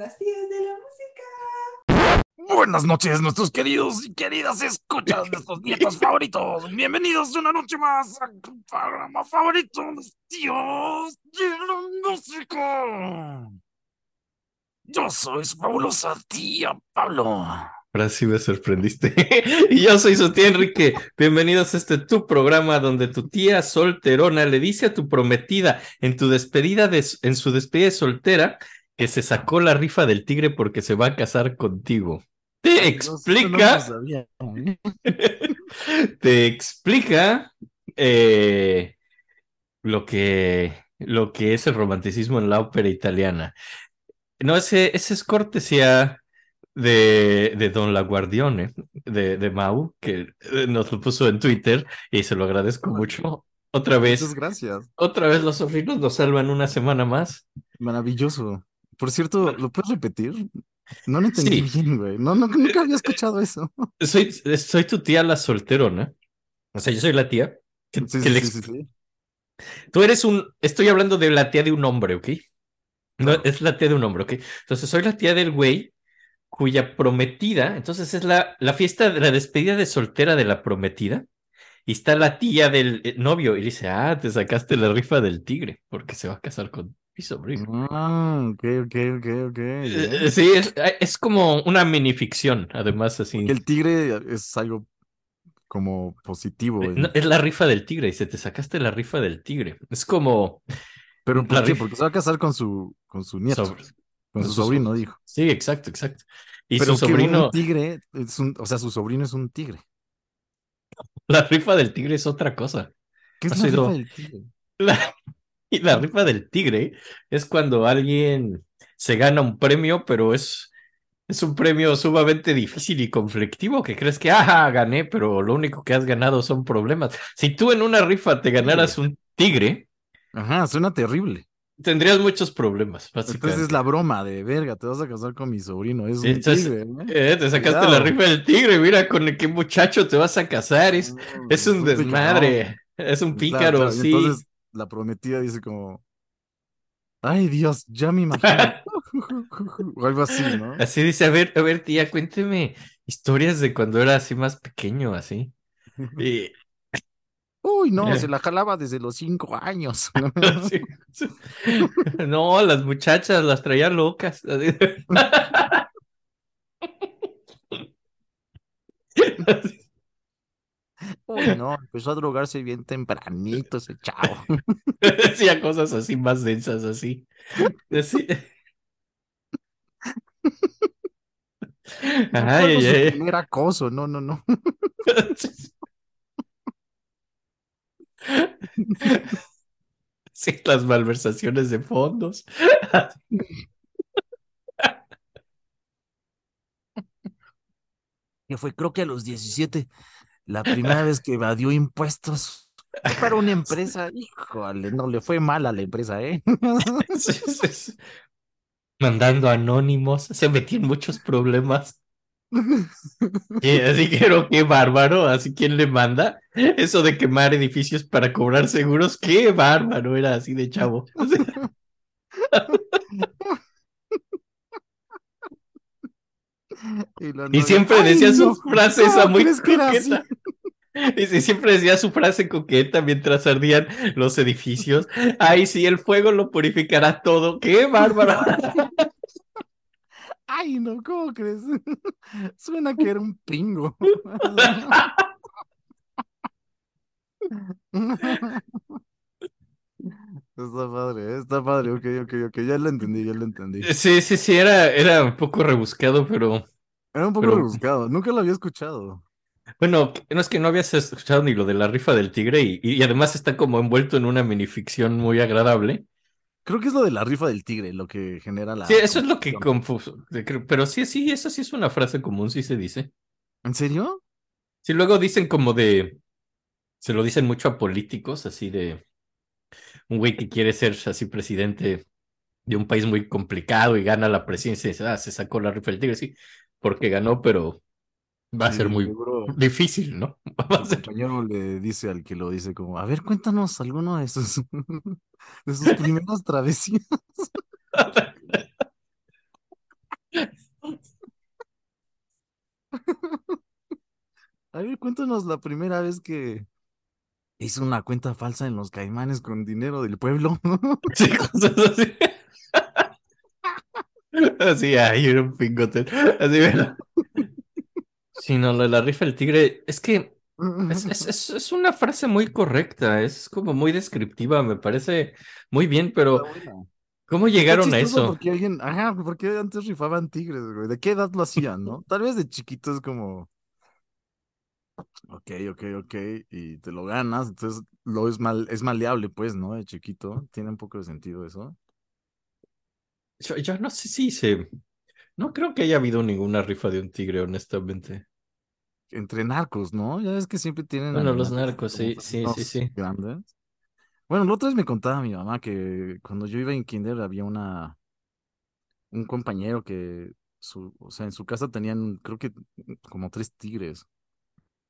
las tías de la música. Buenas noches, nuestros queridos y queridas escuchas, nuestros nietos favoritos. Bienvenidos una noche más al programa favorito de los tíos de la música. Yo soy su fabulosa tía Pablo. Ahora sí me sorprendiste. y yo soy su tía Enrique. Bienvenidos a este tu programa donde tu tía solterona le dice a tu prometida en tu despedida de, en su despedida de soltera que se sacó la rifa del tigre porque se va a casar contigo. Te explica. te explica eh, lo que lo que es el romanticismo en la ópera italiana. No, ese, ese es cortesía de, de Don Laguardione, de, de Mau, que eh, nos lo puso en Twitter y se lo agradezco mucho. Otra vez. Muchas gracias. Otra vez los sobrinos nos salvan una semana más. Maravilloso. Por cierto, ¿lo puedes repetir? No lo entendí bien, güey. No, no, nunca había escuchado eso. Soy, soy tu tía la solterona. O sea, yo soy la tía. sí, sí, sí, Tú eres un. Estoy hablando de la tía de un hombre, ¿ok? No, es la tía de un hombre, ¿ok? Entonces soy la tía del güey cuya prometida, entonces es la, la fiesta de la despedida de soltera de la prometida, y está la tía del eh, novio y dice, ah, te sacaste la rifa del tigre, porque se va a casar con mi sobrino. Ah, ok, ok, ok, ok. Eh, sí, es, es, como una minificción, además, así. el tigre es algo como positivo. Eh, es la rifa del tigre, dice, te sacaste la rifa del tigre. Es como... ¿Pero por qué? Porque se va a casar con su, con su nieto. Con su, sobrino, dijo. Sí, exacto, exacto. Y su sobrino. Un tigre, es un, o sea, su sobrino es un tigre. La rifa del tigre es otra cosa. ¿Qué es la rifa del tigre? Y la rifa del tigre es cuando alguien se gana un premio, pero es, es un premio sumamente difícil y conflictivo, que crees que, ah, gané, pero lo único que has ganado son problemas. Si tú en una rifa te ganaras un tigre. Ajá, suena terrible tendrías muchos problemas, básicamente. Entonces es la broma de verga, te vas a casar con mi sobrino, es un tigre. Eh, te sacaste la rifa del tigre, mira con qué muchacho te vas a casar, es, es un, desmadre, es un pícaro, sí. Entonces la prometida dice como, ay Dios, ya me imagino. o algo así, ¿no? Así dice, a ver, a ver, tía, cuénteme historias de cuando era así más pequeño, así. Y, Uy, no, se la jalaba desde los cinco años. No, las muchachas las traía locas. Uy, no, empezó a drogarse bien tempranito ese chavo. Decía cosas así más densas, así. Ay, ay, ay. Era acoso, no, no, no. Sí, las malversaciones de fondos. Que fue creo que a los 17, la primera vez que evadió impuestos para una empresa, híjole, no le fue mal a la empresa, ¿eh? Mandando anónimos, se metió en muchos problemas. Y así quiero, qué bárbaro, así quién le manda eso de quemar edificios para cobrar seguros, qué bárbaro, era así de chavo. y, siempre decía su frase esa muy coqueta. Y siempre decía su frase coqueta mientras ardían los edificios. Ay, sí, el fuego lo purificará todo. ¡Qué bárbaro! Ay, no, ¿cómo crees? Suena que era un pingo. Está padre, está padre, ok, ok, ok, ya lo entendí, ya lo entendí. Sí, sí, sí, era, era un poco rebuscado, pero... Era un poco rebuscado, nunca lo había escuchado. Bueno, no es que no habías escuchado ni lo de la rifa del tigre y, y además está como envuelto en una minificción muy agradable. Creo que es lo de la rifa del tigre, lo que genera la. Sí, eso es lo que confuso. Pero sí, sí, eso sí es una frase común, sí se dice. ¿En serio? Sí, luego dicen como de. Se lo dicen mucho a políticos, así de. Un güey que quiere ser así presidente de un país muy complicado y gana la presidencia y dice, ah, se sacó la rifa del tigre, sí, porque ganó, pero va a ser muy difícil, ¿no? El compañero le dice al que lo dice como, a ver, cuéntanos alguno de sus, de sus primeras travesías. a ver, cuéntanos la primera vez que hizo una cuenta falsa en los caimanes con dinero del pueblo. sí, cosas así. Así, ay, era un pingote. Así, bueno. Sí, no, lo de la rifa del tigre, es que es, es, es, es una frase muy correcta, es como muy descriptiva, me parece muy bien, pero. ¿cómo llegaron a eso? Porque alguien, ajá, porque antes rifaban tigres, güey. ¿De qué edad lo hacían, no? Tal vez de chiquito es como, ok, ok, ok, y te lo ganas, entonces lo es mal, es maleable, pues, ¿no? De chiquito, tiene un poco de sentido eso. Yo, yo no sé si se... No creo que haya habido ninguna rifa de un tigre, honestamente. Entre narcos, ¿no? Ya ves que siempre tienen Bueno, los narcos, sí, sí, sí, sí. grandes. Bueno, la otra vez me contaba mi mamá que cuando yo iba en kinder había una, un compañero que, su, o sea, en su casa tenían, creo que como tres tigres,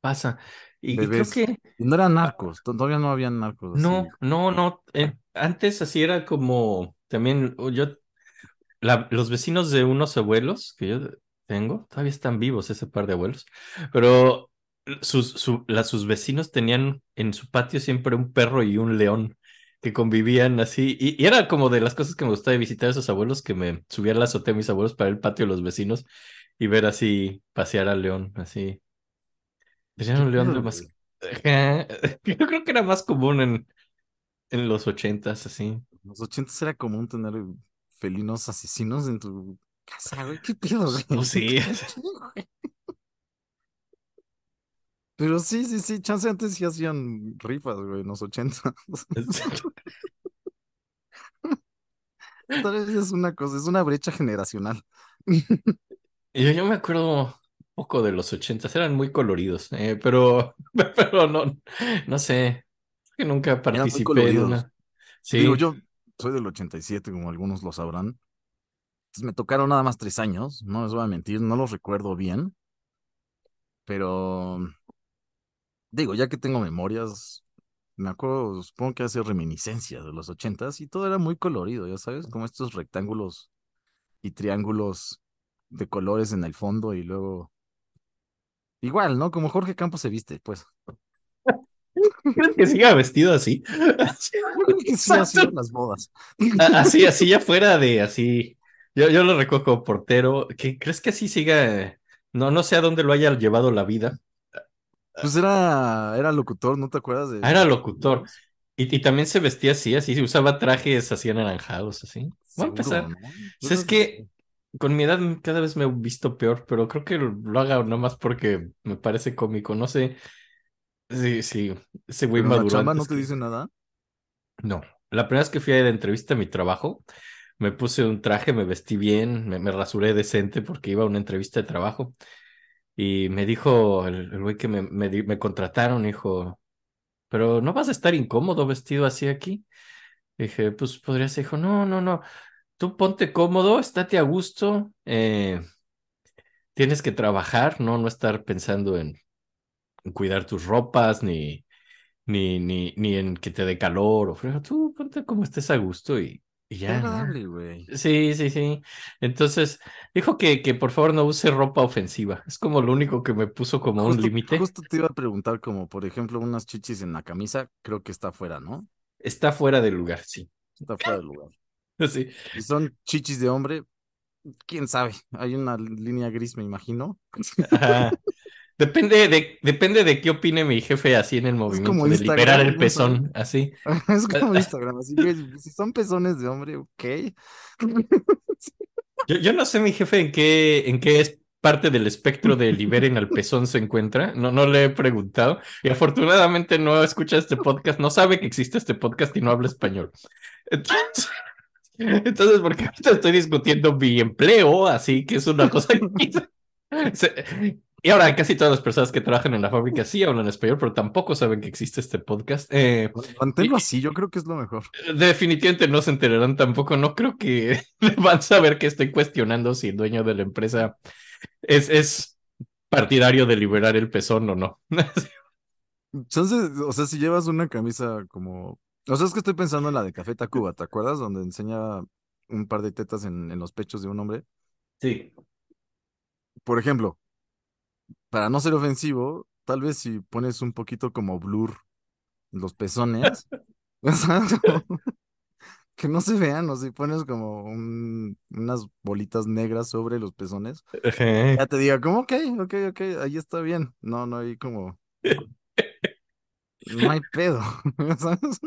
Pasa. Y, creo que... Y no eran narcos, to- todavía no habían narcos así. No, no, no. eh, antes así era como también yo, la- los vecinos de unos abuelos que yo tengo, todavía están vivos ese par de abuelos, pero sus, su- la- sus vecinos tenían en su patio siempre un perro y un león que convivían así. Y, y era como de las cosas que me gustaba de visitar a esos abuelos, que me subía a la azotea de mis abuelos para el patio de los vecinos y ver así pasear al león, así. Tenían ¿Qué un león de más... Yo creo que era más común en, en los ochentas, así. En los ochentas era común tener felinos asesinos en tu casa, güey. ¿Qué pedo, güey? Pues sí. Pero sí, sí, sí, chance antes sí hacían rifas, güey, en los ochentas. Tal vez es una cosa, es una brecha generacional. Yo, yo me acuerdo un poco de los ochentas, eran muy coloridos, eh, pero, pero no, no sé, que nunca participé en una. Digo, Sí, yo soy del 87, como algunos lo sabrán. Me tocaron nada más tres años, no les voy a mentir, no los recuerdo bien, pero digo, ya que tengo memorias, me acuerdo, supongo que hace reminiscencias de los ochentas y todo era muy colorido, ya sabes, como estos rectángulos y triángulos de colores en el fondo y luego igual, ¿no? Como Jorge Campos se viste, pues. ¿crees que siga vestido así? Que sí sido Exacto. las bodas. A- Así, así ya fuera de así. Yo, yo lo como portero. ¿Qué, ¿Crees que así siga? No, no sé a dónde lo haya llevado la vida. Pues era, era locutor, ¿no te acuerdas de Ah, era locutor. Y, y también se vestía así, así, usaba trajes así anaranjados, así. Voy a empezar. Es que con mi edad cada vez me he visto peor, pero creo que lo haga nomás porque me parece cómico. No sé. Sí, sí, ese güey la chamba no te que- dice nada. No, la primera vez que fui de entrevista a mi trabajo, me puse un traje, me vestí bien, me, me rasuré decente porque iba a una entrevista de trabajo. Y me dijo el, el güey que me, me, contrataron, dijo, pero ¿no vas a estar incómodo vestido así aquí? Dije, pues podría ser. Dijo, no, no, no, tú ponte cómodo, estate a gusto, eh, tienes que trabajar, no, no estar pensando en, en cuidar tus ropas ni, ni, ni, ni en que te dé calor o frío. Tú ponte como estés a gusto y, ya, ¿no? agradable, güey. Sí, sí, sí. Entonces, dijo que, que por favor no use ropa ofensiva. Es como lo único que me puso como un límite. justo te iba a preguntar, como por ejemplo, unas chichis en la camisa, creo que está fuera, ¿no? Está fuera de lugar, sí. Está fuera de lugar. Sí. Si son chichis de hombre, quién sabe. Hay una línea gris, me imagino. Ajá. Depende de, depende de qué opine mi jefe así en el movimiento como de Instagram, liberar el pezón, así. Es como Instagram, así que si son pezones de hombre, ok. Yo, yo no sé mi jefe en qué, en qué es parte del espectro de liberen al pezón se encuentra. No, no le he preguntado. Y afortunadamente no escucha este podcast, no sabe que existe este podcast y no habla español. Entonces, entonces porque ahorita estoy discutiendo mi empleo, así que es una cosa que... Y ahora casi todas las personas que trabajan en la fábrica sí hablan español, pero tampoco saben que existe este podcast. Eh, Manténlo así, yo creo que es lo mejor. Definitivamente no se enterarán tampoco. No creo que van a saber que estoy cuestionando si el dueño de la empresa es, es partidario de liberar el pezón o no. Entonces, o sea, si llevas una camisa como. O sea, es que estoy pensando en la de Café Tacuba, ¿te acuerdas? Donde enseña un par de tetas en, en los pechos de un hombre. Sí. Por ejemplo, para no ser ofensivo, tal vez si pones un poquito como blur los pezones, que no se vean, o si pones como un- unas bolitas negras sobre los pezones, Ajá. ya te diga, como, ok, ok, ok, ahí está bien. No, no hay como, no hay pedo, ¿sabes?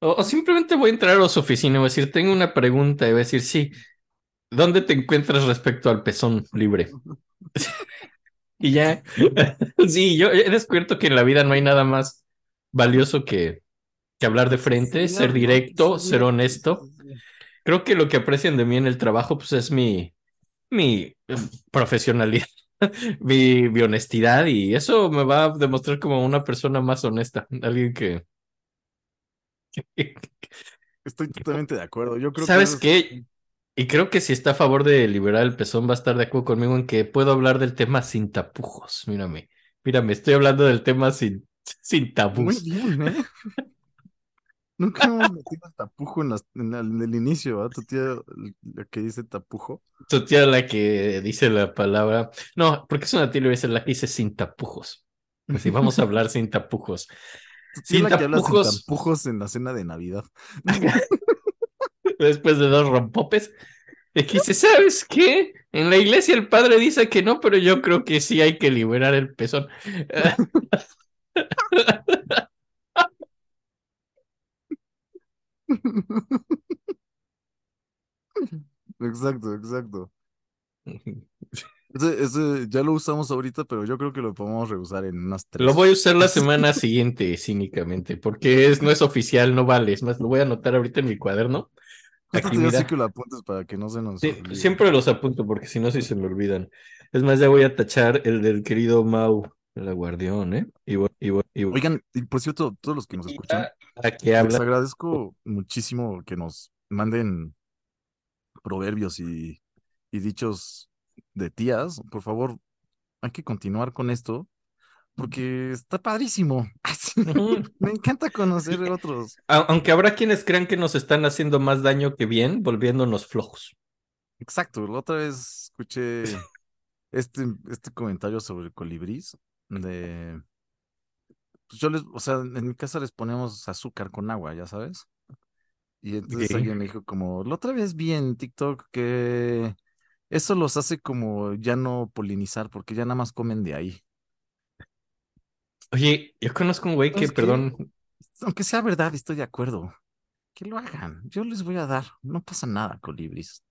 O, o simplemente voy a entrar a su oficina y voy a decir, tengo una pregunta, y voy a decir, sí, ¿dónde te encuentras respecto al pezón libre? Y ya, sí, yo he descubierto que en la vida no hay nada más valioso que, que hablar de frente, Sí, ser ¿no? directo, Sí, ser honesto. Creo que lo que aprecian de mí en el trabajo, pues es mi, mi eh, profesionalidad, mi, mi honestidad, y eso me va a demostrar como una persona más honesta, alguien que... Estoy totalmente de acuerdo. Yo creo que ¿Sabes es- qué? Y creo que si está a favor de liberar el pezón, va a estar de acuerdo conmigo en que puedo hablar del tema sin tapujos. Mírame, mírame, estoy hablando del tema sin, sin Muy tabús. bien, ¿eh? Nunca hemos metido el tapujo en, las- en el, en el inicio, ¿verdad? Tu tía, la que dice tapujo. Tu tía la que dice la palabra. No, porque es una tía, la que dice sin tapujos. Así vamos a hablar sin tapujos. Sin la que habla sin tapujos. tapujos en la cena de Navidad. Después de dos rompopes. Y que dice, ¿sabes qué? En la iglesia el padre dice que no, pero yo creo que sí hay que liberar el pezón. Exacto, exacto. Ese, ese ya lo usamos ahorita, pero yo creo que lo podemos reusar en unas tres. Lo voy a usar la semana siguiente, cínicamente, porque es, no es oficial, no vale. Es más, lo voy a anotar ahorita en mi cuaderno. Justo Aquí, te iba a decir mira. que lo apuntes para que no se nos Sí, olvide. siempre los apunto porque si no, sí se me olvidan. Es más, ya voy a tachar el del querido Mau, el guardián, ¿eh? Y voy, y voy, y voy Oigan, y por cierto, todos los que nos escuchan, les habla. agradezco muchísimo que nos manden proverbios y, y dichos de tías. Por favor, hay que continuar con esto porque está padrísimo. Me encanta conocer otros. A- Aunque habrá quienes crean que nos están haciendo más daño que bien, volviéndonos flojos. Exacto, la otra vez escuché este, este comentario sobre colibrís de... Pues yo les, o sea, en mi casa les ponemos azúcar con agua, ya sabes. Y entonces alguien me dijo como, la otra vez vi en TikTok que eso los hace como ya no polinizar porque ya nada más comen de ahí. Oye, yo conozco un güey que, ¿Sabes qué? perdón, Aunque sea verdad, estoy de acuerdo. Que lo hagan. Yo les voy a dar. No pasa nada, colibris.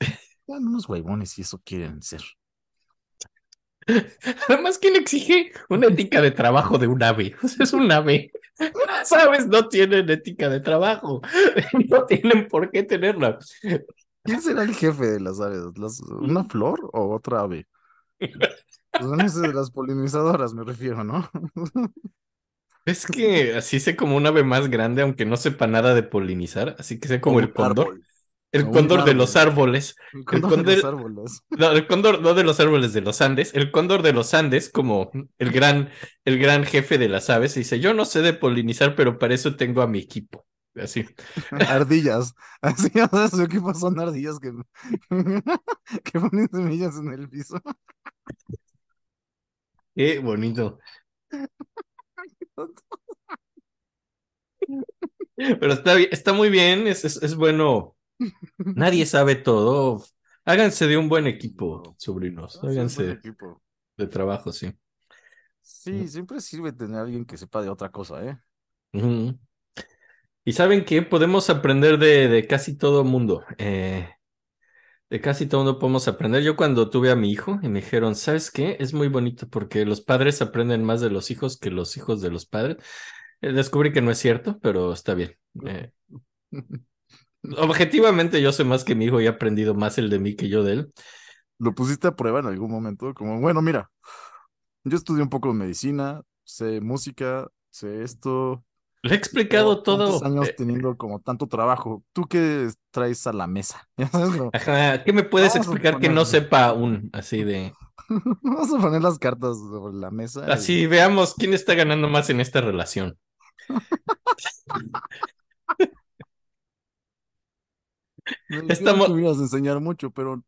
Sean unos huevones si eso quieren ser. Además, ¿quién exige una ética de trabajo de un ave? O sea, es un ave. Las aves no tienen ética de trabajo. No tienen por qué tenerla. ¿Quién será el jefe de las aves? ¿Las- ¿Una flor o otra ave? Pues sé, de las polinizadoras me refiero, ¿no? Es que así sé como un ave más grande, aunque no sepa nada de polinizar, así que sé como el cóndor. árbol. El cóndor de los árbol. árboles. El cóndor cóndor- de los árboles. No, el cóndor no de los árboles de los Andes, el cóndor de los Andes, como el gran, el gran jefe de las aves, dice, yo no sé de polinizar, pero para eso tengo a mi equipo. Así. Ardillas. Así, o sea, su equipo son ardillas que, que ponen semillas en el piso. Qué bonito. Pero está, está muy bien, es, es, es bueno. Nadie sabe todo. Háganse de un buen equipo, sobrinos. Háganse equipo. de trabajo, sí. Sí, siempre sirve tener a alguien que sepa de otra cosa, ¿eh? Y saben que podemos aprender de, de casi todo mundo. eh, de casi todo mundo podemos aprender. Yo cuando tuve a mi hijo y me dijeron, ¿sabes qué? Es muy bonito porque los padres aprenden más de los hijos que los hijos de los padres. Eh, descubrí que no es cierto, pero está bien. Eh, objetivamente yo sé más que mi hijo y he aprendido más el de mí que yo de él. ¿Lo pusiste a prueba en algún momento? Como, bueno, mira, yo estudié un poco de medicina, sé música, sé esto. Le he explicado tantos todo. años Eh, teniendo como tanto trabajo. ¿Tú qué traes a la mesa? Ajá, ¿qué me puedes Vamos explicar que no sepa aún? Así de... Vamos a poner las cartas sobre la mesa. y- Así veamos quién está ganando más en esta relación. Estamos- me ibas a enseñar mucho, pero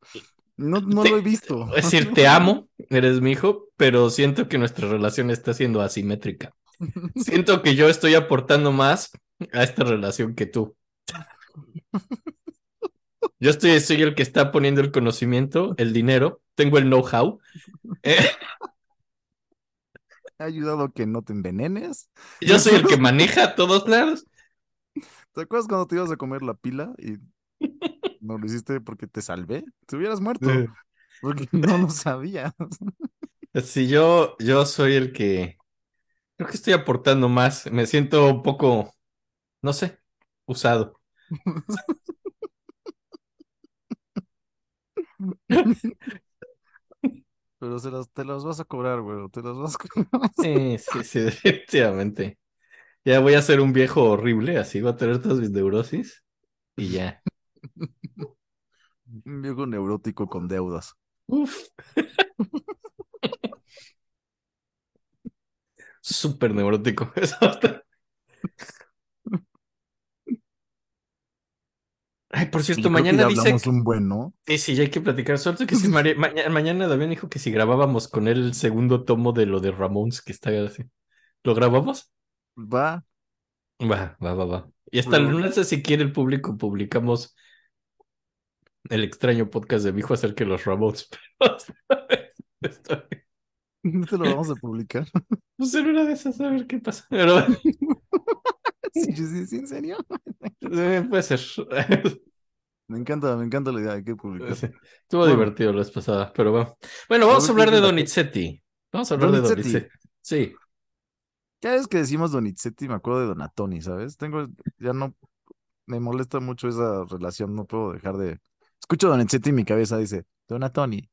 No, no lo he visto. Es decir, te amo, eres mi hijo, pero siento que nuestra relación está siendo asimétrica. Siento que yo estoy aportando más a esta relación que tú. Yo estoy, soy el que está poniendo el conocimiento, el dinero, tengo el know-how. Eh, Ha ayudado a que no te envenenes. yo soy el que maneja a todos lados. ¿Te acuerdas cuando te ibas a comer la pila y no lo hiciste porque te salvé? Te hubieras muerto. Porque no lo sabías. Si yo, yo soy el que creo que estoy aportando más. Me siento un poco, no sé, usado. Pero se te las vas a cobrar, güey. Te las vas a cobrar. Sí, sí, sí, definitivamente. Ya voy a ser un viejo horrible, así voy a tener todas mis neurosis y ya. Un viejo neurótico con deudas. Uf. Súper neurótico. Ay, por cierto, mañana dice que... un buen, ¿no? Sí, sí, ya hay que platicar. Suerte que si María- mañana, mañana Damián dijo que si grabábamos con él el segundo tomo de lo de Ramones, que está así. ¿Lo grabamos? Va. Va, va, va, va. Y hasta el lunes, si quiere el público, publicamos el extraño podcast de mi hijo acerca de los Ramones. Pero. No te lo vamos a publicar. Pues en una de esas, a ver qué pasa. Pero bueno, Sí, sí, sí, en serio. eh, puede ser. Me encanta, me encanta la idea de que publicar. Sí. Estuvo Bueno. divertido la vez pasada, pero bueno. Bueno, vamos a hablar de ¿qué dice la Donizetti. Vamos a hablar de. Donizetti. Sí. Cada vez que decimos Donizetti me acuerdo de Donatoni, ¿sabes? Tengo, ya no, me molesta mucho esa relación, no puedo dejar de... Escucho Donizetti y mi cabeza dice, Donatoni,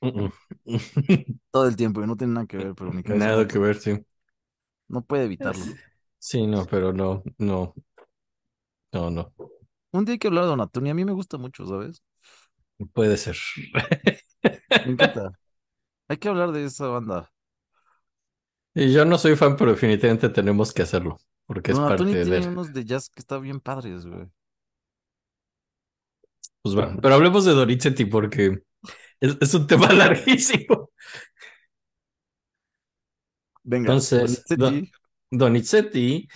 Todo el tiempo, y no tiene nada que ver, pero mi cabeza Nada no, que ver, sí. no puede evitarlo. Sí, no, pero no, no. No, no. Un día hay que hablar de Donatoni, a mí me gusta mucho, ¿sabes? Puede ser. Me encanta. Hay que hablar de esa banda. Y yo no soy fan, pero definitivamente tenemos que hacerlo, porque es Donatoni parte tiene de... unos de jazz que están bien padres, güey. Pues bueno, pero hablemos de Donizetti porque es, es un tema larguísimo. Venga, Entonces, Donizetti, Donizetti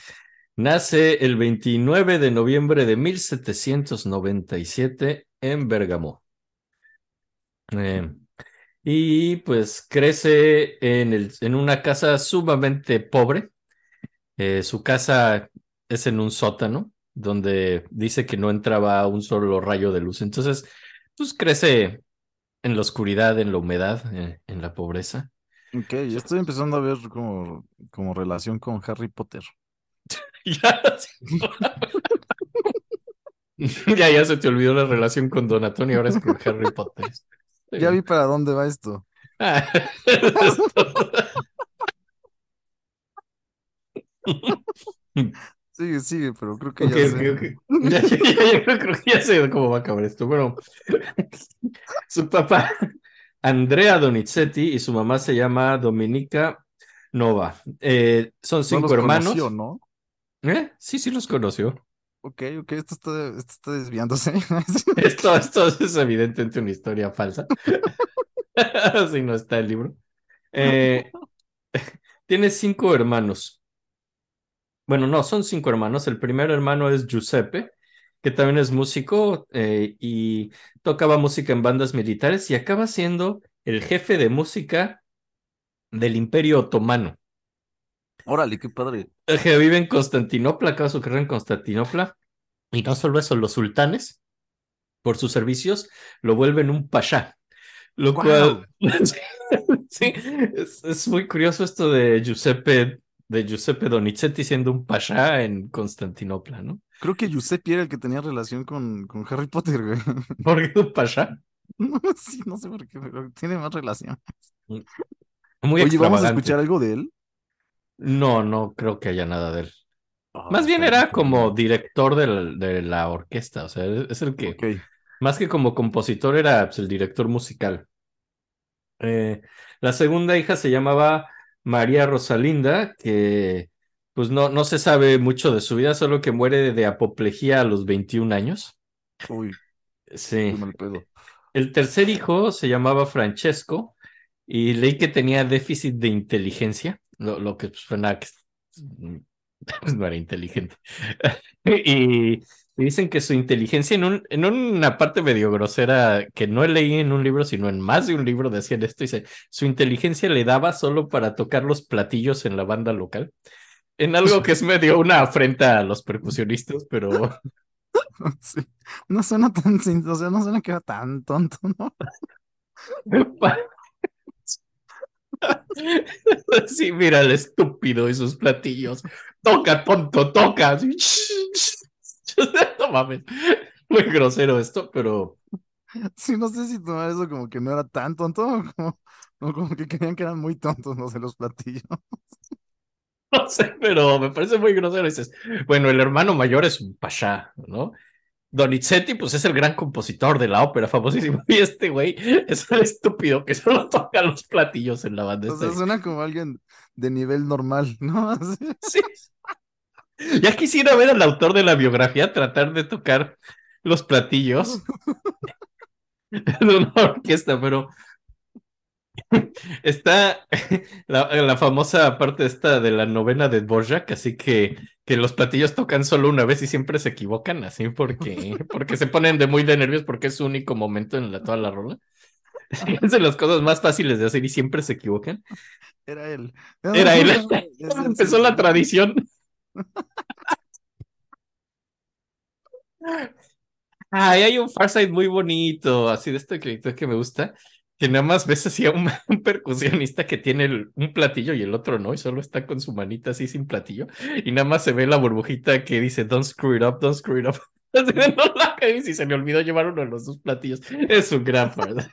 nace el 29 de noviembre de 1797 en Bergamo. Eh, y pues crece en, el, en una casa sumamente pobre. Eh, su casa es en un sótano donde dice que no entraba un solo rayo de luz. Entonces, pues crece en la oscuridad, en la humedad, eh, en la pobreza. Ok, ya estoy empezando a ver como, como relación con Harry Potter. Ya, ya, ya se te olvidó la relación con Don Antonio, ahora es con Harry Potter. Ya vi para dónde va esto. Ah, Sigue, sigue, pero creo que ya ok, sé. Ya, ya, ya, creo, creo que ya sé cómo va a acabar esto. Bueno, su papá, Andrea Donizetti, y su mamá se llama Dominica Nova. Eh, son No cinco los hermanos. conoció, ¿no? ¿Eh? Sí, sí los conoció. Ok, ok, esto está, esto está desviándose. Esto, esto es evidentemente una historia falsa. Si no está el libro. Eh, tiene cinco hermanos. Bueno, no, son cinco hermanos. El primer hermano es Giuseppe, que también es músico eh, y tocaba música en bandas militares y acaba siendo el jefe de música del Imperio Otomano. Órale, qué padre. El que vive en Constantinopla, acaba su carrera en Constantinopla. Y no solo eso, los sultanes, por sus servicios, lo vuelven un pasha. Lo cual, sí, es, es muy curioso esto de Giuseppe, de Giuseppe Donizetti siendo un pasha en Constantinopla, ¿no? Creo que Giuseppe era el que tenía relación con, con Harry Potter, güey. ¿Por qué un pasha? Sí, no sé por qué, pero tiene más relación. Muy Oye, ¿vamos a escuchar algo de él? No, no creo que haya nada de él. Ah, Más bien era como director del- de la orquesta, o sea, es el que. Más que como compositor, era pues, el director musical. Eh, la segunda hija se llamaba María Rosalinda, que pues no, no se sabe mucho de su vida, solo que muere de apoplejía a los 21 años. Uy, Sí, qué mal pedo. el tercer hijo se llamaba Francesco y leí que tenía déficit de inteligencia, lo, lo que suena que pues, no era inteligente. y, y dicen que su inteligencia, en, un, en una parte medio grosera que no leí en un libro, sino en más de un libro, decían esto, dice, su inteligencia le daba solo para tocar los platillos en la banda local. En algo que es medio una afrenta a los percusionistas, pero Sí. No suena tan, o sea, no suena que era tan tonto, ¿no? Sí, mira el estúpido y sus platillos. Toca, tonto, toca. No mames. Muy grosero esto, pero Sí, no sé si tomar eso como que no era tan tonto, o como, como que creían que eran muy tontos los de los platillos. no sé, pero me parece muy grosero. Dices, bueno, el hermano mayor es un pasha, ¿no? Donizetti, pues es el gran compositor de la ópera famosísimo. Y este güey es el estúpido que solo toca los platillos en la banda. O sea, Este- suena como alguien de nivel normal, ¿no? Sí. Ya quisiera ver al autor de la biografía tratar de tocar los platillos en una orquesta, pero está la, la famosa parte esta de la novena de Dvorak, así que, que los platillos tocan solo una vez y siempre se equivocan, así porque, porque se ponen de muy de nervios porque es su único momento en la, toda la rola. Es de las cosas más fáciles de hacer y siempre se equivocan. Era él. Era él. Empezó la tradición. Ay, hay un Farsight muy bonito, así de este que, que me gusta, que nada más ves así a un, un percusionista que tiene el- un platillo y el otro no, y solo está con su manita así sin platillo, y nada más se ve la burbujita que dice, don't screw it up, don't screw it up. Así de, no la cagues, y se me olvidó llevar uno de los dos platillos. Es un gran Farsight.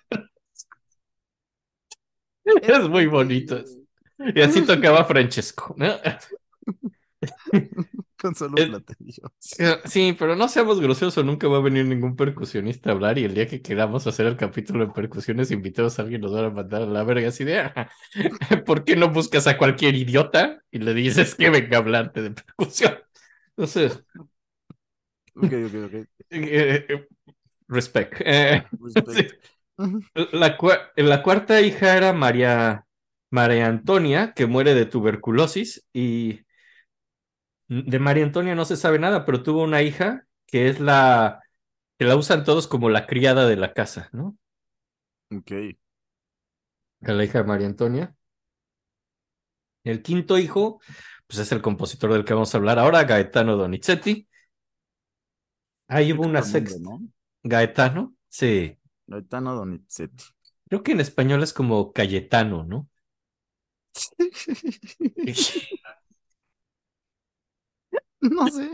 Es muy bonito. Y así tocaba Francesco, ¿no? Con solo El- platillo. Sí, Sí, pero no seamos groseros nunca va a venir ningún percusionista a hablar y el día que queramos hacer el capítulo de percusiones invitados a alguien nos van a mandar a la verga así de "Ah, ¿por qué no buscas a cualquier idiota y le dices que venga a hablarte de percusión? Entonces, Ok, ok, ok. eh, eh, respect. Eh, Respect. la, la cuarta hija era María, María Antonia, que muere de tuberculosis y de María Antonia no se sabe nada, pero tuvo una hija que es la que la usan todos como la criada de la casa, ¿no? Ok. La hija de María Antonia. El quinto hijo, pues es el compositor del que vamos a hablar ahora, Gaetano Donizetti. Ahí hubo una sexta. ¿no? Gaetano, sí. Gaetano Donizetti. Creo que en español es como Cayetano, ¿no? No sé.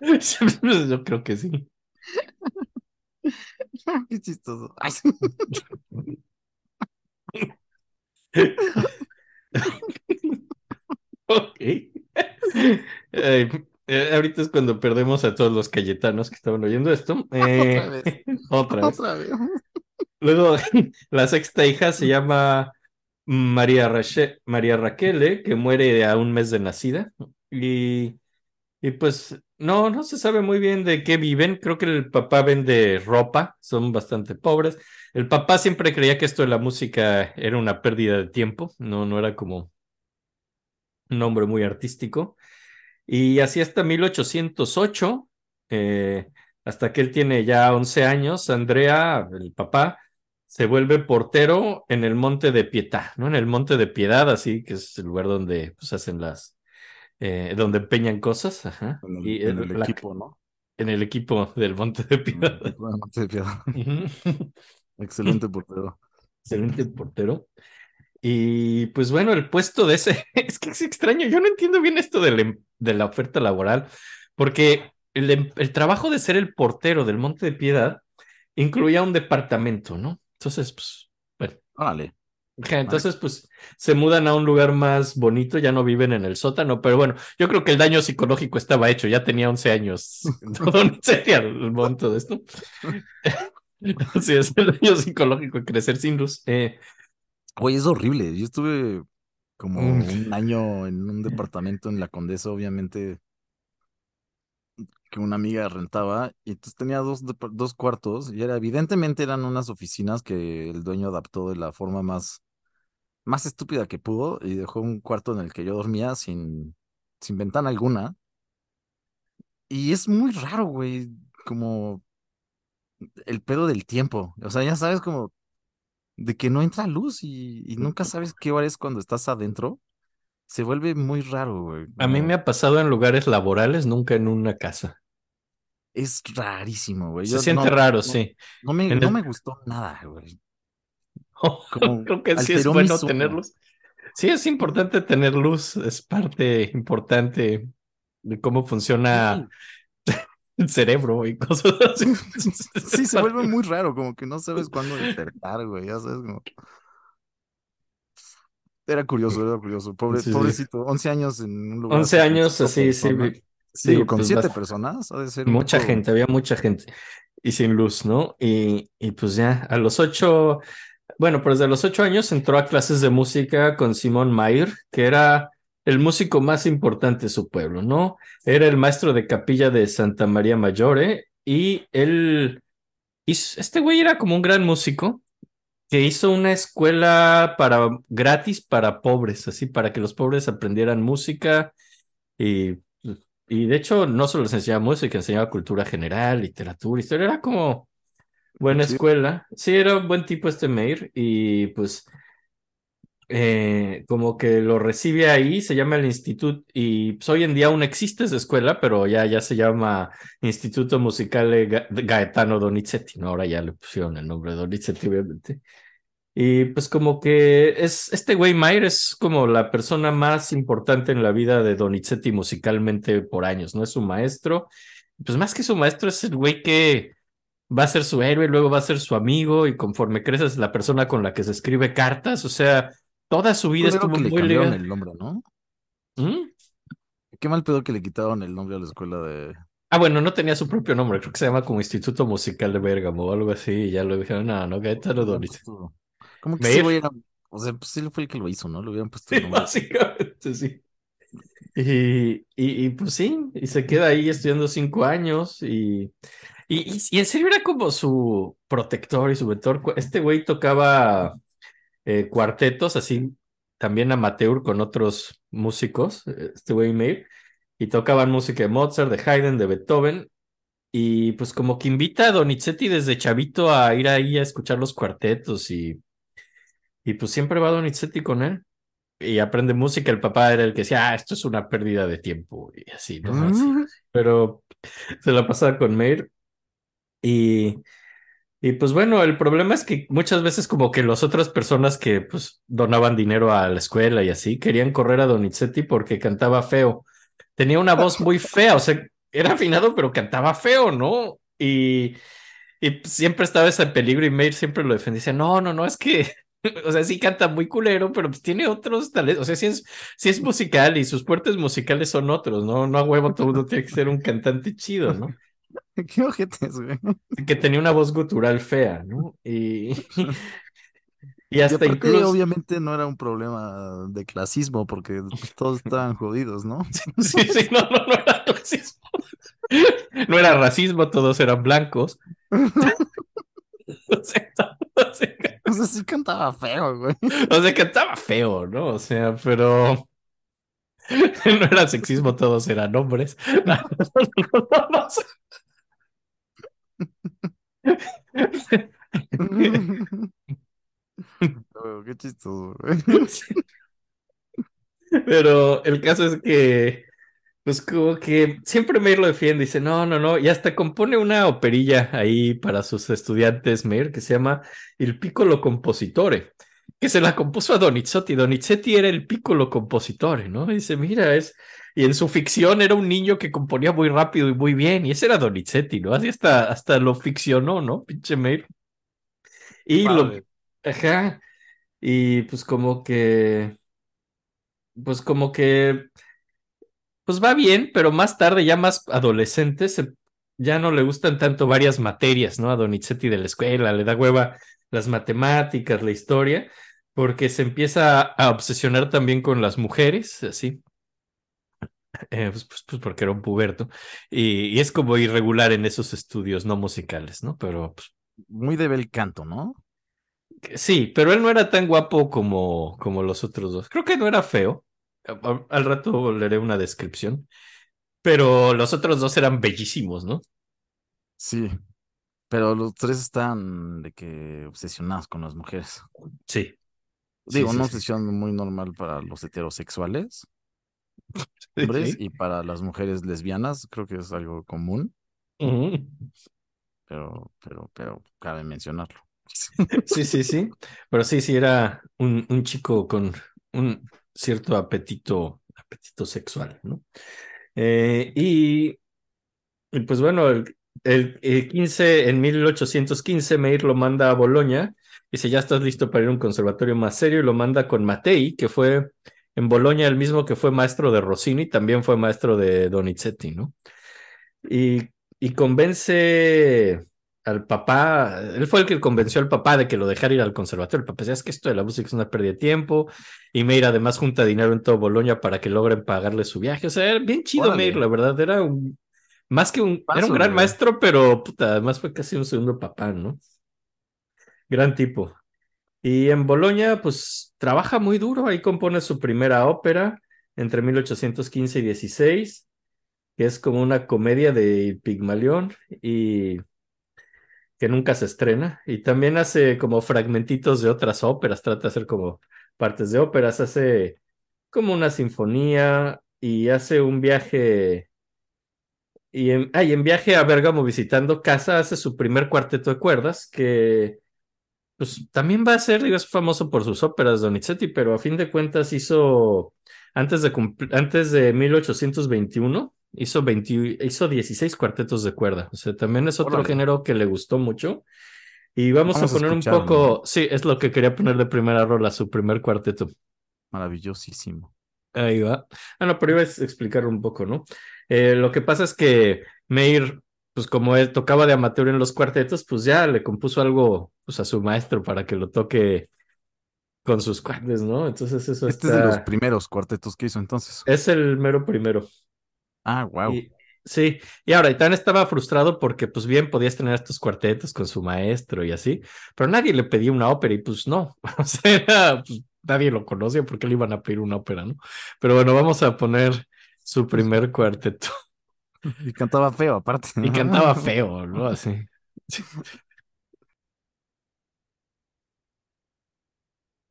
Yo creo que sí. Qué chistoso. Ay. Ok. Eh, ahorita es cuando perdemos a todos los cayetanos que estaban oyendo esto. Eh, Otra vez. otra vez. Otra vez. Luego, la sexta hija se llama María, Rache- María Raquel, que muere a un mes de nacida. Y, y pues no, no se sabe muy bien de qué viven. Creo que el papá vende ropa, son bastante pobres. El papá siempre creía que esto de la música era una pérdida de tiempo, no, no era como un hombre muy artístico. Y así hasta 1808, eh, hasta que él tiene ya 11 años, Andrea, el papá, se vuelve portero en el Monte de Pietà, ¿no? En el Monte de Piedad, así que es el lugar donde pues, hacen las, eh, donde empeñan cosas, ajá. En el, Y en el- el la- equipo, ¿no? en el equipo del Monte de En el Piedad. Monte de. Excelente portero. Excelente portero. Y pues bueno, el puesto de ese, es que es extraño, yo no entiendo bien esto de la, em- de la oferta laboral, porque el, em- el trabajo de ser el portero del Monte de Piedad incluía un departamento, ¿no? Entonces, pues, bueno, Órale. Entonces pues se mudan a un lugar más bonito, ya no viven en el sótano, pero bueno, yo creo que el daño psicológico estaba hecho, ya tenía 11 años, ¿dónde sería el momento de esto? Sí, es el daño psicológico de crecer sin luz. Eh, Oye, es horrible. Yo estuve como Mm. un año en un departamento en la Condesa, obviamente. que una amiga rentaba y entonces tenía dos, dos cuartos y era evidentemente eran unas oficinas que el dueño adaptó de la forma más, más estúpida que pudo y dejó un cuarto en el que yo dormía sin, sin ventana alguna. Y es muy raro, güey, como el pedo del tiempo. O sea, ya sabes como de que no entra luz y, y nunca sabes qué hora es cuando estás adentro. Se vuelve muy raro, güey. A mí me ha pasado en lugares laborales, nunca en una casa. Es rarísimo, güey. Se Yo siente no- raro, no- sí. No me, no me gustó nada, güey. Creo que sí es bueno sueño. tenerlos. Sí, es importante tener luz, es parte importante de cómo funciona el cerebro y cosas así. Sí, se vuelve muy raro, como que no sabes cuándo despertar, güey. Ya sabes, como. Era curioso, era curioso. Pobre, Sí, sí. pobrecito, 11 años en un lugar. 11 así con años así, sí. Sí, digo, sí, con pues, siete personas, ha de ser Mucha poco- gente, había mucha gente y sin luz, ¿no? Y, y pues ya, a los ocho, bueno, pues desde los ocho años entró a clases de música con Simón Mayer, que era el músico más importante de su pueblo, ¿no? Era el maestro de capilla de Santa María Maggiore y él, este güey era como un gran músico que hizo una escuela para gratis para pobres, así para que los pobres aprendieran música y, y de hecho no solo les enseñaba música, enseñaba cultura general, literatura, historia, era como buena Sí. escuela. Sí, era un buen tipo este Meir y pues eh, como que lo recibe ahí, se llama el instituto y pues, hoy en día aún existe esa escuela, pero ya, ya se llama Instituto Musicale Ga- Gaetano Donizetti, ¿no? Ahora ya le pusieron el nombre de Donizetti, obviamente. Y pues como que es, este güey Mayer es como la persona más importante en la vida de Donizetti musicalmente por años, ¿no? Es su maestro. Pues más que su maestro es el güey que va a ser su héroe, luego va a ser su amigo y conforme creces la persona con la que se escribe cartas, o sea, toda su vida estuvo que le muy cambiaron ligada. el nombre, ¿no? ¿Mm? Qué mal pedo que le quitaron el nombre a la escuela de. Ah, bueno, no tenía su propio nombre, creo que se llama como Instituto Musical de Bérgamo o algo así, y ya lo dijeron, no, no, Gaetano Donizetti. Como que ese güey. O sea, pues él fue el que lo hizo, ¿no? Le hubieran puesto el Sí, nombre. básicamente, sí. Y, y, y, pues sí, y se queda ahí estudiando cinco años y, y, y- y en serio era como su protector y su mentor. Este güey tocaba eh, cuartetos así, también amateur con otros músicos, eh, este güey Meir, y tocaban música de Mozart, de Haydn, de Beethoven. Y pues como que invita a Donizetti desde chavito a ir ahí a escuchar los cuartetos y, y pues siempre va Donizetti con él y aprende música. El papá era el que decía, ah, esto es una pérdida de tiempo y así, ¿no? Así. Mm. Pero se la pasaba con Meir y, y pues bueno, el problema es que muchas veces como que las otras personas que pues donaban dinero a la escuela y así querían correr a Donizetti porque cantaba feo. Tenía una voz muy fea, o sea, era afinado pero cantaba feo, ¿no? Y, y siempre estaba ese peligro y Meir siempre lo defendía. Decía, no, no, no, es que, o sea, sí canta muy culero, pero pues tiene otros talentos. O sea, sí es, sí es musical y sus fuertes musicales son otros, ¿no? No a huevo todo uno tiene que ser un cantante chido, ¿no? Qué ojetes, güey. Que tenía una voz gutural fea, ¿no? Y, y Y hasta aparte, incluso. obviamente, no era un problema de clasismo, porque pues, todos estaban jodidos, ¿no? Sí, sí, no, no, no era clasismo. No era racismo, todos eran blancos. O sea, o sea, O sea, sí cantaba feo, güey. O sea, cantaba feo, ¿no? O sea, pero no era sexismo, todos eran hombres. No, no, no, no, Oh, Pero el caso es que, pues que siempre Meir lo defiende, dice, no, no, no, y hasta compone una operilla ahí para sus estudiantes, Meir, que se llama Il Piccolo Compositore, que se la compuso a Donizetti. Donizetti era el Piccolo Compositore, ¿no? Y dice, mira, es... Y en su ficción era un niño que componía muy rápido y muy bien, y ese era Donizetti, ¿no? Así hasta, hasta lo ficcionó, ¿no? Pinche Meir. Y lo... Ajá. Y pues como que pues como que, pues va bien, pero más tarde, ya más adolescente, se- ya no le gustan tanto varias materias, ¿no? A Donizetti de la escuela, le da hueva las matemáticas, la historia, porque se empieza a obsesionar también con las mujeres, así. eh, pues, pues, pues, porque era un puberto. Y, y es como irregular en esos estudios no musicales, ¿no? Pero pues, Muy de bel canto, ¿no? sí, pero él no era tan guapo como, como los otros dos. Creo que no era feo. A- a- Al rato leeré una descripción. Pero los otros dos eran bellísimos, ¿no? Sí. Pero los tres están de que obsesionados con las mujeres. Sí. Digo, sí, una sí. obsesión muy normal para los heterosexuales, Sí, hombres, y para las mujeres lesbianas, creo que es algo común, pero, pero, pero cabe mencionarlo. Sí, sí, sí. Pero sí, sí, era un, un chico con un cierto apetito, apetito sexual, ¿no? Eh, y, y pues bueno, el, el, el 15, en 1815, Meir lo manda a Bolonia. Dice, ya estás listo para ir a un conservatorio más serio, y lo manda con Mattei, que fue en Bolonia el mismo que fue maestro de Rossini, también fue maestro de Donizetti, ¿no? Y, y convence al papá, él fue el que convenció al papá de que lo dejara ir al conservatorio. El papá decía, es que esto de la música es una pérdida de tiempo. Y Meir además junta dinero en todo Bolonia para que logren pagarle su viaje. O sea, era bien chido Órale. Meir, la verdad, era un, más que un, era un gran güey. maestro, pero puta, además fue casi un segundo papá, ¿no? Gran tipo. Y en Bolonia, pues trabaja muy duro, ahí compone su primera ópera entre 1815 y 16, que es como una comedia de Pigmalión y que nunca se estrena. Y también hace como fragmentitos de otras óperas, trata de hacer como partes de óperas, hace como una sinfonía y hace un viaje. Y en, ah, y en viaje a Bérgamo visitando casa hace su primer cuarteto de cuerdas que pues también va a ser, digo, es famoso por sus óperas Donizetti, pero a fin de cuentas hizo antes de antes de 1821 hizo 20 hizo 16 cuartetos de cuerda, o sea, también es otro Órale. género que le gustó mucho. Y vamos, Vamos a a poner un poco, sí, es lo que quería poner de primera rola, su primer cuarteto. Maravillosísimo. Ahí va. Ah, no, pero iba a explicar un poco, ¿no? Eh, lo que pasa es que Meir, pues como él tocaba de amateur en los cuartetos, pues ya le compuso algo pues, a su maestro para que lo toque con sus cuerdas, ¿no? Entonces eso Este es de los primeros cuartetos que hizo entonces. Es el mero primero. Ah, wow. Y- sí, y ahora, también estaba frustrado porque, pues bien, podías tener estos cuartetos con su maestro y así, pero nadie le pedía una ópera y pues no, o sea, pues, nadie lo conocía porque le iban a pedir una ópera, ¿no? Pero bueno, vamos a poner su primer cuarteto. Y cantaba feo, aparte. Y cantaba feo, ¿no? Así. Sí.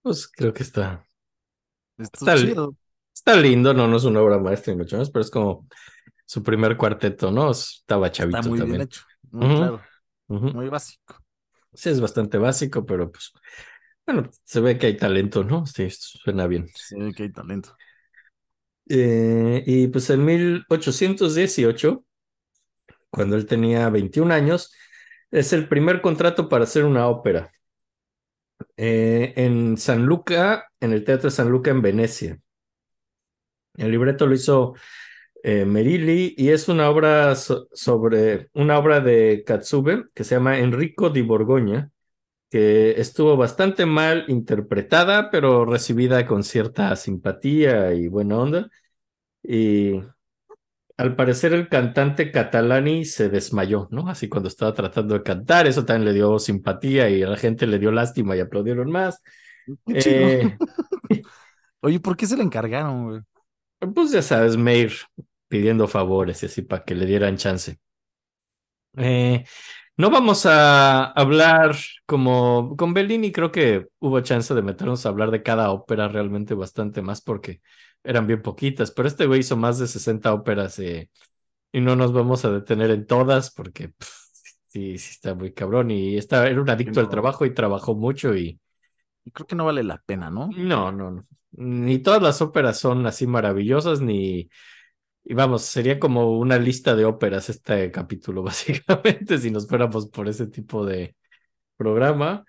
Pues creo que está, Está chido. está lindo, no, no es una obra maestra ni mucho menos, pero es como su primer cuarteto, ¿no? Estaba chavito Está muy bien también. hecho. Muy claro. Muy básico. Sí, es bastante básico, pero pues, bueno, se ve que hay talento, ¿no? Sí, suena bien. Se ve que hay talento. Eh, y pues en 1818, cuando él tenía 21 años, es el primer contrato para hacer una ópera eh, en San Luca, en el Teatro de San Luca en Venecia. El libreto lo hizo eh, Merilli y es una obra so- sobre una obra de Katsube que se llama Enrico di Borgoña, que estuvo bastante mal interpretada, pero recibida con cierta simpatía y buena onda. Y al parecer el cantante Catalani se desmayó, ¿no? Así cuando estaba tratando de cantar, eso también le dio simpatía y a la gente le dio lástima y aplaudieron más. Eh, Oye, ¿por qué se le encargaron, güey? pues ya sabes, Meir pidiendo favores y así para que le dieran chance. Eh, no vamos a hablar como con Bellini, creo que hubo chance de meternos a hablar de cada ópera realmente bastante más porque eran bien poquitas, pero este güey hizo más de 60 óperas eh, y no nos vamos a detener en todas porque pff, sí, sí está muy cabrón y está, era un adicto al trabajo y trabajó mucho y Y creo que no vale la pena, ¿no? no, no, no. Ni todas las óperas son así maravillosas, ni... Y vamos, sería como una lista de óperas este capítulo, básicamente, si nos fuéramos por ese tipo de programa.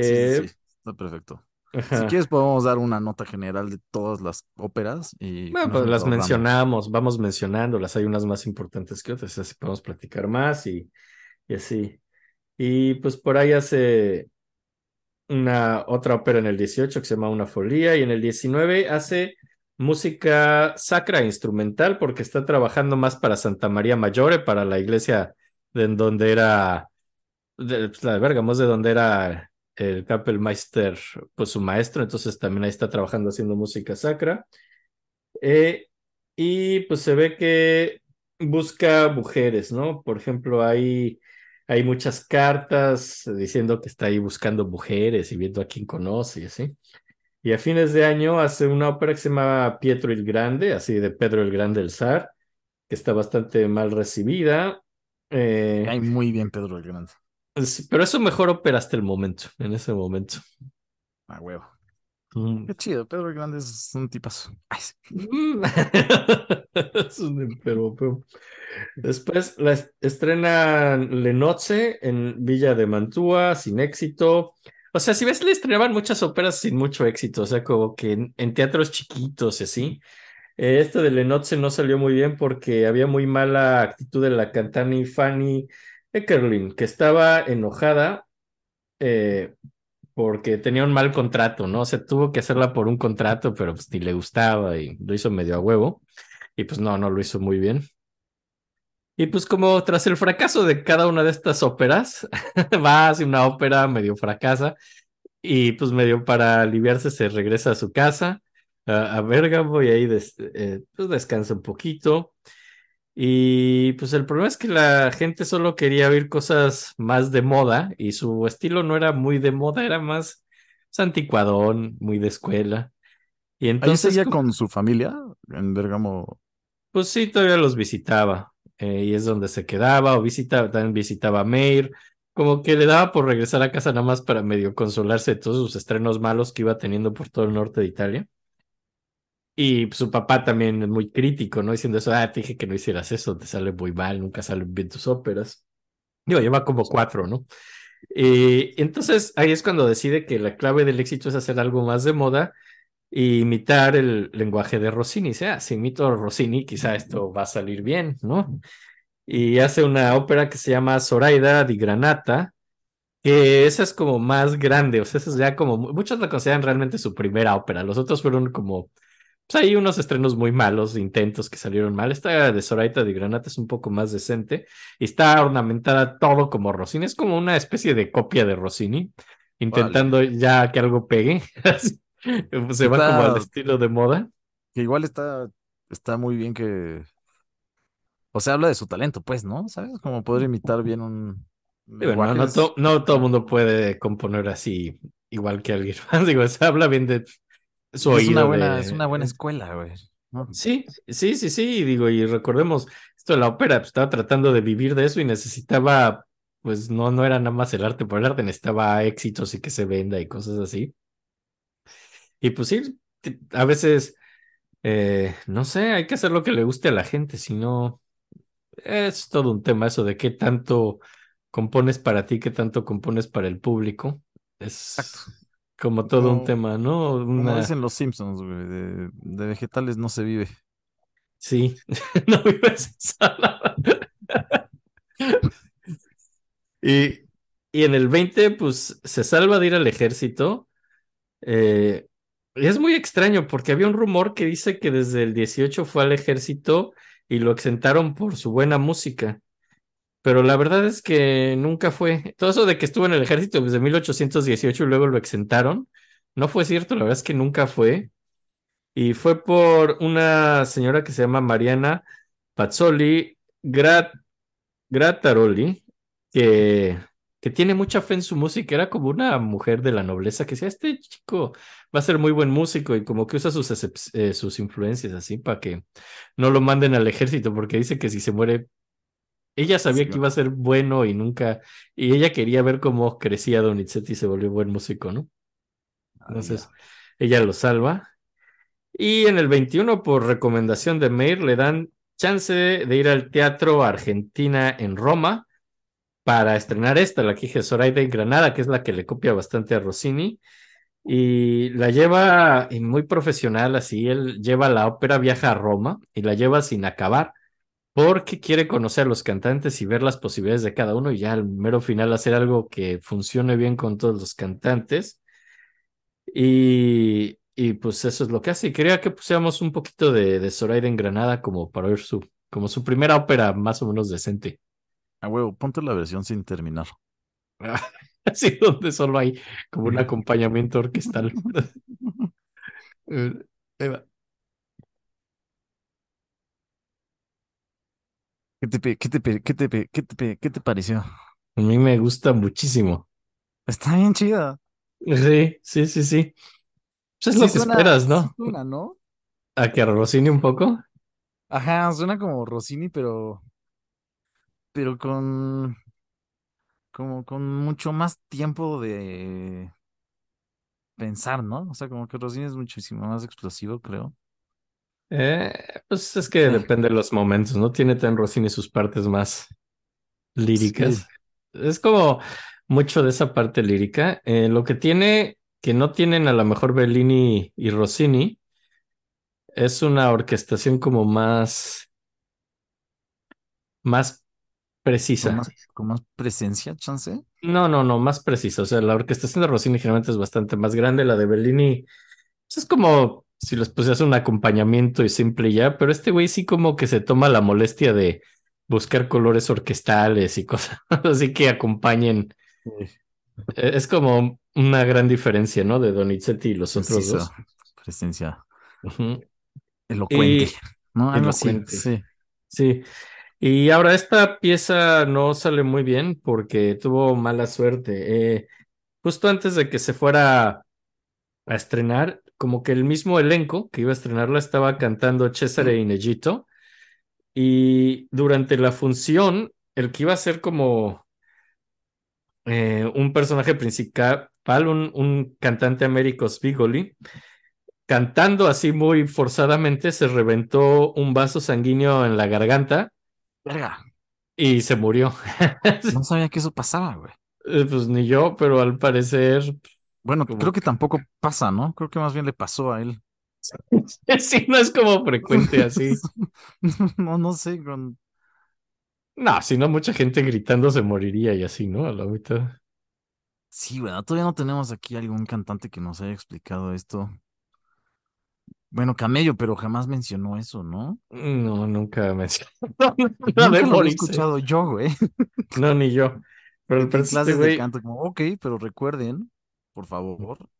Sí, sí, Eh, sí, está perfecto. ajá. Si quieres, podemos dar una nota general de todas las óperas y Bueno, pues las mencionamos, vamos mencionándolas, hay unas más importantes que otras, así podemos platicar más y, y así. Y pues por ahí hace una otra ópera en el 18 que se llama Una Folía y en el 19 hace música sacra instrumental porque está trabajando más para Santa María Maggiore, para la iglesia de donde era, pues, la de Bergamo, de donde era el Kapellmeister, pues su maestro, entonces también ahí está trabajando haciendo música sacra. Eh, y pues se ve que busca mujeres, ¿no? Por ejemplo, hay, hay muchas cartas diciendo que está ahí buscando mujeres y viendo a quién conoce y así. Y a fines de año hace una ópera que se llama Pietro el Grande, así de Pedro el Grande el zar, que está bastante mal recibida. Eh, Cae muy bien Pedro el Grande. pero es su mejor ópera hasta el momento, en ese momento. A huevo. Mm. Qué chido, Pedro el Grande es un tipazo. Ay, sí. Es un europeo. Después la est- estrenan Le Nozze en Villa de Mantua, sin éxito. O sea, si ves, le estrenaban muchas óperas sin mucho éxito, o sea, como que en, teatros chiquitos así. Eh, de Le Nozze no salió muy bien porque había muy mala actitud de la cantante Fanny Eckerlin, que estaba enojada eh, porque tenía un mal contrato, ¿no? O sea, tuvo que hacerla por un contrato, pero pues ni le gustaba y lo hizo medio a huevo. Y pues no, no lo hizo muy bien. Y pues como tras el fracaso de cada una de estas óperas, va hacia una ópera, medio fracasa, y pues medio para aliviarse se regresa a su casa, a, a Bérgamo, y ahí des- eh, pues descansa un poquito. Y pues el problema es que la gente solo quería oír cosas más de moda, y su estilo no era muy de moda, era más anticuadón, muy de escuela. Y Ahí entonces... seguía como- con su familia en Bergamo. Pues sí, todavía los visitaba eh, y es donde se quedaba o visitaba, también visitaba a Meir, como que le daba por regresar a casa nada más para medio consolarse de todos sus estrenos malos que iba teniendo por todo el norte de Italia. Y su papá también es muy crítico, ¿no? Diciendo eso, ah, te dije que no hicieras eso, te sale muy mal, nunca salen bien tus óperas. Digo, lleva como cuatro, ¿no? Y entonces ahí es cuando decide que la clave del éxito es hacer algo más de moda e imitar el lenguaje de Rossini. O sea, si imito a Rossini, quizá esto va a salir bien, ¿no? Y hace una ópera que se llama Zoraida di Granata, que esa es como más grande, o sea, esa es ya como, muchos la consideran realmente su primera ópera, los otros fueron como, pues hay unos estrenos muy malos, intentos que salieron mal, esta de Zoraida di Granata es un poco más decente y está ornamentada todo como Rossini, es como una especie de copia de Rossini, intentando ya que algo pegue, se va como al estilo de moda. Que igual está, está muy bien que. O sea, habla de su talento, pues, ¿no? ¿Sabes? Como poder imitar bien un. Bueno, no, to- no todo el mundo puede componer así, igual que alguien más. Digo, se habla bien de su es una oído buena, de- es una buena escuela, güey. ¿no? Sí, sí, sí, sí, digo, y recordemos, esto de la ópera, pues, estaba tratando de vivir de eso y necesitaba, pues no, no era nada más el arte por el arte, necesitaba éxitos y que se venda y cosas así. Y pues sí, a veces, eh, no sé, hay que hacer lo que le guste a la gente, si no, es todo un tema eso de qué tanto compones para ti, qué tanto compones para el público. Es Exacto. como todo un Como- tema, ¿no? Como Una... dicen los Simpsons, güey, de, de vegetales no se vive. Sí, no vives ensalada. Y, y en el 20, pues se salva de ir al ejército. Eh, es muy extraño porque había un rumor que dice que desde el 18 fue al ejército y lo exentaron por su buena música. Pero la verdad es que nunca fue. Todo eso de que estuvo en el ejército desde 1818 y luego lo exentaron, no fue cierto. La verdad es que nunca fue. Y fue por una señora que se llama Mariana Pazzoli Grat- Grataroli, que, que tiene mucha fe en su música. Era como una mujer de la nobleza que decía, este chico va a ser muy buen músico y como que usa sus, eh, sus influencias así para que no lo manden al ejército, porque dice que si se muere, ella sabía Sí, que iba a ser bueno y nunca, y ella quería ver cómo crecía Donizetti y se volvió buen músico, ¿no? Entonces, ella lo salva. Y en el 21, por recomendación de Meir, le dan chance de ir al Teatro Argentina en Roma para estrenar esta, la que dije, Zoraida en Granada, que es la que le copia bastante a Rossini. Y la lleva y muy profesional, así. Él lleva la ópera, viaja a Roma y la lleva sin acabar, porque quiere conocer a los cantantes y ver las posibilidades de cada uno y ya al mero final hacer algo que funcione bien con todos los cantantes. Y, Y pues eso es lo que hace. Y quería que pusiéramos un poquito de, de Zoraida en Granada como para oír su, como su primera ópera más o menos decente. A huevo, ponte la versión sin terminar. Así donde solo hay como un acompañamiento orquestal. Eh. ¿Qué te, qué te, qué te, qué te, qué te pareció? A mí me gusta muchísimo. Está bien chida. Sí, sí, sí, sí. Pues es Sí lo que suena- esperas, ¿no? suena, ¿no? A que Rossini un poco. Ajá, suena como Rossini, pero. Pero con. Como con mucho más tiempo de pensar, ¿no? O sea, como que Rossini es muchísimo más explosivo, creo. Eh, pues es que Sí. depende de los momentos, ¿no? Tiene tan Rossini sus partes más líricas. Es como mucho de esa parte lírica. Eh, lo que tiene, que no tienen a lo mejor Bellini y Rossini, es una orquestación como más, más precisa. Con más, con más presencia, chance. No, no, no, más precisa. O sea, la orquestación de Rossini generalmente es bastante más grande, la de Bellini pues, es como si les pusieras un acompañamiento y simple y ya, pero este güey sí como que se toma la molestia de buscar colores orquestales y cosas así que acompañen. Eh, Es como una gran diferencia, ¿no? De Donizetti y los otros dos. Presencia elocuente. Elocuente. Sí. Sí. Y ahora esta pieza no sale muy bien porque tuvo mala suerte. Eh, justo antes de que se fuera a estrenar, como que el mismo elenco que iba a estrenarla estaba cantando Cesare in Egitto y durante la función, el que iba a ser como eh, un personaje principal, un, un cantante Américo Spigoli, cantando así muy forzadamente, se reventó un vaso sanguíneo en la garganta Verga. y se murió. No sabía que eso pasaba, güey. Eh, Pues ni yo, pero al parecer Bueno, Como creo que tampoco pasa, ¿no? Creo que más bien le pasó a él. sí, no es como frecuente así. No, no sé, con... No, si no, mucha gente gritando se moriría y así, ¿no? A la mitad. Sí, bueno, todavía no tenemos aquí algún cantante que nos haya explicado esto. Bueno, Camello, pero jamás mencionó eso, ¿no? No, nunca mencioné. Nunca No, de lo morirse. escuchado yo, güey. No, ni yo. Pero el precio clases este de canto, como, ok, pero recuerden, por favor,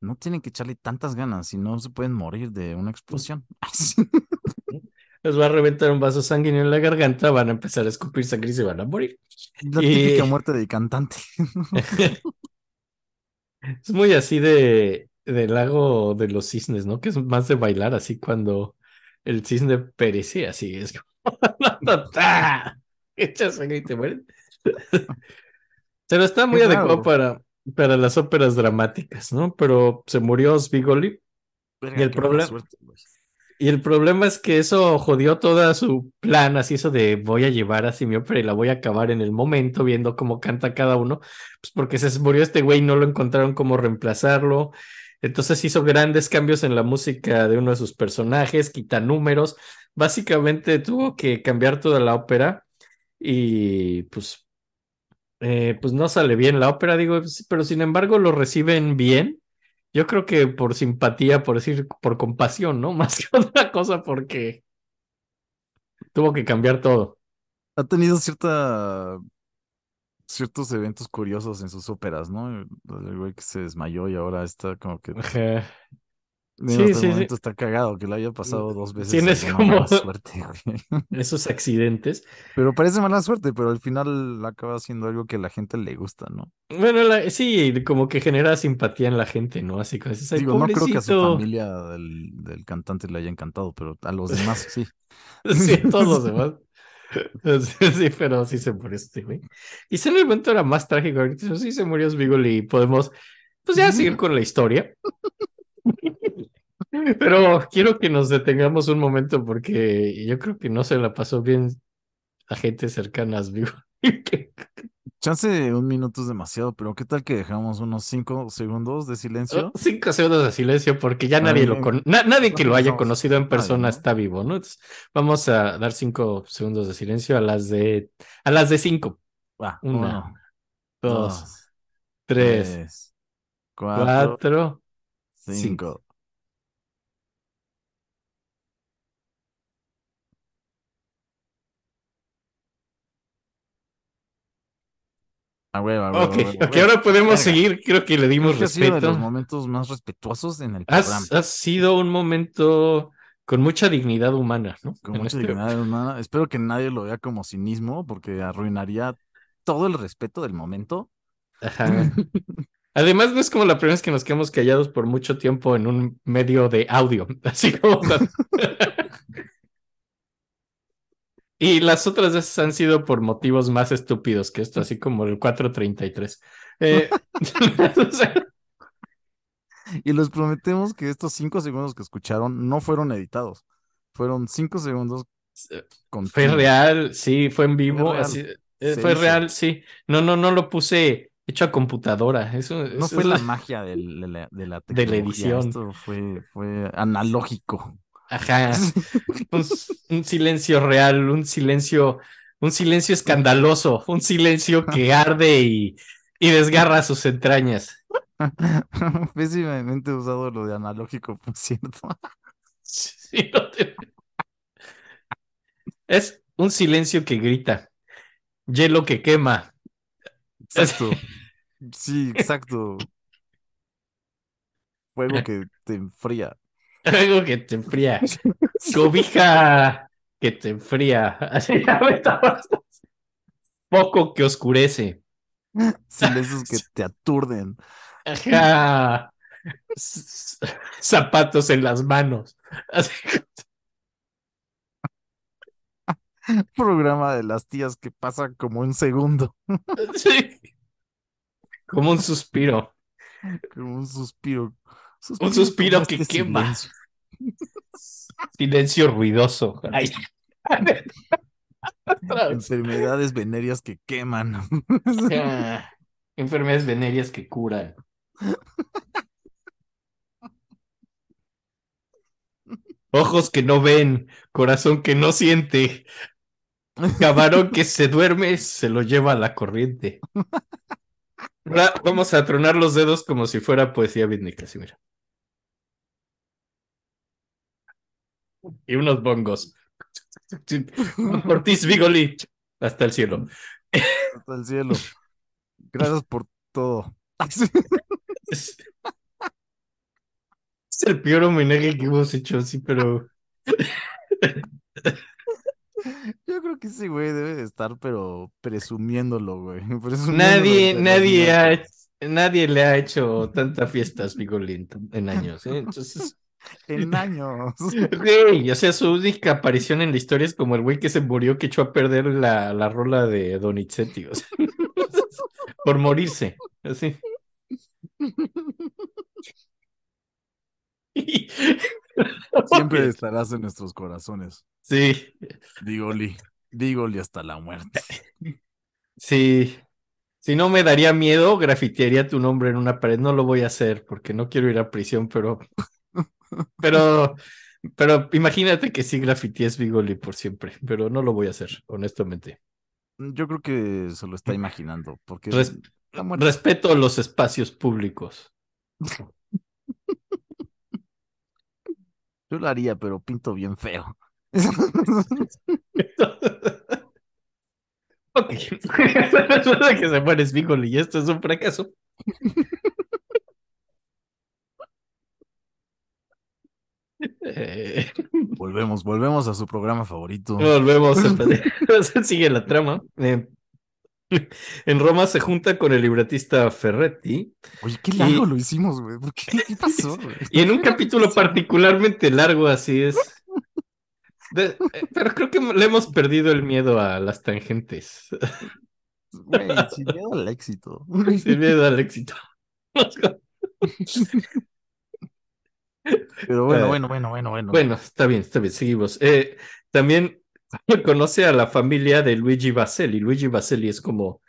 no tienen que echarle tantas ganas, si no se pueden morir de una explosión. Les va a reventar un vaso sanguíneo en la garganta, van a empezar a escupir sangre y se van a morir. La Y- típica muerte de cantante. Es muy así de del lago de los cisnes, ¿no? Que es más de bailar así cuando el cisne perece, así es como echas y te mueres. Pero está muy Qué adecuado raro. para, para las óperas dramáticas, ¿no? Pero se murió Spigoli Verga, Y el problema- y el problema es que eso jodió toda su plan, así eso de voy a llevar así mi ópera y la voy a acabar en el momento viendo cómo canta cada uno, pues porque se murió este güey y no lo encontraron cómo reemplazarlo. Entonces hizo grandes cambios en la música de uno de sus personajes, quita números, básicamente tuvo que cambiar toda la ópera y pues, eh, pues no sale bien la ópera, digo, pero sin embargo lo reciben bien. Yo creo que por simpatía, por decir, por compasión, ¿no? Más que otra cosa, porque tuvo que cambiar todo. Ha tenido cierta ciertos eventos curiosos en sus óperas, ¿no? El güey que se desmayó y ahora está como que Ajá. Sí, hasta el sí, sí. momento está cagado que le haya pasado dos veces Tienes como- mala suerte, güey. Esos accidentes. Pero parece mala suerte, pero al final acaba siendo algo que a la gente le gusta, ¿no? Bueno, la- sí, como que genera simpatía en la gente, ¿no? Así que "Ay, Digo, no creo que a su pobrecito". familia del, del cantante le haya encantado, pero a los demás sí. Sí, a todos los demás. Sí, pero sí se murió este güey. Quizá en el momento era más trágico. Sí se murió Spigoli y podemos, pues ya seguir con la historia. Pero quiero que nos detengamos un momento porque yo creo que no se la pasó bien a gente cercana a Spigoli. Chance un minuto es demasiado, pero ¿qué tal que dejamos unos cinco segundos de silencio? Cinco segundos de silencio porque ya nadie lo conoce. nadie que lo haya conocido en nadie, persona ¿no? está vivo, ¿no? Entonces, vamos a dar cinco segundos de silencio a las de a las de cinco. Una, uno, Dos, dos, tres, tres, cuatro, cuatro, cinco. A huevo, a huevo, Ok, a huevo, a ok, huevo. ahora podemos seguir. Creo que le dimos Creo que ha sido de respeto. los momentos más respetuosos en el programa. Has sido un momento con mucha dignidad humana, ¿no? Con En mucha este- dignidad humana. Espero que nadie lo vea como cinismo, porque arruinaría todo el respeto del momento. Ajá. Además, no es como la primera vez que nos quedamos callados por mucho tiempo en un medio de audio, así como... y las otras veces han sido por motivos más estúpidos que esto, así como el 433. Eh, o sea, Y les prometemos que estos cinco segundos que escucharon no fueron editados. Fueron cinco segundos con fue real, sí, fue en vivo, real. así, eh, fue real, sí. No, no, no lo puse hecho a computadora. Eso, No eso fue es la la- magia del- de la, de la De la edición. Esto fue, fue analógico. Ajá. un, un silencio real, un silencio, un silencio escandaloso, un silencio que arde y, y desgarra sus entrañas. Pésimamente usado lo de analógico, por cierto. Sí, no te- Es un silencio que grita, hielo que quema. Exacto. Sí, exacto. Fuego que te enfría. Algo que te enfría. Cobija que te enfría. Así. Poco que oscurece. Silencios que te aturden. Ajá. Zapatos en las manos. Así, Programa de las tías que pasa como un segundo. sí. Como un suspiro. Como un suspiro. Un suspiro que este quema. silencio. Silencio ruidoso. Ay. Enfermedades venéreas que queman. Ah, Enfermedades venéreas que curan. Ojos que no ven, corazón que no siente, camarón que se duerme, se lo lleva a la corriente. Ahora vamos a tronar los dedos como si fuera poesía bíblica, así mira. Y unos bongos. Ortiz Vigoli, hasta el cielo. Hasta el cielo. Gracias por todo. Es, es el peor homenaje que hemos hecho, sí, pero Yo creo que ese güey debe de estar, pero presumiéndolo, güey. Presumiéndolo nadie, nadie ha, nadie le ha hecho tanta fiesta a Spigolín en años, ¿eh? Entonces, En años. güey, o sea, su única aparición en la historia es como el güey que se murió que echó a perder la, la rola de Donizetti, o sea, por morirse, así. Siempre estarás en nuestros corazones. Sí, Dígole, dígole hasta la muerte. sí. Si no me daría miedo, grafitearía tu nombre en una pared. No lo voy a hacer porque no quiero ir a prisión, pero. Pero. Pero imagínate que sí grafitees Bigoli por siempre, pero no lo voy a hacer, honestamente. Yo creo que se lo está imaginando, porque Res- respeto los espacios públicos. yo lo haría, pero pinto bien feo. Ok. Que se muere Bigoli y esto es un fracaso. Eh, Volvemos, volvemos a su programa favorito. Volvemos a sigue la trama. Eh, en Roma se junta con el libretista Ferretti Oye, qué largo Y- lo hicimos, güey. ¿Por qué? ¿Qué pasó, güey? y en un capítulo particularmente largo, así es. De- eh, pero creo que le hemos perdido el miedo a las tangentes. Güey, sin miedo al éxito. Sin miedo al éxito. Pero bueno, bueno, bueno, bueno, bueno. Bueno, está bien, está bien, seguimos. Eh, también conoce a la familia de Luigi Baselli. Luigi Baselli es como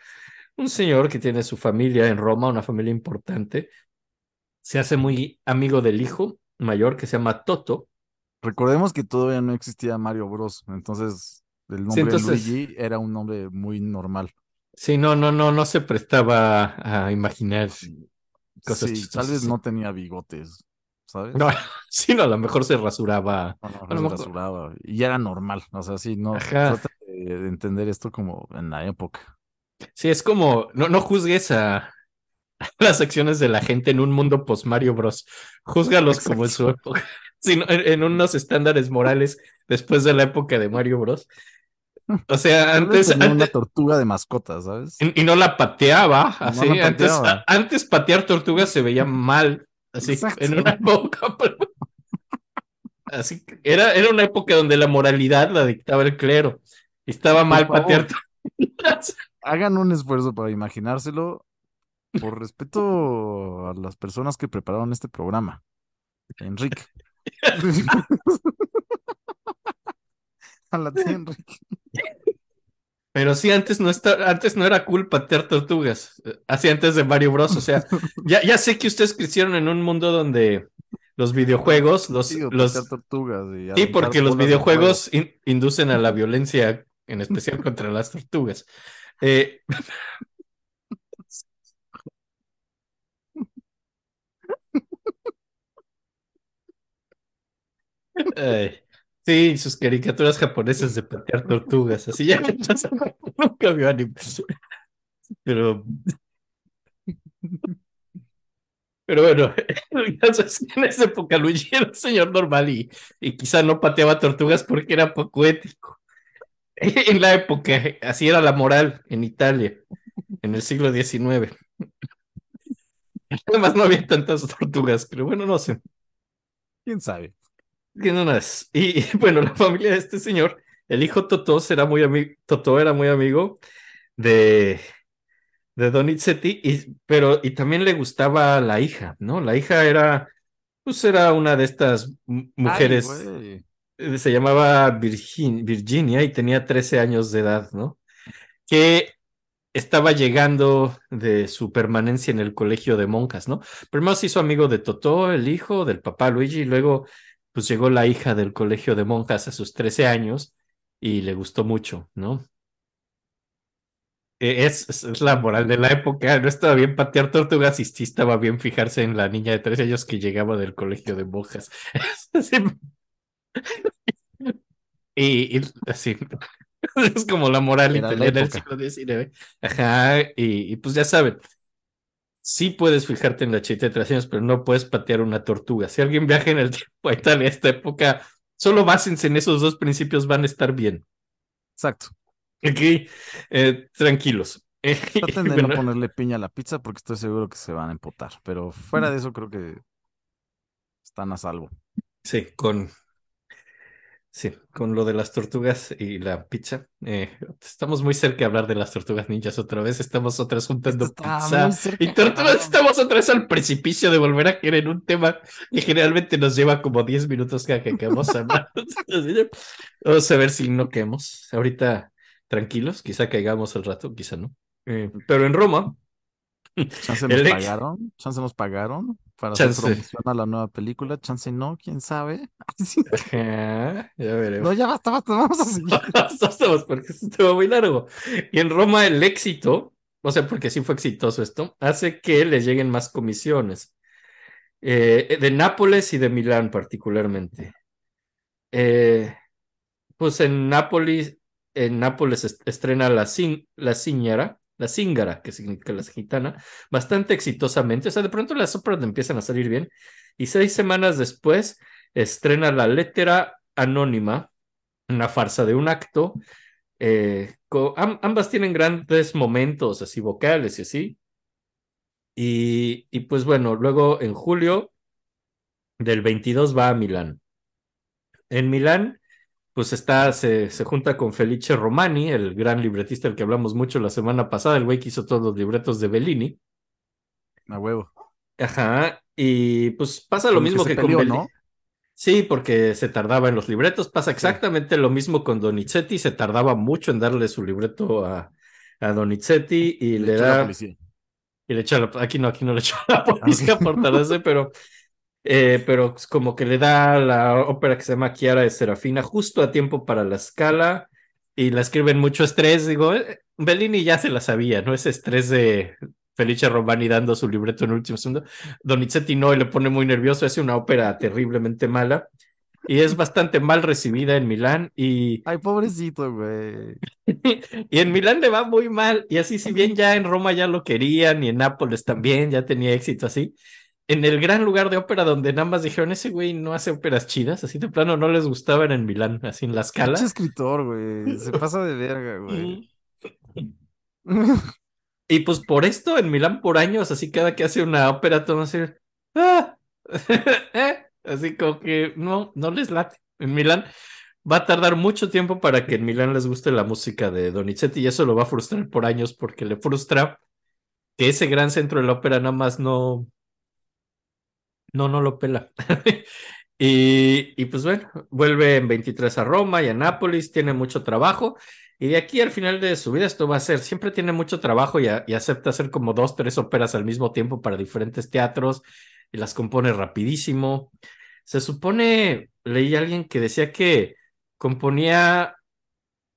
un señor que tiene su familia en Roma, una familia importante. Se hace muy amigo del hijo mayor que se llama Toto. Recordemos que todavía no existía Mario Bros. Entonces, el nombre entonces- Luigi era un nombre muy normal. Sí, no, no, no, no se prestaba a imaginar cosas sí, chistosas. tal vez no tenía bigotes, ¿sabes? No, sí, no, a lo mejor se rasuraba. No, no, a lo se mejor- rasuraba. Y era normal. O sea, sí, no. Ajá. Trata de, de entender esto como en la época. Sí, es como, no, no juzgues a las acciones de la gente en un mundo post Mario Bros. Júzgalos como en su época, sino en, unos estándares morales después de la época de Mario Bros. O sea, antes, tenía una antes- tortuga de mascota, ¿sabes? y, y no la pateaba, No así. la antes, pateaba. a- antes patear tortugas se veía mal, así, Exacto. en una época. pero- Así que era, era una época donde la moralidad la dictaba el clero. Estaba Por mal favor. patear. Hagan un esfuerzo para imaginárselo por respeto a las personas que prepararon este programa. Enrique. a la tía Enrique. Pero sí, antes no, está, antes no era cool patear tortugas, eh, así antes de Mario Bros. O sea, ya, ya sé que ustedes crecieron en un mundo donde los videojuegos, los, Digo, los, tortugas y sí, porque los videojuegos in- inducen a la violencia, en especial contra las tortugas. Eh, ay, sí, sus caricaturas japonesas de patear tortugas, así ya nunca vio anime. Pero Pero bueno, el caso es que en esa época Luigi era un señor normal y, y quizá no pateaba tortugas porque era poco ético. En la época, así era la moral en Italia, en el siglo XIX. Además no había tantas tortugas, pero bueno, no sé. ¿Quién sabe? Y, bueno, la familia de este señor, el hijo Totó será muy amigo, Totó era muy amigo de, de Donizetti, y, pero y también le gustaba la hija, ¿no? La hija era, pues era una de estas mujeres, Ay, eh, se llamaba Virgin- Virginia y tenía 13 años de edad, ¿no? Que estaba llegando de su permanencia en el colegio de monjas, ¿no? Primero se hizo amigo de Totó, el hijo del papá Luigi, y luego pues llegó la hija del colegio de monjas a sus 13 años y le gustó mucho, ¿no? Eh, Es, es, es la moral de la época, no estaba bien patear tortugas y sí estaba bien fijarse en la niña de 13 años que llegaba del colegio de monjas. Y, y así, es como la moral italiana del siglo XIX. Ajá, y, y pues ya saben, sí puedes fijarte en la chita de 13 años, pero no puedes patear una tortuga. Si alguien viaja en el tiempo a Italia esta época, solo básense en esos dos principios, van a estar bien. Exacto. Ok, eh, tranquilos. Traten de bueno, no ponerle piña a la pizza porque estoy seguro que se van a empotar. Pero fuera de eso, creo que están a salvo. sí, con, sí, con lo de las tortugas y la pizza. eh, estamos muy cerca de hablar de las tortugas ninjas otra vez. Estamos otra vez juntando pizza y tortugas. Estamos otra vez al precipicio de volver a caer en un tema que generalmente nos lleva como 10 minutos cada que acabamos hablando. Vamos a ver si no caemos. Ahorita tranquilos, quizá caigamos al rato, quizá no. Eh, pero en Roma, Chance nos ex- pagaron, chance nos pagaron para hacer Chance. promoción a la nueva película, chance no, quién sabe. Ajá, ya veremos. No, ya basta, basta, vamos a seguir. Estamos porque es un tema muy largo. Y en Roma el éxito, o sea, porque sí fue exitoso esto, hace que les lleguen más comisiones. Eh, de Nápoles y de Milán particularmente. Eh, pues en Nápoles, en Nápoles est- estrena la, Cin- la Ciñara, la Cíngara, que significa la gitana, bastante exitosamente. O sea, de pronto las óperas empiezan a salir bien. Y seis semanas después estrena la Lettera Anónima, una farsa de un acto. eh, ambas tienen grandes momentos así vocales y así. Y, y pues bueno, luego en julio del 22 va a Milán. En Milán, pues está, se, se junta con Felice Romani, el gran libretista del que hablamos mucho la semana pasada, el güey que hizo todos los libretos de Bellini. A huevo. Ajá, y pues pasa lo Con mismo que, con peleó, Bellini. ¿no? Sí, porque se tardaba en los libretos. Pasa exactamente lo mismo con Donizetti. Se tardaba mucho en darle su libreto a, a Donizetti y le, la da. policía. Y le echa la, aquí no, aquí no le echó la policía por tardarse, pero, eh, pero como que le da la ópera que se llama Chiara de Serafina justo a tiempo para la escala y la escribe en mucho estrés. Digo, eh, Bellini ya se la sabía, ¿no? Ese estrés de Felice Romani dando su libreto en el último segundo. Donizetti no, y le pone muy nervioso, hace una ópera terriblemente mala. y es bastante mal recibida en Milán y, Ay, pobrecito, güey. y en Milán le va muy mal y así si bien ya en Roma ya lo querían y en Nápoles también ya tenía éxito así, en el gran lugar de ópera donde nada más dijeron ese güey no hace óperas chidas, así de plano no les gustaban en Milán, así en la escala. Pinche escritor, güey. Se pasa de verga, güey. Y pues por esto en Milán por años, así cada que hace una ópera, todo así, ah, ¿eh? así como que no, no les late. En Milán va a tardar mucho tiempo para que en Milán les guste la música de Donizetti y eso lo va a frustrar por años porque le frustra que ese gran centro de la ópera nada más no, no, no lo pela. y, y pues bueno, vuelve en 23 a Roma y a Nápoles, tiene mucho trabajo. Y de aquí al final de su vida esto va a ser, siempre tiene mucho trabajo y, a- y acepta hacer como dos, tres óperas al mismo tiempo para diferentes teatros y las compone rapidísimo. Se supone, leí a alguien que decía que componía,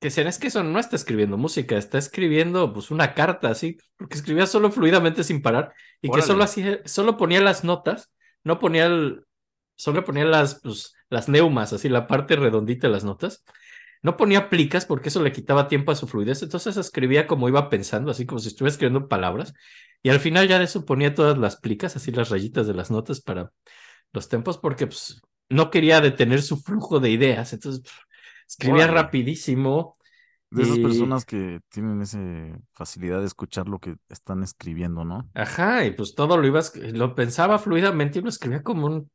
que será es que eso no está escribiendo música, está escribiendo pues una carta así, porque escribía solo fluidamente sin parar y que solo hacía, solo ponía las notas, no ponía el, solo ponía las, pues, las neumas, así la parte redondita de las notas. No ponía plicas porque eso le quitaba tiempo a su fluidez, entonces escribía como iba pensando, así como si estuviera escribiendo palabras, y al final ya de eso ponía todas las plicas, así las rayitas de las notas para los tempos, porque pues, no quería detener su flujo de ideas, entonces escribía rapidísimo. De esas y- personas que tienen esa facilidad de escuchar lo que están escribiendo, ¿no? Ajá, y pues todo lo iba, lo pensaba fluidamente y lo escribía como un-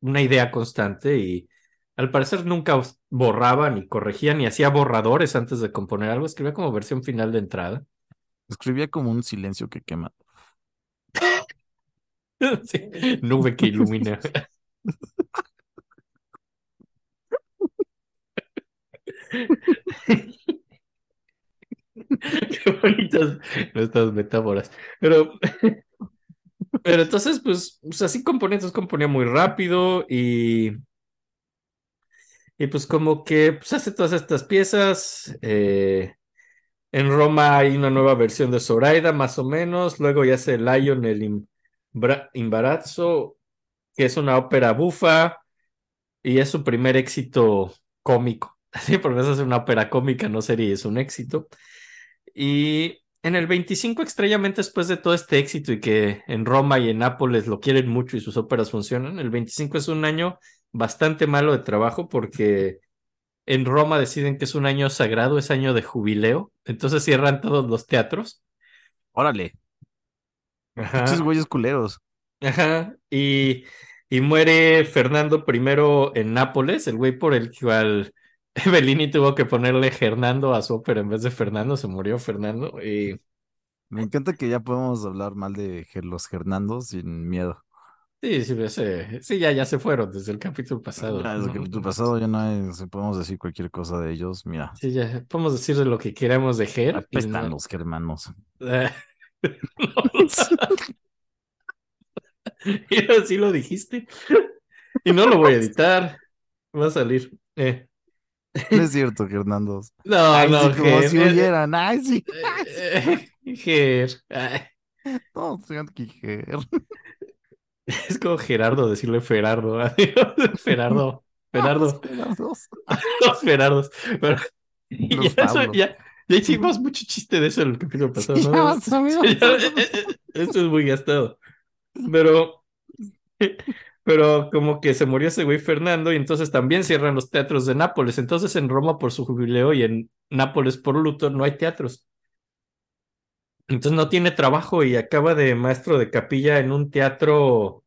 una idea constante y al parecer nunca borraba ni corregía ni hacía borradores antes de componer algo, escribía como versión final de entrada. Escribía como un silencio que quema. Sí, nube que ilumina. Qué bonitas estas metáforas. Pero, pero entonces, pues, pues así componía, entonces componía muy rápido y, y pues como que pues, hace todas estas piezas. eh, en Roma hay una nueva versión de Zoraida, más o menos. Luego ya hace Lion el Imbarazzo, que es una ópera bufa y es su primer éxito cómico. Así, porque eso es una ópera cómica, no serie, es un éxito. Y en el 25, extrañamente, después de todo este éxito y que en Roma y en Nápoles lo quieren mucho y sus óperas funcionan, el 25 es un año bastante malo de trabajo porque en Roma deciden que es un año sagrado, es año de jubileo, entonces cierran todos los teatros. Órale, Ajá. pinches güeyes culeros. Ajá, y, y muere Fernando I en Nápoles, el güey por el cual Bellini tuvo que ponerle Hernando a su ópera en vez de Fernando, se murió Fernando. Y Me encanta que ya podemos hablar mal de los Hernandos sin miedo. sí, sí, ese- sí, ya, ya se fueron desde el capítulo pasado. Ya, desde ¿no? el capítulo pasado ya no hay, podemos decir cualquier cosa de ellos. Mira, Sí, ya podemos decir lo que queramos de Her. y apestan no- los germanos. Y así lo dijiste. Y no lo voy a editar. Va a salir. Eh. No es cierto, Hernandos. No, Ay, no, sí, como si huyeran. Ay, sí. eh, eh, Ger. Ay, Todos tengan que Ger. Es como Gerardo decirle Ferardo. Ferardo. Ferardo. Los Gerardos. Pero, Los ya, eso- ya, ya hicimos mucho chiste de eso en el capítulo pasado. Sí, ¿no? ya eh, Esto es muy gastado. Pero, pero como que se murió ese güey Fernando y entonces también cierran los teatros de Nápoles. Entonces en Roma por su jubileo y en Nápoles por luto no hay teatros. Entonces no tiene trabajo y acaba de maestro de capilla en un teatro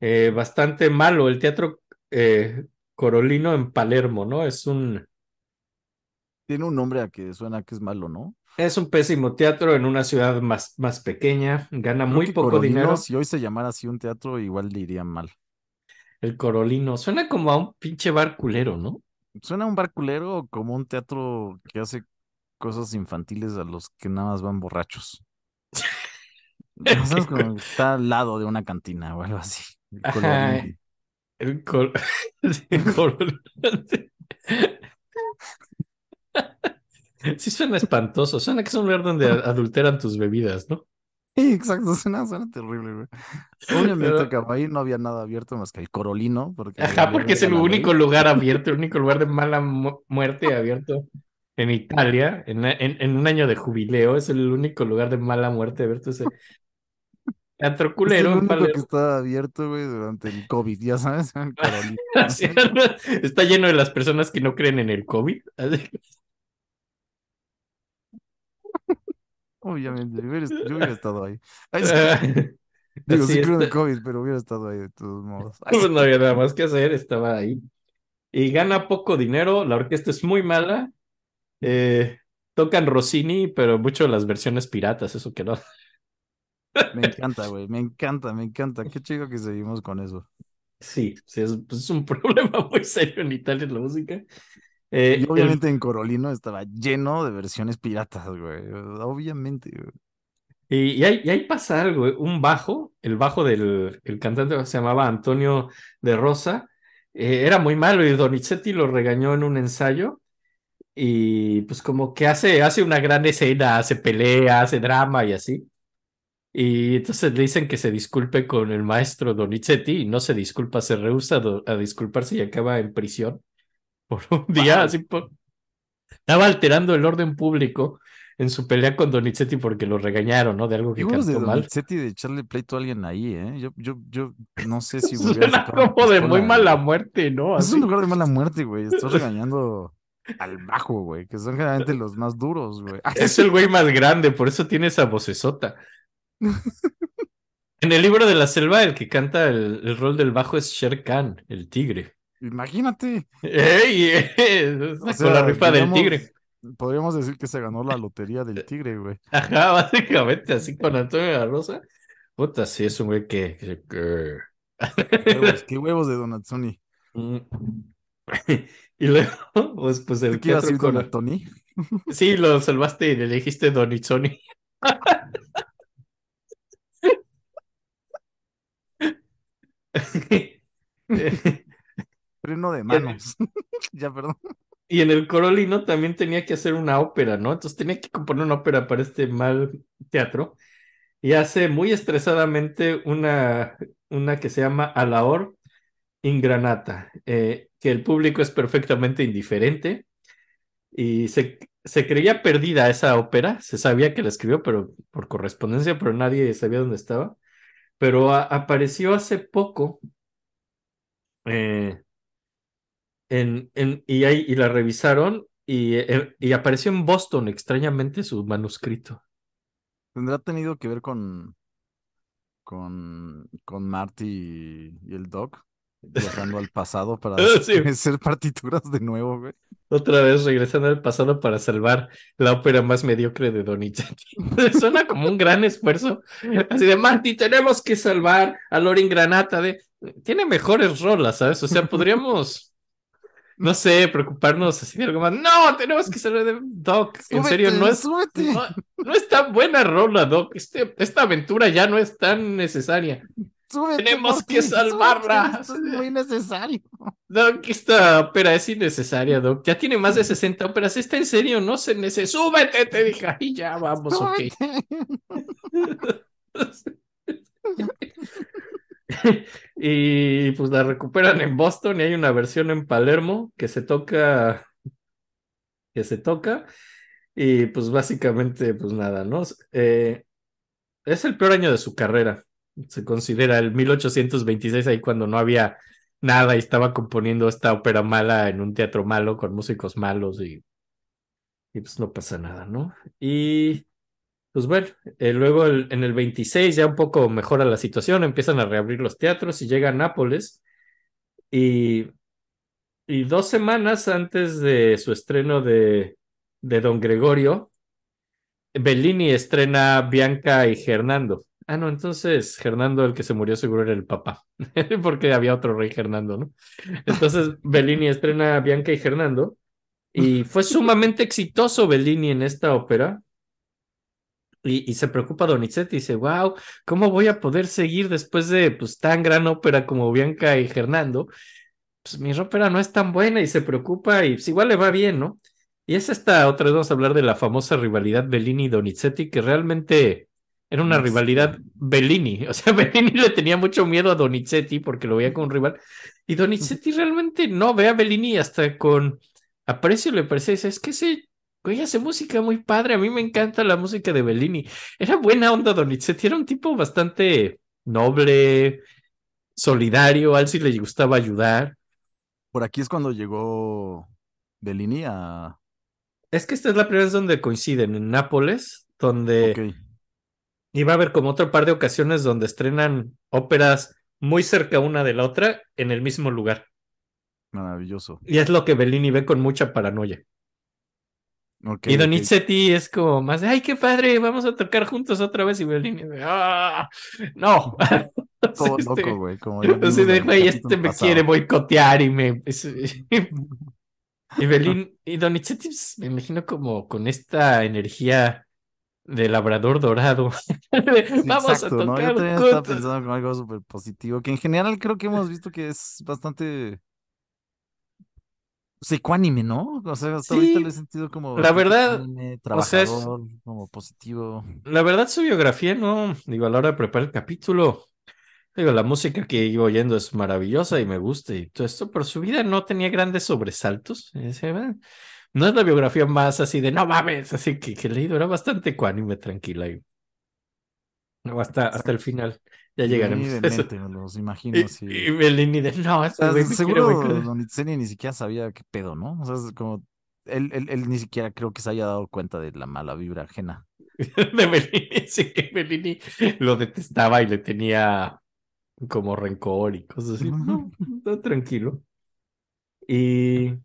eh, bastante malo, el teatro eh, Corolino en Palermo, ¿no? Es un, Tiene un nombre a que suena que es malo, ¿no? es un pésimo teatro en una ciudad más, más pequeña, gana Creo muy poco Corolino, dinero. Si hoy se llamara así un teatro, igual le iría mal. El Corolino, suena como a un pinche bar culero, ¿no? Suena a un bar culero o como un teatro que hace cosas infantiles a los que nada más van borrachos. No sabes como está al lado de una cantina o algo así. El. Corolino. El, cor- sí, el Corolino. Sí suena espantoso, suena que es un lugar donde adulteran tus bebidas, ¿no? Exacto, suena, suena terrible, güey. Obviamente Pero- acabó ahí, no había nada abierto más que el Corolino. Porque Ajá, porque es el ley. único lugar abierto, el único lugar de mala mu- muerte abierto en Italia, en, en- en un año de jubileo, es el único lugar de mala muerte abierto ese teatro Es culero el en único que está abierto, güey, durante el COVID, ya sabes, el Corolino. Está lleno de las personas que no creen en el COVID. Así- Obviamente, yo hubiera, estado ahí. Ay, sí, digo, sí creo está. COVID, pero hubiera estado ahí de todos modos. Ay, Pues no había nada más que hacer, estaba ahí. Y gana poco dinero, la orquesta es muy mala. eh, tocan Rossini, pero mucho las versiones piratas, eso que no. Me encanta, güey, me encanta, me encanta. Qué chido que seguimos con eso. Sí, sí, es, pues, es un problema muy serio en Italia en la música. Eh, Y el- obviamente en Corolino estaba lleno de versiones piratas, güey. Obviamente, güey. y, y ahí, y ahí pasa algo, eh, un bajo, el bajo del el cantante se llamaba Antonio de Rosa, eh, era muy malo y Donizetti lo regañó en un ensayo y pues como que hace, hace una gran escena, hace pelea, hace drama y así. Y entonces le dicen que se disculpe con el maestro Donizetti y no se disculpa, se rehúsa a disculparse y acaba en prisión por un día, Wow. así por... Estaba alterando el orden público en su pelea con Donizetti porque lo regañaron, ¿no? De algo ¿Qué que huevos de cantó mal. Donizetti de echarle pleito a alguien ahí, eh? Yo, yo, yo no sé si Suena como de muy mala muerte, ¿no? Es un lugar de mala muerte, güey. Estás regañando al bajo, güey, que son generalmente los más duros, güey. Es el güey más grande, por eso tiene esa vocesota. En el libro de la selva, el que canta el, el rol del bajo es Sher Khan, el tigre. Imagínate. ¡Ey! eh, O sea, la rifa del tigre. Podríamos decir que se ganó la lotería del tigre, güey. Ajá, básicamente, así con Antonio de la Rosa. Puta, sí, es un güey que. que- que- Huevos, qué huevos de Donazzoni. Mm. Y luego, pues, pues el ¿Tú que ibas a teatro ir con... Donatoni? Sí, lo salvaste y le dijiste Donizoni. Freno de manos. ya, perdón. Y en el Corolino también tenía que hacer una ópera, ¿no? Entonces tenía que componer una ópera para este mal teatro. Y hace muy estresadamente una, una que se llama Alaor Ingranata, eh, que el público es perfectamente indiferente. Y se, se creía perdida esa ópera, se sabía que la escribió, pero por correspondencia, pero nadie sabía dónde estaba. Pero a- apareció hace poco eh, en, en, y, ahí, y la revisaron y, eh, y apareció en Boston extrañamente su manuscrito. ¿Tendrá tenido que ver con, con, con Marty y, y el Doc viajando al pasado para Sí. hacer partituras de nuevo, güey? Otra vez regresando al pasado para salvar la ópera más mediocre de Donizetti. Suena como un gran esfuerzo. Así de, Marty, tenemos que salvar a Lorin Granata de... Tiene mejores rolas, ¿sabes? O sea, podríamos, no sé, preocuparnos así de algo más. No, tenemos que salvar de Doc. En serio, no es... súbete. No, no es tan buena rola, Doc. Este, esta aventura ya no es tan necesaria. súbete, tenemos que salvarla. súbete, esto es muy necesario. Doc, esta ópera es innecesaria, Doc. Ya tiene más de 60 óperas. ¿Está en serio? No se necesita. ¡Súbete! Te dije. Ay, ya vamos, ok. Y pues la recuperan en Boston y hay una versión en Palermo que se toca. Que se toca. Y pues básicamente, pues nada, ¿no? Eh, es el peor año de su carrera. Se considera el 1826, ahí cuando no había nada y estaba componiendo esta ópera mala en un teatro malo con músicos malos y, y pues no pasa nada, ¿no? Y pues bueno, eh, luego en el 26 ya un poco mejora la situación, empiezan a reabrir los teatros y llega a Nápoles y, y dos semanas antes de su estreno de, de Don Gregorio, Bellini estrena Bianca y Hernando. Ah, no, entonces Hernando, el que se murió, seguro era el papá, porque había otro rey Hernando, ¿no? Entonces Bellini estrena Bianca y Hernando, y fue sumamente exitoso Bellini en esta ópera. Y, y se preocupa Donizetti y dice, wow, ¿cómo voy a poder seguir después de pues, tan gran ópera como Bianca y Hernando? Pues mi ópera no es tan buena y se preocupa y pues, igual le va bien, ¿no? Y es esta otra vez vamos a hablar de la famosa rivalidad Bellini y Donizetti, que realmente Era una rivalidad Bellini. O sea, Bellini le tenía mucho miedo a Donizetti porque lo veía como un rival. Y Donizetti realmente no ve a Bellini hasta con aprecio le parece. dice, Es que ese güey hace música muy padre. A mí me encanta la música de Bellini. Era buena onda Donizetti. Era un tipo bastante noble, solidario. A él sí le gustaba ayudar. Por aquí es cuando llegó Bellini a... Es que esta es la primera vez donde coinciden en Nápoles, donde va a haber como otro par de ocasiones donde estrenan óperas muy cerca una de la otra en el mismo lugar. maravilloso. Y es lo que Bellini ve con mucha paranoia. Y. Donizetti es como más de, ay, qué padre, vamos a tocar juntos otra vez. Y de, ah, no. Todo Así, este, loco, güey. Como vimos de, en güey, este me pasado. quiere boicotear y me... y Bellini, y Donizetti, pues, me imagino como con esta energía de labrador dorado. Sí, vamos exacto, a ¿no? Yo tocar también estaba juntos". pensando como algo súper positivo, que en general creo que hemos visto que es bastante pues, ecuánime, ¿no? O sea, hasta ahorita lo he sentido como la verdad, ecuánime, o sea, es- trabajador, como positivo. La verdad, su biografía, no, digo, a la hora de preparar el capítulo, digo, la música que iba oyendo es maravillosa y me gusta y todo esto, pero su vida no tenía grandes sobresaltos. Y decía, "Bueno, no es la biografía más así de no mames, así que, que he leído, era bastante ecuánime, tranquila. Y, no, hasta, hasta el final, ya llegaremos. De eso. mente, me los imagino Y, así. y Bellini de no, O sea, seguro boicotear". Donizetti ni siquiera sabía qué pedo, ¿no? O sea, es como él, él, él ni siquiera creo que se haya dado cuenta de la mala vibra ajena. de Bellini, sí, que Bellini lo detestaba y le tenía como rencor y cosas así. No, no, tranquilo. Y,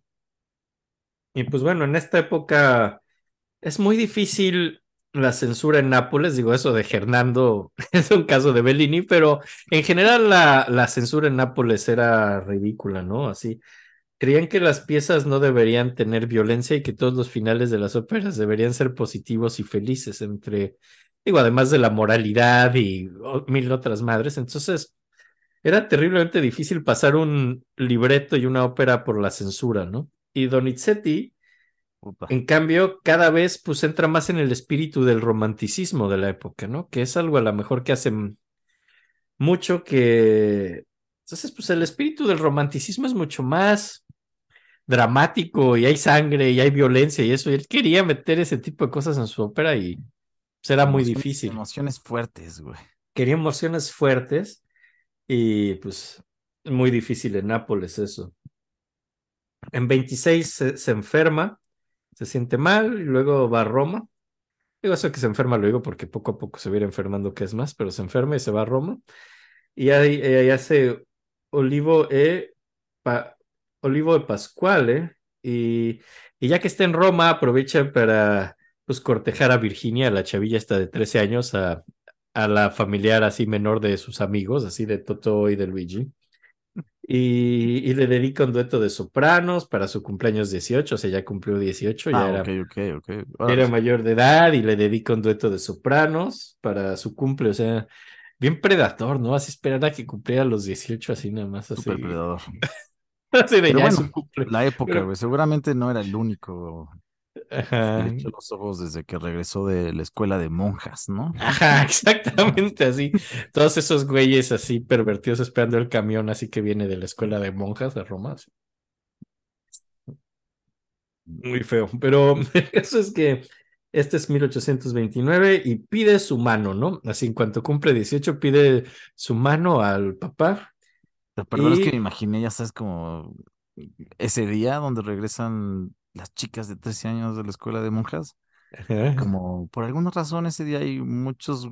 y pues bueno, en esta época es muy difícil la censura en Nápoles, digo eso de Hernando, es un caso de Bellini, pero en general la, la censura en Nápoles era ridícula, ¿no? Así, creían que las piezas no deberían tener violencia y que todos los finales de las óperas deberían ser positivos y felices entre, digo, además de la moralidad y mil otras madres, entonces era terriblemente difícil pasar un libreto y una ópera por la censura, ¿no? Y Donizetti, En cambio, cada vez pues entra más en el espíritu del romanticismo de la época, ¿no? Que es algo a lo mejor que hace mucho que... Entonces, pues el espíritu del romanticismo es mucho más dramático y hay sangre y hay violencia y eso. Y él quería meter ese tipo de cosas en su ópera y pues, era muy difícil. Emociones fuertes, güey. Quería emociones fuertes y pues muy difícil en Nápoles eso. En 26 se, se enferma, se siente mal y luego va a Roma. Digo eso que se enferma, lo digo porque poco a poco se ir enfermando, que es más, pero se enferma y se va a Roma. Y ahí, ahí hace Olivo e, Olivo de Pascuale. Y, y ya que está en Roma, aprovecha para pues cortejar a Virginia, la chavilla esta de 13 años, a, a la familiar así menor de sus amigos, así de Toto y de Luigi. Y, y le dedica un dueto de sopranos para su cumpleaños 18, o sea, ya cumplió 18, ya Ah, era. Ahora era mayor de edad y le dedica un dueto de sopranos para su cumple, o sea, bien predator, ¿no? Así esperar a que cumpliera los 18, así nada más, así. Súper predador. así de Pero ya bueno, su cumple. La época, Pero- güey. Seguramente no era el único. Ajá. Los ojos desde que regresó de la escuela de monjas, ¿no? Ajá, exactamente así. Todos esos güeyes así pervertidos esperando el camión, así que viene de la escuela de monjas de Roma. así. Muy feo, pero el caso es que este es 1829 y pide su mano, ¿no? Así en cuanto cumple 18 pide su mano al papá. Pero perdón, es que me imaginé, ya sabes, como ese día donde regresan las chicas de 13 años de la escuela de monjas. Ajá. Como por alguna razón ese día hay muchos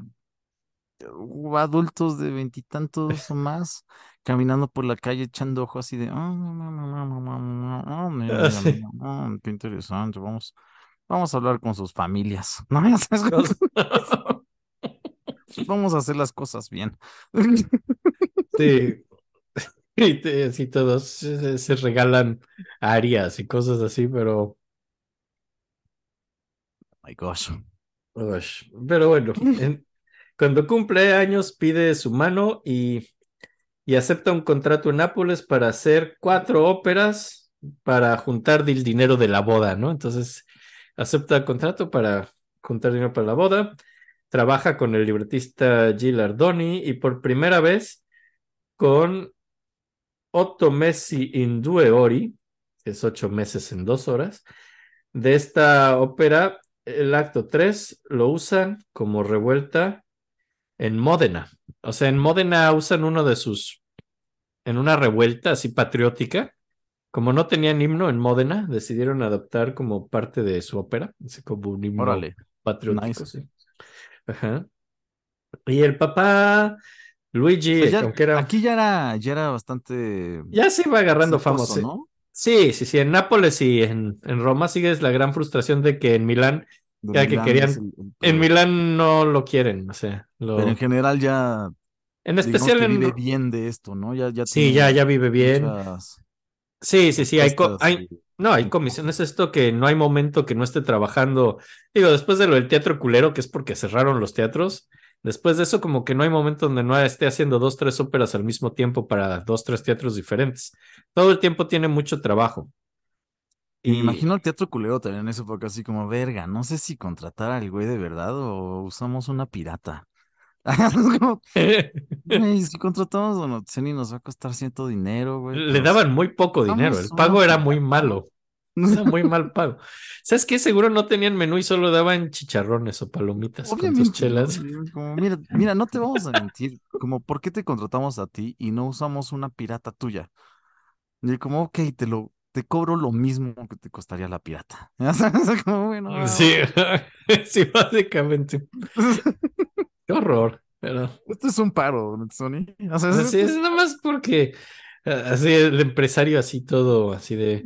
uh, adultos de veintitantos o más caminando por la calle echando ojo así de, "Ah, ah, Ah, ah, qué interesante, vamos, vamos a hablar con sus familias, ¿no? Vamos a hacer las cosas bien. Sí. Y te- así todos se, se regalan arias y cosas así, pero, My gosh. pero bueno, en- cuando cumple años pide su mano y, y acepta un contrato en Nápoles para hacer cuatro óperas para juntar el dinero de la boda, ¿no? Entonces acepta el contrato para juntar dinero para la boda. trabaja con el libretista Gil Ardoni y por primera vez con Otto Messi in Due Ori, que es ocho meses en dos horas. De esta ópera, el acto 3 lo usan como revuelta en Módena. O sea, en Módena usan uno de sus, en una revuelta así patriótica. Como no tenían himno en Módena, decidieron adoptar como parte de su ópera, así como un himno Órale. patriótico. Nice. sí. Ajá. Y el papá Luigi, ya- aunque era, Aquí ya era, ya era bastante ya se iba agarrando fama. exitoso, sí. ¿no? Sí, sí, sí. En Nápoles y en, en Roma sigues la gran frustración de que en Milán, Ya que querían- es el- el en. Milán no lo quieren, o sea, lo- Pero en general ya, en especial que en, vive bien de esto, ¿no? Ya, ya sí, ya, ya vive bien. muchas Sí, sí, sí, hay, co- hay, no, hay comisiones, esto que no hay momento que no esté trabajando. Digo, después de lo del teatro culero, que es porque cerraron los teatros, después de eso como que no hay momento donde no esté haciendo dos, tres óperas al mismo tiempo para dos, tres teatros diferentes. Todo el tiempo tiene mucho trabajo. Y me imagino el teatro culero también en esa época, así como, verga, no sé si contratar al güey de verdad o usamos una pirata. Como, güey, si contratamos a Notzeni nos va a costar cierto dinero, güey. Le pero daban muy poco dinero, el pago era muy malo, era muy mal pago. ¿Sabes qué? Seguro no tenían menú y solo daban chicharrones o palomitas con tus Obviamente, chelas. Como, mira, mira, no te vamos a mentir, como, ¿por qué te contratamos a ti y no usamos una pirata tuya? Y como, ok, te lo, te cobro lo mismo que te costaría la pirata. Como, bueno, Sí, sí, básicamente. Qué horror. Pero Esto es un paro, Sony. O sea, así esto es nada más porque eh, así el empresario así todo, así de,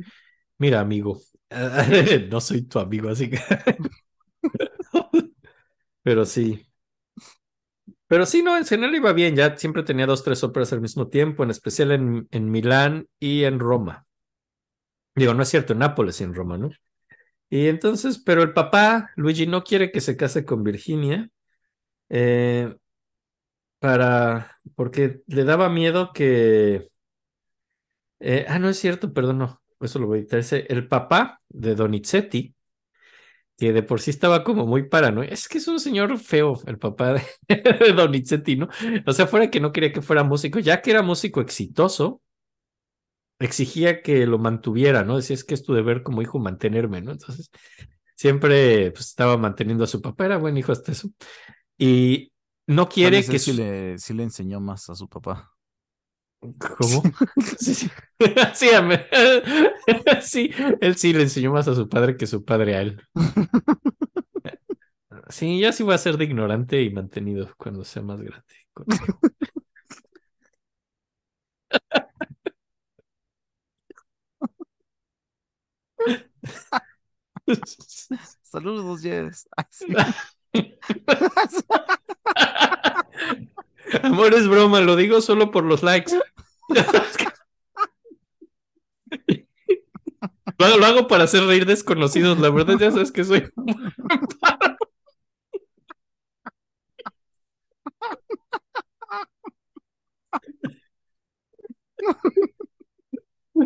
mira amigo, no soy tu amigo, así que. Pero sí. Pero sí, no, en general iba bien, ya siempre tenía dos, tres óperas al mismo tiempo, en especial en, en Milán y en Roma. Digo, no es cierto, en Nápoles y en Roma, ¿no? Y entonces, pero el papá, Luigi, no quiere que se case con Virginia, eh, para, porque le daba miedo que, eh, ah, no es cierto, perdón, no, eso lo voy a editar, ese- el papá de Donizetti, que de por sí estaba como muy paranoico. Es que es un señor feo, el papá de, de Donizetti, ¿no? O sea, fuera que no quería que fuera músico, ya que era músico exitoso, exigía que lo mantuviera, ¿no? Decía, es que es tu deber como hijo mantenerme, ¿no? Entonces, siempre pues, estaba manteniendo a su papá, era buen hijo hasta eso. Y no quiere que su- le, sí le enseñó más a su papá. ¿Cómo? Sí, sí. Sí, sí, él sí le enseñó más a su padre que su padre a él. Sí, yo sí voy a ser de ignorante y mantenido cuando sea más grande. Saludos, Jess. Amor, es broma, lo digo solo por los likes. Lo hago para hacer reír desconocidos, la verdad ya sabes que soy...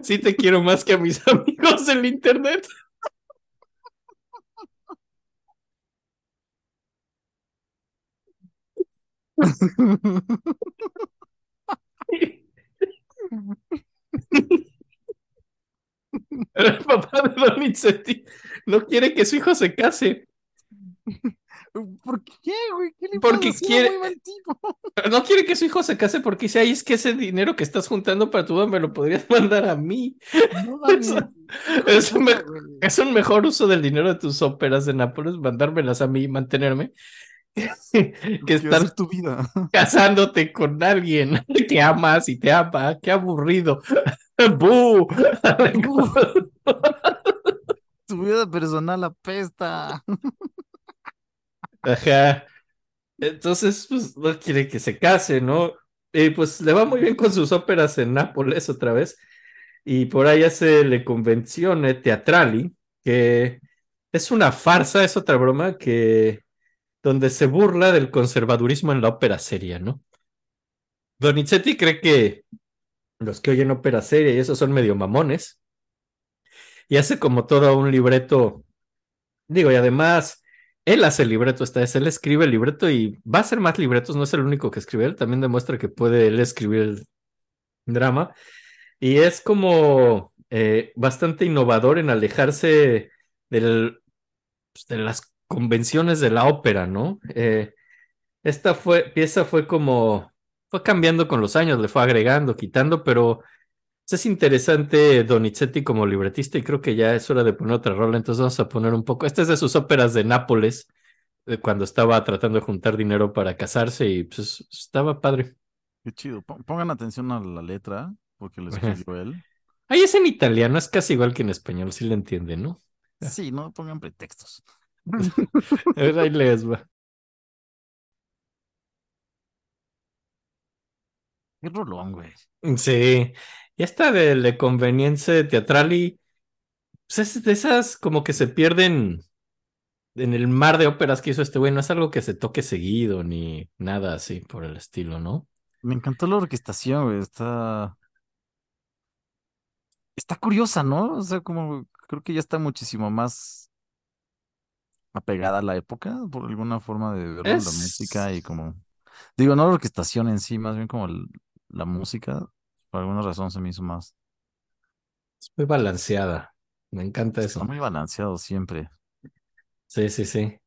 Sí te quiero más que a mis amigos del internet. El papá de Donizetti no quiere que su hijo se case. ¿Por qué, güey? ¿Qué le Porque pasa? Quiere- muy mal tipo. No quiere que su hijo se case porque dice, ay, es que ese dinero que estás juntando para tu boda me lo podrías mandar a mí. No. Eso- me- güey. Es un mejor uso del dinero de tus óperas de Nápoles, mandármelas a mí y mantenerme, que ¿Qué estar tu vida? casándote con alguien que amas y te ama. Qué aburrido. ¡Bú! Tu vida personal apesta. Ajá. Entonces, pues no quiere que se case, ¿no? Y pues le va muy bien con sus óperas en Nápoles otra vez. Y por ahí hace Le Convenzione Teatrali, que es una farsa, es otra broma que donde se burla del conservadurismo en la ópera seria, ¿no? Donizetti cree que los que oyen ópera seria y esos son medio mamones. Y hace como todo un libreto. Digo, y además él hace el libreto, esta vez él escribe el libreto y va a hacer más libretos, no es el único que escribe él, también demuestra que puede él escribir el drama. Y es como eh, bastante innovador en alejarse del, pues, de las convenciones de la ópera, ¿no? Eh, esta fue, pieza fue como, fue cambiando con los años, le fue agregando, quitando, pero es interesante Donizetti como libretista y creo que ya es hora de poner otra rola, entonces vamos a poner un poco, esta es de sus óperas de Nápoles, cuando estaba tratando de juntar dinero para casarse y pues estaba padre. Qué chido. Pon- Pongan atención a la letra, porque lo escribió él. Ahí es en italiano, es casi igual que en español, si le entienden, ¿no? Sí, no pongan pretextos. A ver, ahí les va. Qué rolón, güey. Sí, y esta de, de conveniencia teatral y pues es de esas como que se pierden en el mar de óperas que hizo este güey, no es algo que se toque seguido ni nada así por el estilo, ¿no? Me encantó la orquestación, güey. Está. Está curiosa, ¿no? O sea, como creo que ya está muchísimo más apegada a la época, por alguna forma de verlo, la música y como. Digo, no la orquestación en sí, más bien como el- la música. Por alguna razón se me hizo más. Es muy balanceada, me encanta Está eso. muy balanceado siempre. Sí, sí, sí.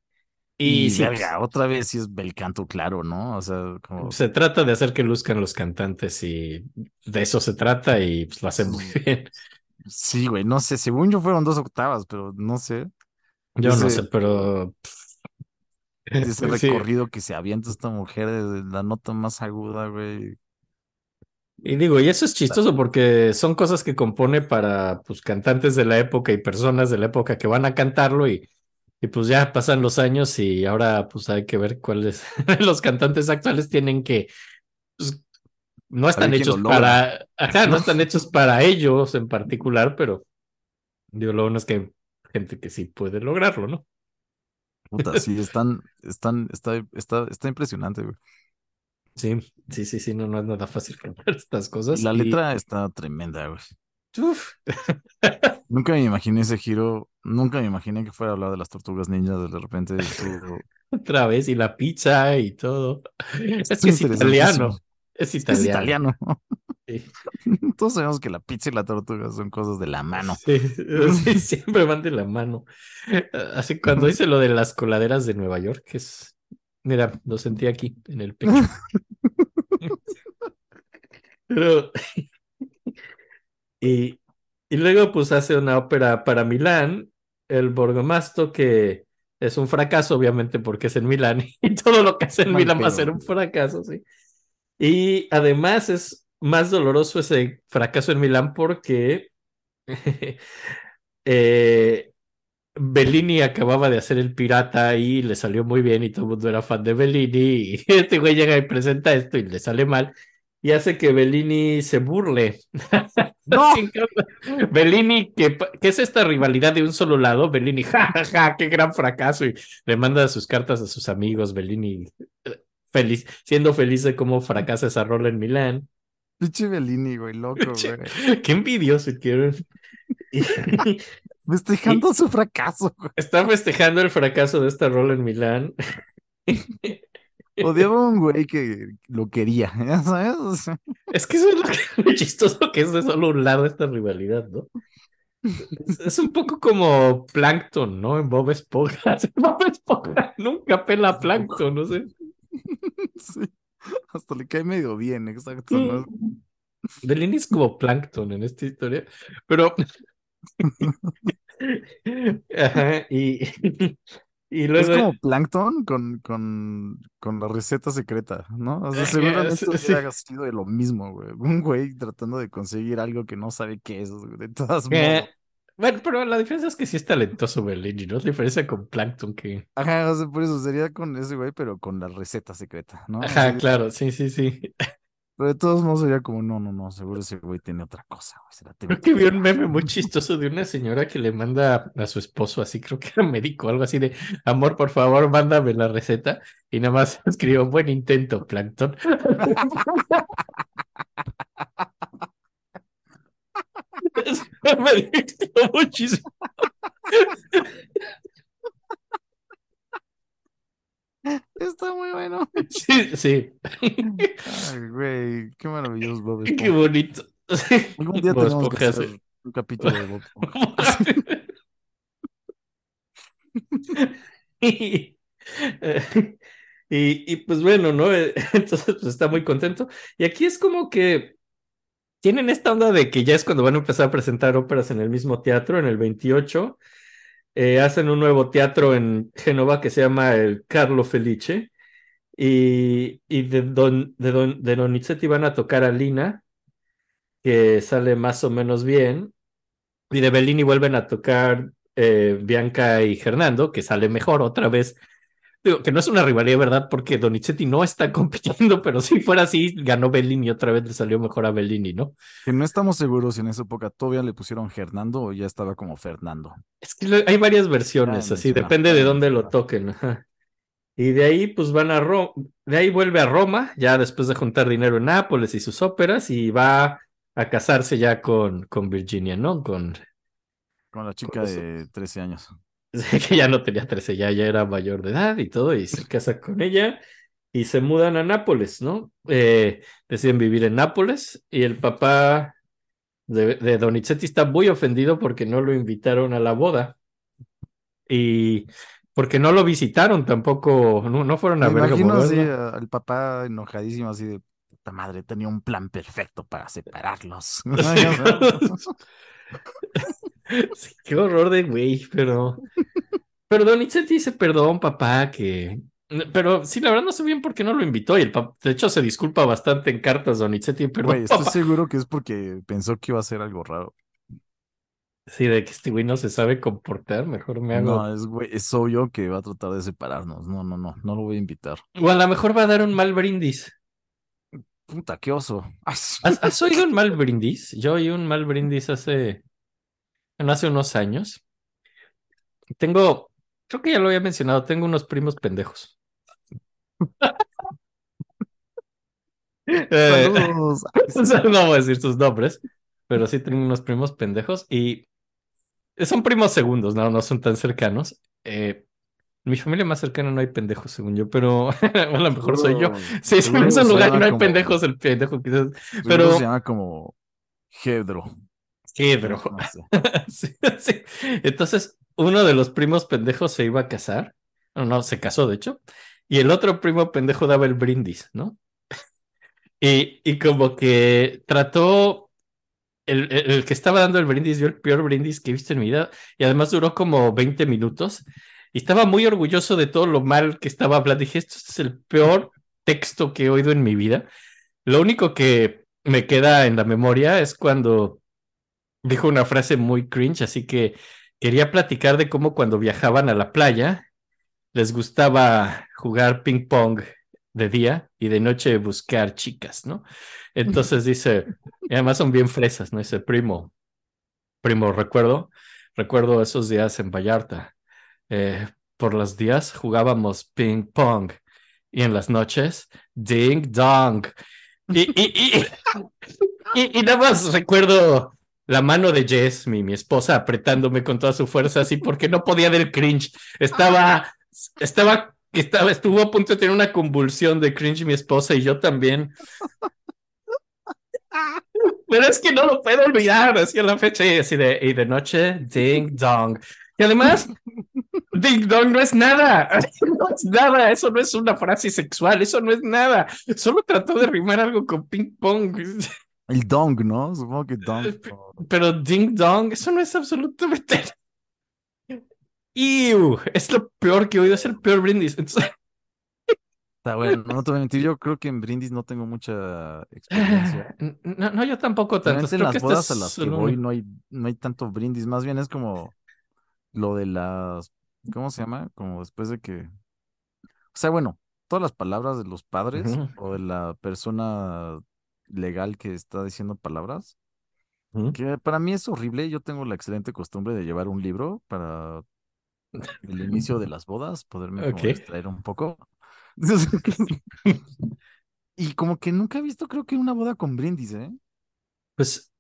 Y, Y sí, verga, otra vez sí es bel canto, claro, ¿no? O sea, como. se trata de hacer que luzcan los cantantes y de eso se trata y pues lo hace muy bien. Sí, güey, no sé, según yo fueron dos octavas, pero no sé. Yo no sé, pero... Ese Sí. recorrido que se avienta esta mujer de la nota más aguda, güey. Y digo, y eso es chistoso porque son cosas que compone para pues cantantes de la época y personas de la época que van a cantarlo y, y pues ya pasan los años y ahora pues hay que ver cuáles los cantantes actuales tienen que pues, no están hechos para ajá, no están hechos para ellos en particular, pero digo, lo bueno es que gente que sí puede lograrlo, ¿no? Puta, sí, están, están, está, está, está impresionante, güey. Sí, sí, sí, sí, no, no es nada fácil cantar estas cosas. La y- letra está tremenda, güey. uf, Nunca me imaginé ese giro, nunca me imaginé que fuera a hablar de las tortugas ninjas de repente. otra vez, y la pizza y todo. Es Está que es italiano. Es italiano. Sí. Todos sabemos que la pizza y la tortuga son cosas de la mano. Sí, sí, siempre van de la mano. Así cuando dice lo de las coladeras de Nueva York, que es. Mira, lo sentí aquí, en el pecho. Pero. Y, y luego, pues hace una ópera para Milán, el Borgomasto, que es un fracaso, obviamente, porque es en Milán, y todo lo que hace en Mal Milán va a ser un fracaso, sí. Y además es más doloroso ese fracaso en Milán porque eh, Bellini acababa de hacer El Pirata y le salió muy bien y todo el mundo era fan de Bellini y este güey llega y presenta esto y le sale mal y hace que Bellini se burle. ¡No! Bellini, que, que es esta rivalidad de un solo lado, Bellini, ja, ja, ja, qué gran fracaso y le manda sus cartas a sus amigos, Bellini eh, feliz, siendo feliz de cómo fracasa esa rola en Milán. Pinche Bellini, güey, loco, güey. Qué envidioso quiero. Y Festejando su fracaso, güey. está festejando el fracaso de esta rola en Milán. Odiaba a un güey que lo quería, ¿ya sabes? O sea, Es que eso es lo, que- lo chistoso que es de solo un lado esta rivalidad, ¿no? Es, es un poco como Plankton, ¿no? En Bob Esponja. Bob Esponja nunca pela a Plankton, no sé. sí. Hasta le cae medio bien, exacto. ¿no? Bellini es como Plankton en esta historia, pero... Ajá, y, y Es luego... como Plankton con, con, con la receta secreta, ¿no? O sea, seguramente sí, sí. hubiera sido de lo mismo, güey. Un güey tratando de conseguir algo que no sabe qué es, de todas Eh, modos. Bueno, pero la diferencia es que sí es talentoso Bellini, ¿no? La diferencia con Plankton que... Ajá, o sea, por eso sería con ese güey, pero con la receta secreta, ¿no? Ajá, claro, sí, sí, sí. Pero de todos modos sería como, no, no, no, seguro ese güey tiene otra cosa, güey. Será Creo que vi un meme muy chistoso de una señora que le manda a su esposo, así creo que era médico, algo así de, amor, por favor, mándame la receta. Y nada más escribió, buen intento, Plankton. Me divirtió muchísimo. Está muy bueno. Sí, sí. Ay, güey, qué maravilloso Bob Esponja. Qué bonito. Algún día Bob tenemos que hacer un capítulo de Bob y, y, y, pues bueno, ¿no? Entonces pues, está muy contento. Y aquí es como que tienen esta onda de que ya es cuando van a empezar a presentar óperas en el mismo teatro, en el 28. Eh, hacen un nuevo teatro en Génova que se llama el Carlo Felice. Y, y de, don, de, don, de Donizetti van a tocar a Lina, que sale más o menos bien. Y de Bellini vuelven a tocar eh, Bianca y Fernando, que sale mejor otra vez. Digo, que no es una rivalidad, ¿verdad? Porque Donizetti no está compitiendo, pero si fuera así, ganó Bellini y otra vez le salió mejor a Bellini, ¿no? Que no estamos seguros si en esa época todavía le pusieron Fernando o ya estaba como Fernando. Es que hay varias versiones, Ah, así, depende de dónde lo toquen. Ajá. Y de ahí, pues van a Roma, de ahí vuelve a Roma, ya después de juntar dinero en Nápoles y sus óperas, y va a casarse ya con, con Virginia, ¿no? Con Con la chica de 13 años. que ya no tenía 13, ya, ya era mayor de edad y todo, y se casa con ella y se mudan a Nápoles, ¿no? Eh, deciden vivir en Nápoles y el papá de, de Donizetti está muy ofendido porque no lo invitaron a la boda y porque no lo visitaron tampoco, no, no fueron a Me ver imagino así al papá enojadísimo, así de puta madre, tenía un plan perfecto para separarlos. Sí, qué horror de güey, pero. Pero Donizetti dice perdón, papá, que. Pero sí, la verdad no sé bien por qué no lo invitó. Y el papá, de hecho, se disculpa bastante en cartas, Donizetti, perdón. Güey, estoy papá. seguro que es porque pensó que iba a ser algo raro. Sí, de que este güey no se sabe comportar, mejor me hago. No, es güey, es obvio que va a tratar de separarnos. No, no, no, no lo voy a invitar. O a lo mejor va a dar un mal brindis. Puta, qué oso. ¿Has, has oído un mal brindis? Yo oí un mal brindis hace. Hace unos años. Tengo. Creo que ya lo había mencionado, tengo unos primos pendejos. Eh, no voy a decir sus nombres, pero sí tengo unos primos pendejos y son primos segundos, no, no son tan cercanos. Eh, en mi familia más cercana no hay pendejos, según yo, pero a lo mejor soy yo. Sí, en ese se lugar no hay como- pendejos, el pendejo quizás. pero- se llama como Hedro. Sí, sé. sí, sí. Entonces, uno de los primos pendejos se iba a casar, no, no, se casó de hecho, y el otro primo pendejo daba el brindis, ¿no? Y, y como que trató, el, el- el que estaba dando el brindis dio el peor brindis que he visto en mi vida, y además duró como 20 minutos, y estaba muy orgulloso de todo lo mal que estaba hablando. Dije, esto es el peor texto que he oído en mi vida. Lo único que me queda en la memoria es cuando dijo una frase muy cringe, así que quería platicar de cómo cuando viajaban a la playa les gustaba jugar ping pong de día y de noche buscar chicas, ¿no? Entonces dice, y además son bien fresas, ¿no? Dice, primo, primo, recuerdo, recuerdo esos días en Vallarta. Eh, por los días jugábamos ping pong y en las noches, ding dong. Y, y, y, y, y nada más recuerdo la mano de Jess, mi, mi esposa, apretándome con toda su fuerza, así porque no podía del cringe. Estaba, estaba, estaba, estuvo a punto de tener una convulsión de cringe mi esposa y yo también. Pero es que no lo puedo olvidar, así a la fecha, y de, y de noche, ding dong. Y además, ding dong no es nada, no es nada, eso no es una frase sexual, eso no es nada. Solo trató de rimar algo con ping pong. El dong, ¿no? Supongo que dong. Pero ding dong, eso no es absolutamente. Ew, es lo peor que he oído, es el peor brindis. Entonces, Está bueno, no te voy a mentir, yo creo que en Brindis no tengo mucha experiencia. no, no, yo tampoco tanto. En las que este bodas a las que solo voy no hay, no hay tanto brindis, más bien es como lo de las, ¿cómo se llama? Como después de que, o sea, bueno, todas las palabras de los padres o de la persona legal que está diciendo palabras, que para mí es horrible. Yo tengo la excelente costumbre de llevar un libro para el inicio de las bodas, poderme como Ok. distraer un poco. Y como que nunca he visto, creo que una boda con brindis, ¿eh? Pues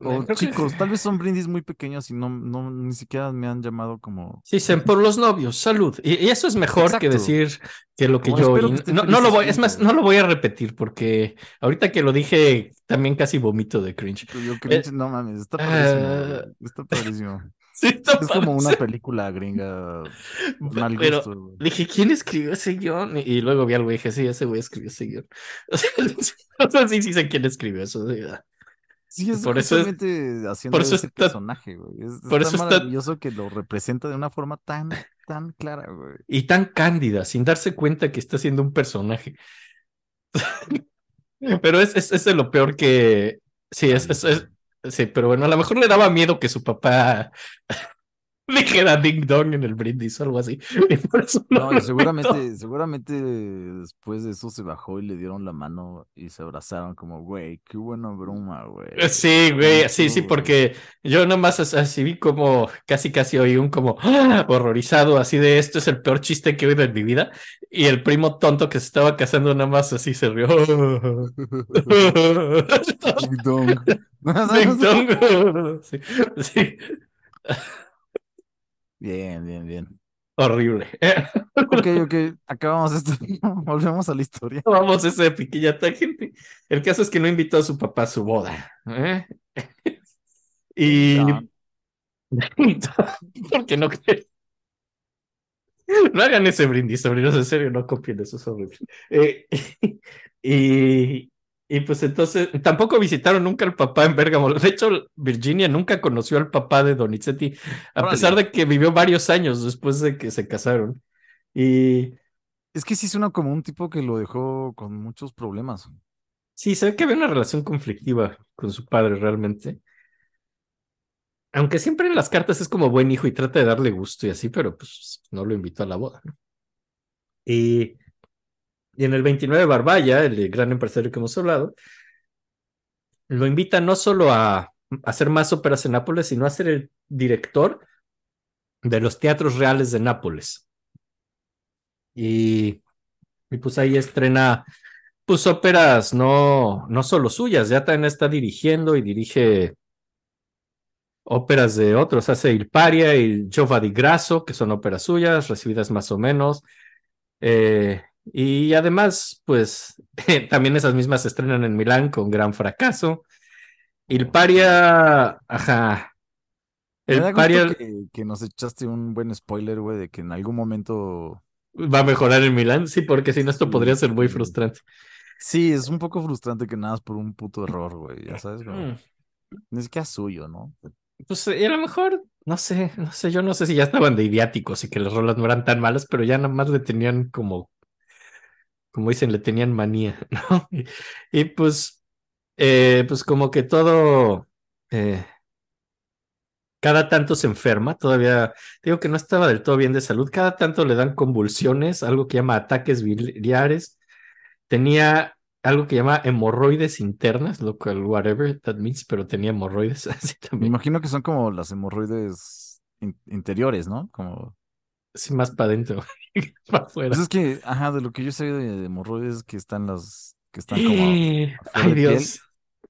O Creo que- chicos, tal vez son brindis muy pequeños y no, no, ni siquiera me han llamado como. Sí, dicen por los novios, salud. Y, y eso es mejor que decir que lo que Como, yo oí. que No, no lo voy, es más, no lo voy a repetir porque ahorita que lo dije también casi vomito de cringe. Yo cringe, no mames, está padrísimo. ah, güey, Está padrísimo. Sí, está Es como una película gringa. Mal Pero gusto. dije, ¿quién escribió ese guion? Y, y luego vi al güey y dije, sí, ese güey escribió ese guion. O sea, sí, sí sé quién escribió eso. sí. Sí, es por eso es- haciendo por eso ese está- personaje, güey. Es, por está eso está- maravilloso que lo representa de una forma tan, tan clara, güey. Y tan cándida, sin darse cuenta que está siendo un personaje. Pero es, es, es de lo peor que. Sí, es- Sí, pero bueno, a lo mejor le daba miedo que su papá dijera ding dong en el brindis o algo así. No, inventó. seguramente, seguramente después de eso se bajó y le dieron la mano y se abrazaron como, güey, qué buena broma, güey. Sí, güey, sí, sí, porque yo nomás as- así vi como casi casi oí un como ¡ah! horrorizado así de esto es el peor chiste que he oído en mi vida y el primo tonto que se estaba casando nada más así se rió. Ding dong. Ding dong. Sí, sí, Bien, bien, bien. horrible. Ok, ok, acabamos esto. Volvemos a la historia. Vamos a esa pequeña tangente. El caso es que no invitó a su papá a su boda. ¿eh? Y No. porque no. No hagan ese brindis, sobrinos, en serio, no copien eso, es horrible. Eh, y, y pues entonces, tampoco visitaron nunca al papá en Bérgamo. De hecho, Virginia nunca conoció al papá de Donizetti, a Órale. pesar de que vivió varios años después de que se casaron. Y Es que sí suena como un tipo que lo dejó con muchos problemas. sí, se ve que había una relación conflictiva con su padre realmente. Aunque siempre en las cartas es como buen hijo y trata de darle gusto y así, pero pues no lo invitó a la boda, ¿no? Y, y en el 29 Barbaya, el gran empresario que hemos hablado, lo invita no solo a hacer más óperas en Nápoles, sino a ser el director de los teatros reales de Nápoles. Y, y pues ahí estrena pues óperas no, no solo suyas, ya también está dirigiendo y dirige óperas de otros, hace Il Paria y Giova di Grasso, que son óperas suyas, recibidas más o menos. Eh, y además, pues también esas mismas se estrenan en Milán con gran fracaso. Il Paria, ajá. Me El gusto Paria que, que nos echaste un buen spoiler, güey, de que en algún momento. va a mejorar en Milán, sí, porque si no, esto podría ser muy frustrante. Sí, es un poco frustrante que nada más por un puto error, güey. Ya sabes, como, Mm. ni siquiera suyo, ¿no? Pues eh, a lo mejor, no sé, no sé, yo no sé si ya estaban de idiáticos y que las rolas no eran tan malas, pero ya nada más le tenían como, como dicen, le tenían manía, ¿no? Y, y, pues, eh, pues como que todo, eh, cada tanto se enferma, todavía, digo que no estaba del todo bien de salud, cada tanto le dan convulsiones, algo que llama ataques biliares, tenía algo que llama hemorroides internas, lo cual, whatever that means, pero tenía hemorroides, así Me también. imagino que son como las hemorroides in- interiores, ¿no? Como. Sí, más para adentro, para afuera. Pues es que, ajá, de lo que yo sé de, de hemorroides que están las. que están como. Ay, piel. Dios.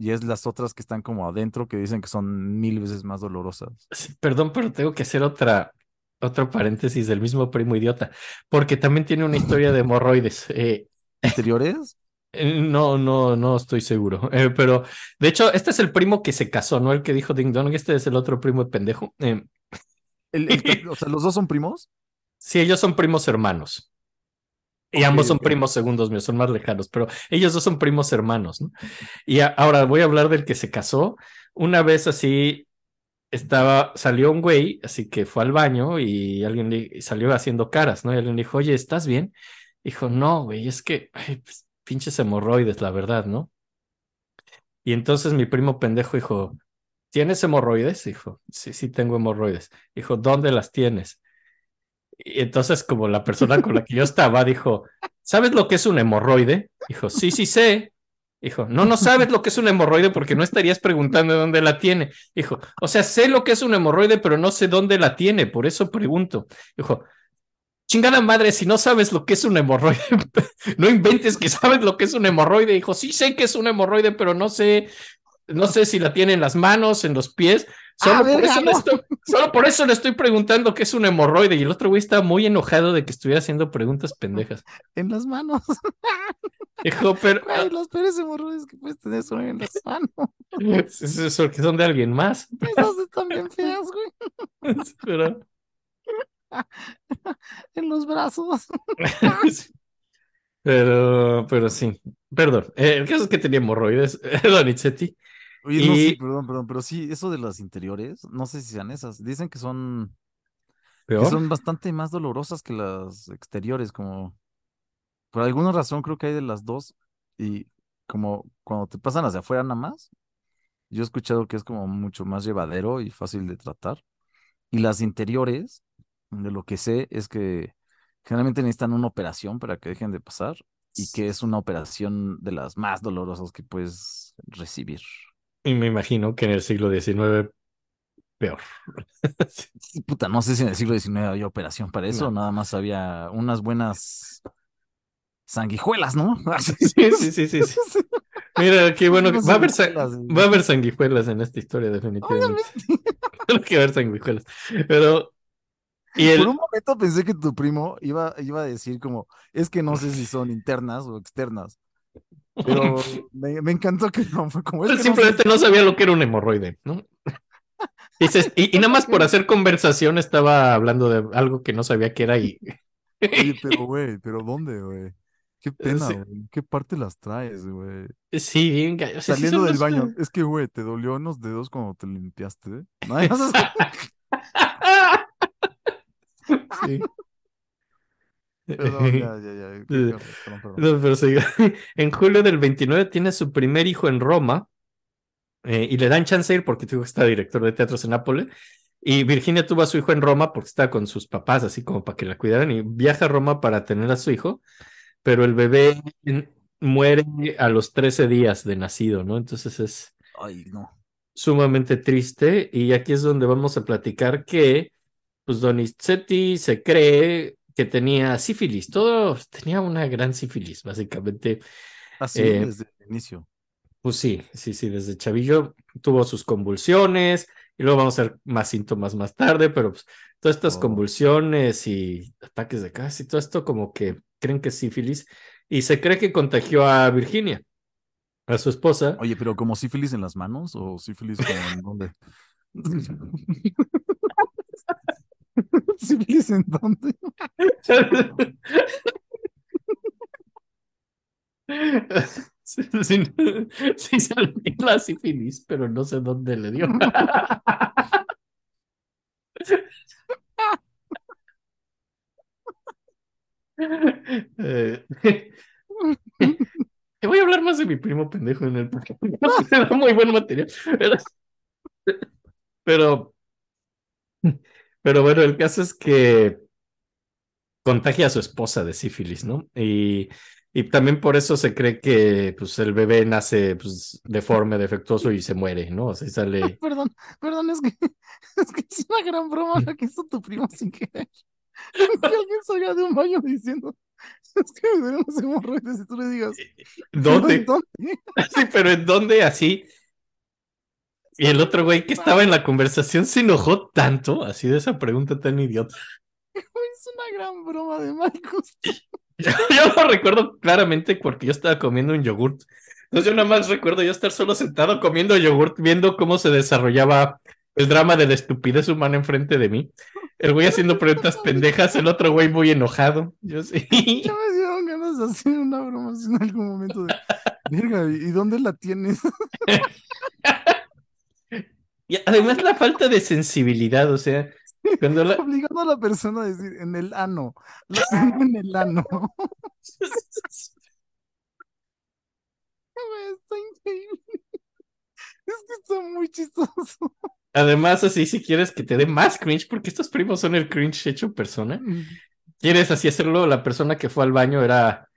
Y es las otras que están como adentro que dicen que son mil veces más dolorosas. Sí, Perdón, pero tengo que hacer otra, otro paréntesis del mismo primo idiota, porque también tiene una historia de hemorroides. Eh, ¿Interiores? eh, no, no, no estoy seguro. Eh, pero de hecho, este es el primo que se casó, no el que dijo Ding Dong. Este es el otro primo de pendejo. Eh, El- el- o sea, ¿los dos son primos? Sí, ellos son primos hermanos. Y ambos son primos segundos míos, son más lejanos, pero ellos dos son primos hermanos, ¿no? Y a- ahora voy a hablar del que se casó. Una vez así estaba, salió un güey, así que fue al baño y alguien le salió haciendo caras, ¿no? Y alguien le dijo, oye, ¿estás bien? Dijo, no, güey, es que, ay, pues, pinches hemorroides, la verdad, ¿no? Y entonces mi primo pendejo dijo, ¿tienes hemorroides? Dijo, sí, sí tengo hemorroides. Dijo, ¿dónde las tienes? Y entonces, como la persona con la que yo estaba dijo, ¿sabes lo que es un hemorroide? Dijo, sí, sí sé. Dijo, no, no sabes lo que es un hemorroide porque no estarías preguntando dónde la tiene. Dijo, o sea, sé lo que es un hemorroide, pero no sé dónde la tiene, por eso pregunto. Dijo, chingada madre, si no sabes lo que es un hemorroide, no inventes que sabes lo que es un hemorroide. Dijo, sí sé que es un hemorroide, pero no sé no sé si la tiene en las manos, en los pies. Solo, Ah, por, verga, eso le no. estoy, solo por eso le estoy preguntando qué es un hemorroide. Y el otro güey estaba muy enojado de que estuviera haciendo preguntas pendejas. En las manos. Dijo, pero Güey, los peores hemorroides que puedes tener son en las manos. es eso que son de alguien más. Esas están bien feas, güey. Pero, En los brazos. pero, pero sí. Perdón. Eh, el caso es que tenía hemorroides, Donizetti. Oye, no, sí, perdón, perdón, pero sí, eso de las interiores, no sé si sean esas. Dicen que son, que son bastante más dolorosas que las exteriores, como por alguna razón creo que hay de las dos. Y como cuando te pasan de afuera nada más, yo he escuchado que es como mucho más llevadero y fácil de tratar. Y las interiores, de lo que sé, es que generalmente necesitan una operación para que dejen de pasar y que es una operación de las más dolorosas que puedes recibir. Y me imagino que en el siglo XIX, peor. Puta, no sé si en el siglo XIX había operación para eso, No. nada más había unas buenas sanguijuelas, ¿no? Sí, sí, sí, sí, sí. Mira, qué bueno. Va a haber, va a haber sanguijuelas en esta historia, definitivamente. Tiene que haber sanguijuelas. Pero. El, Por un momento pensé que tu primo iba, iba a decir como, es que no sé si son internas o externas, pero me, me encantó que no, fue como, es él no simplemente no sabía lo que era un hemorroide, ¿no? Y, se- y- y nada más por hacer conversación estaba hablando de algo que no sabía que era y. Oye, pero güey, pero ¿dónde, güey? Qué pena, Sí. güey. ¿en ¿Qué parte las traes, güey? Sí, bien. O sea, sí Saliendo del los- baño. Es que, güey, te dolió en los dedos cuando te limpiaste. ¿eh? No, Sí. Perdón, ya, ya, ya. Perdón, perdón, perdón. No, pero sí. En julio del 29 tiene su primer hijo en Roma eh, y le dan chance de ir porque tuvo que está director de teatros en Nápoles. Y Virginia tuvo a su hijo en Roma porque estaba con sus papás, así como para que la cuidaran. Y viaja a Roma para tener a su hijo, pero el bebé muere a los 13 días de nacido, ¿no? Entonces es Ay, no. sumamente triste. Y aquí es donde vamos a platicar que, pues, Donizetti se cree que tenía sífilis. Todo tenía una gran sífilis, básicamente. Así Eh, desde el inicio. Pues sí, sí, sí, desde chavillo tuvo sus convulsiones y luego vamos a ver más síntomas más tarde, pero pues todas estas Oh. convulsiones y ataques de casa y todo esto como que creen que es sífilis y se cree que contagió a Virginia, a su esposa. Oye, pero como sífilis en las manos o sífilis en dónde? ¿Sífilis en dónde? Sí, sí, dio la sífilis, pero no sé dónde le dio. Eh, Te voy a hablar más de mi primo pendejo en el muy buen material. Pero, pero, bueno, el caso es que contagia a su esposa de sífilis, ¿no? Y, y también por eso se cree que pues, el bebé nace pues, deforme, defectuoso y se muere, ¿no? O sea, sale. Perdón, perdón, es que, es que es una gran broma la que hizo tu primo sin querer. Que alguien salga de un baño diciendo, es que me duelen los hemorroides y tú le digas, ¿Dónde? ¿dónde? Sí, pero ¿en dónde así? Y el otro güey que estaba en la conversación se enojó tanto, así de esa pregunta tan idiota. Es una gran broma de Marcos. Yo, yo lo recuerdo claramente porque yo estaba comiendo un yogurt. Entonces yo nada más recuerdo yo estar solo sentado comiendo yogurt, viendo cómo se desarrollaba el drama de la estupidez humana enfrente de mí. El güey haciendo preguntas pendejas, el otro güey muy enojado. Yo sí. Ya me dieron ganas de hacer una broma en algún momento de, verga, ¿y dónde la tienes? Y además la falta de sensibilidad, o sea, cuando la... Obligando a la persona a decir, en el ano, la tengo en el ano. Está increíble. Es que está muy chistoso. Además, así si quieres que te dé más cringe, porque estos primos son el cringe hecho persona, quieres así hacerlo, la persona que fue al baño era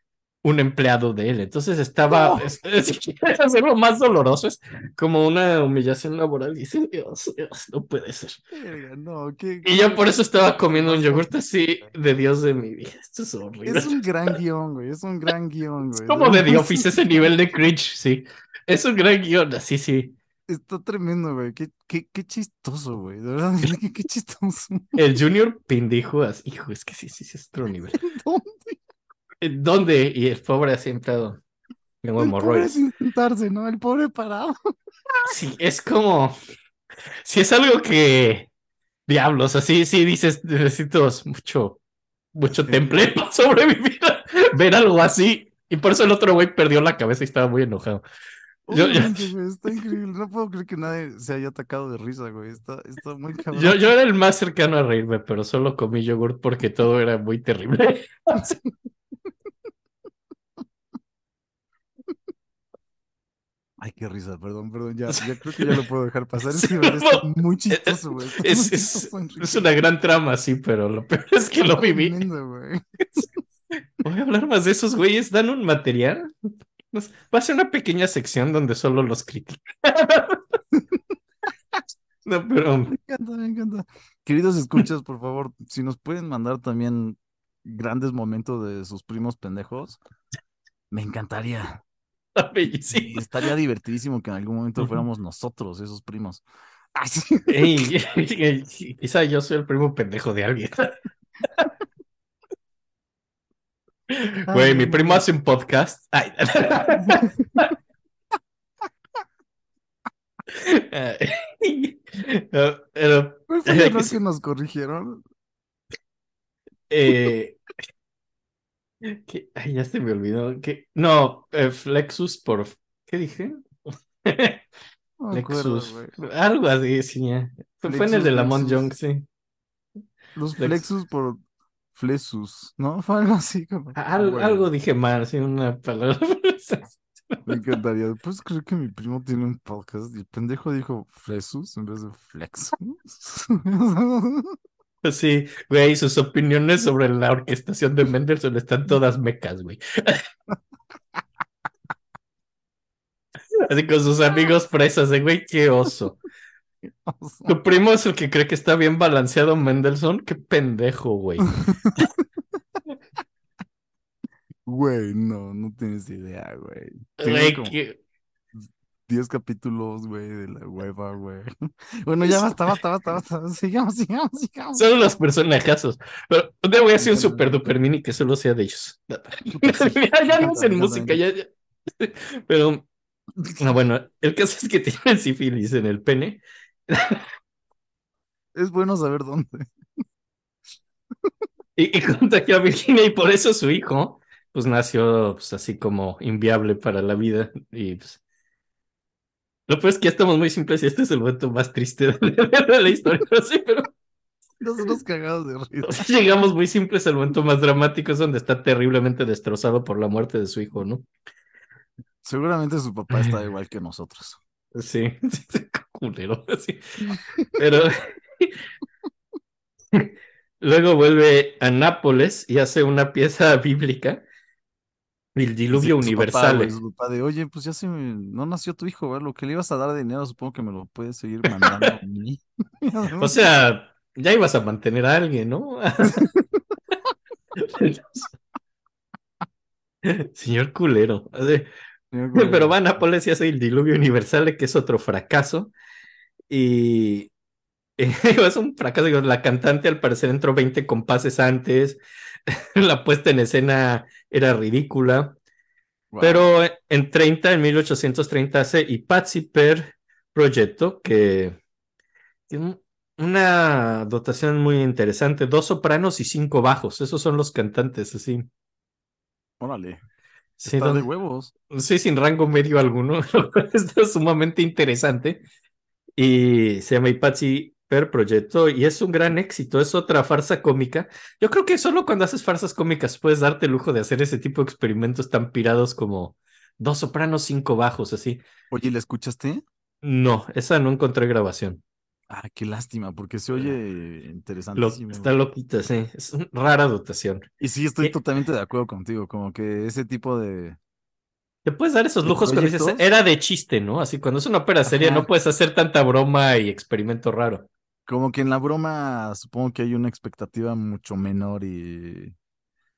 un empleado de él. Entonces estaba, No. es- es- si quieres hacerlo más doloroso, es como una humillación laboral. Dice, Dios, Dios, no puede ser. Verga, no, qué- Y yo por eso estaba comiendo un más yogurt fuerte. así de Dios de mi vida. Esto es horrible. Es un gran guion, güey. Es un gran guion, güey. Es como de The. Office ese nivel de cringe, sí. Es un gran guion, así sí. Está tremendo, güey. Qué, qué, qué chistoso, güey. De verdad, qué, qué chistoso. El Junior pendejo, hijo, es que sí, sí, sí, es otro nivel. ¿Dónde? ¿Dónde? Y el pobre así entrado. Tengo El pobre sin sentarse, ¿no? El pobre parado. Sí, es como. Si es algo que. Diablos, así, sí dices, necesito mucho, mucho Sí. temple para sobrevivir. a Ver algo así. Y por eso el otro güey perdió la cabeza y estaba muy enojado. Yo- yo- está increíble. No puedo creer que nadie se haya atacado de risa, güey. Está, está muy cabrón. Yo, yo era el más cercano a reírme, pero solo comí yogurt porque todo era muy terrible. Ay, qué risa, perdón, perdón. Ya, ya creo que ya lo puedo dejar pasar. Es que está no. muy chistoso, güey. está muy Es, es, chistoso, Enrique. es una gran trama, sí, pero lo peor es que lo viví. Güey. Voy a hablar más de esos güeyes. Dan un material. Pues, Va a ser una pequeña sección donde solo los critico. No, pero Me encanta, me encanta. Queridos escuchas, por favor, si nos pueden mandar también grandes momentos de sus primos pendejos, me encantaría. Bellísimo. estaría divertidísimo que en algún momento fuéramos nosotros, esos primos. Ay, sí. Ey, ey, quizá yo soy el primo pendejo de alguien. Güey, mi primo hace un podcast. Ay. No, pero, ¿Cuál fue el Ay, error que sí. que nos corrigieron? eh, que- ay, ya se me olvidó. Que, no, eh, Flexus por. ¿Qué dije? No me acuerdo, Flexus. Algo así, sí, ya. Fue, fue en el Flexus, de Lamont Flexus. Young, sí. Los Flex- flexus por flesus, ¿no? Fue algo así como. Al- algo dije mal, sí, una palabra. Me encantaría. Pues creo que mi primo tiene un podcast y el pendejo dijo flesus en vez de flexus. Sí, güey, sus opiniones sobre la orquestación de Mendelssohn están todas mecas, güey. Así con sus amigos fresas de, güey, qué oso. Tu primo es el que cree que está bien balanceado Mendelssohn, qué pendejo, güey. Güey, no, no tienes idea, güey. Güey, como qué- 10 capítulos, güey, de la hueva, güey. Bueno, ya basta, basta, basta, basta. Sigamos, sigamos, sigamos. Son los personajazos. Pero día voy a hacer un super duper mini que solo sea de ellos. Ya, ya encanta, en música, ya, ya. Pero, ah, bueno, el caso es que tienen sífilis en el pene. Es bueno saber dónde. Y, y contagió a Virginia y por eso su hijo, pues nació pues, así como inviable para la vida. Y pues, lo peor es que ya estamos muy simples y este es el momento más triste de, de la historia, sí, pero Nosotros cagados de risa. o sea, llegamos muy simples al momento más dramático, es donde está terriblemente destrozado por la muerte de su hijo, ¿no? Seguramente su papá está igual que nosotros. Sí, culero, sí. Pero luego vuelve a Nápoles y hace una pieza bíblica, el diluvio Sí, papá, universal. su papá de, oye, pues ya se me... no nació tu hijo, ¿verdad? Lo que le ibas a dar de dinero, supongo que me lo puedes seguir mandando a mí. O sea, ya ibas a mantener a alguien, ¿no? Señor culero. Pero va a Nápoles y hace el diluvio universal, que es otro fracaso. Y es un fracaso. digo, la cantante al parecer entró 20 compases antes. La puesta en escena era ridícula. Wow. Pero en 30, en 1830, hace Pazzi per Progetto, que tiene un- una dotación muy interesante. Dos sopranos y cinco bajos. Esos son los cantantes, así. Órale, Sí, está de huevos. Sí, sin rango medio alguno. lo cual Está sumamente interesante. Y se llama Ipazzi per Progetto y es un gran éxito. Es otra farsa cómica. Yo creo que solo cuando haces farsas cómicas puedes darte el lujo de hacer ese tipo de experimentos tan pirados como dos sopranos, cinco bajos, así. Oye, ¿la escuchaste? No, esa no encontré grabación. Ah, qué lástima, porque se oye Lo- interesantísimo. está loquita, sí. Es una rara dotación. Y sí, estoy Eh, totalmente de acuerdo contigo, como que ese tipo de... Te puedes dar esos ¿De lujos cuando dices, era de chiste, ¿no? Así cuando es una ópera seria no puedes hacer tanta broma y experimento raro. Como que en la broma supongo que hay una expectativa mucho menor y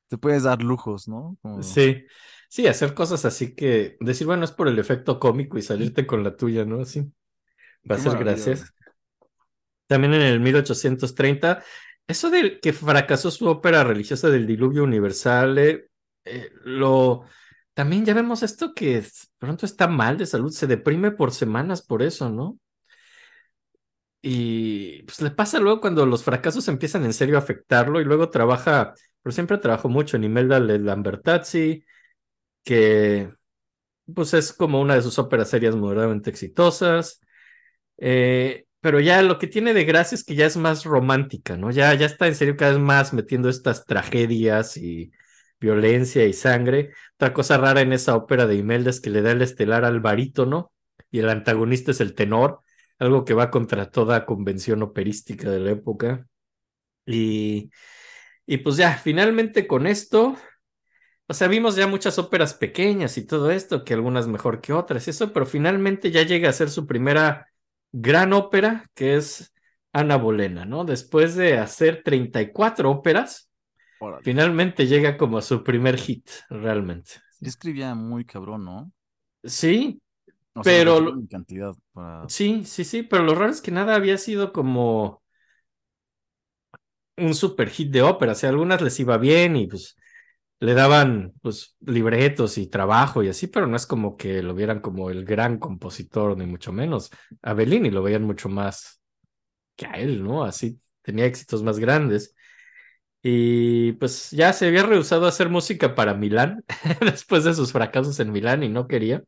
te puedes dar lujos, ¿no? Como- Sí, sí, hacer cosas así que decir, bueno, es por el efecto cómico y salirte con la tuya, ¿no? Así. Va a ser gracias. También en el 1830, eso de que fracasó su ópera religiosa del Diluvio Universal, eh, eh, lo también ya vemos esto que pronto está mal de salud, se deprime por semanas por eso, ¿no? Y pues le pasa luego cuando los fracasos empiezan en serio a afectarlo y luego trabaja, pero siempre trabajó mucho en Imelda Lambertazzi, que pues es como una de sus óperas serias moderadamente exitosas. Eh, pero ya lo que tiene de gracia es que ya es más romántica, ¿no? Ya, ya está en serio cada vez más metiendo estas tragedias y violencia y sangre. Otra cosa rara en esa ópera de Imelda es que le da el estelar al barítono y el antagonista es el tenor, algo que va contra toda convención operística de la época. Y, y pues ya, finalmente con esto, o sea, vimos ya muchas óperas pequeñas y todo esto, que algunas mejor que otras, eso, pero finalmente ya llega a ser su primera gran ópera, que es Ana Bolena, ¿no? Después de hacer 34 óperas, Órale. finalmente llega como a su primer hit, realmente. Sí escribía muy cabrón, ¿no? Sí, O Pero en cantidad para... sí, sí, sí, pero lo raro es que nada había sido como un super hit de ópera, o sea, algunas les iba bien y pues le daban pues libretos y trabajo y así, pero no es como que lo vieran como el gran compositor, ni mucho menos. A Bellini lo veían mucho más que a él, ¿no? Así tenía éxitos más grandes. Y pues ya se había rehusado a hacer música para Milán después de sus fracasos en Milán y no quería.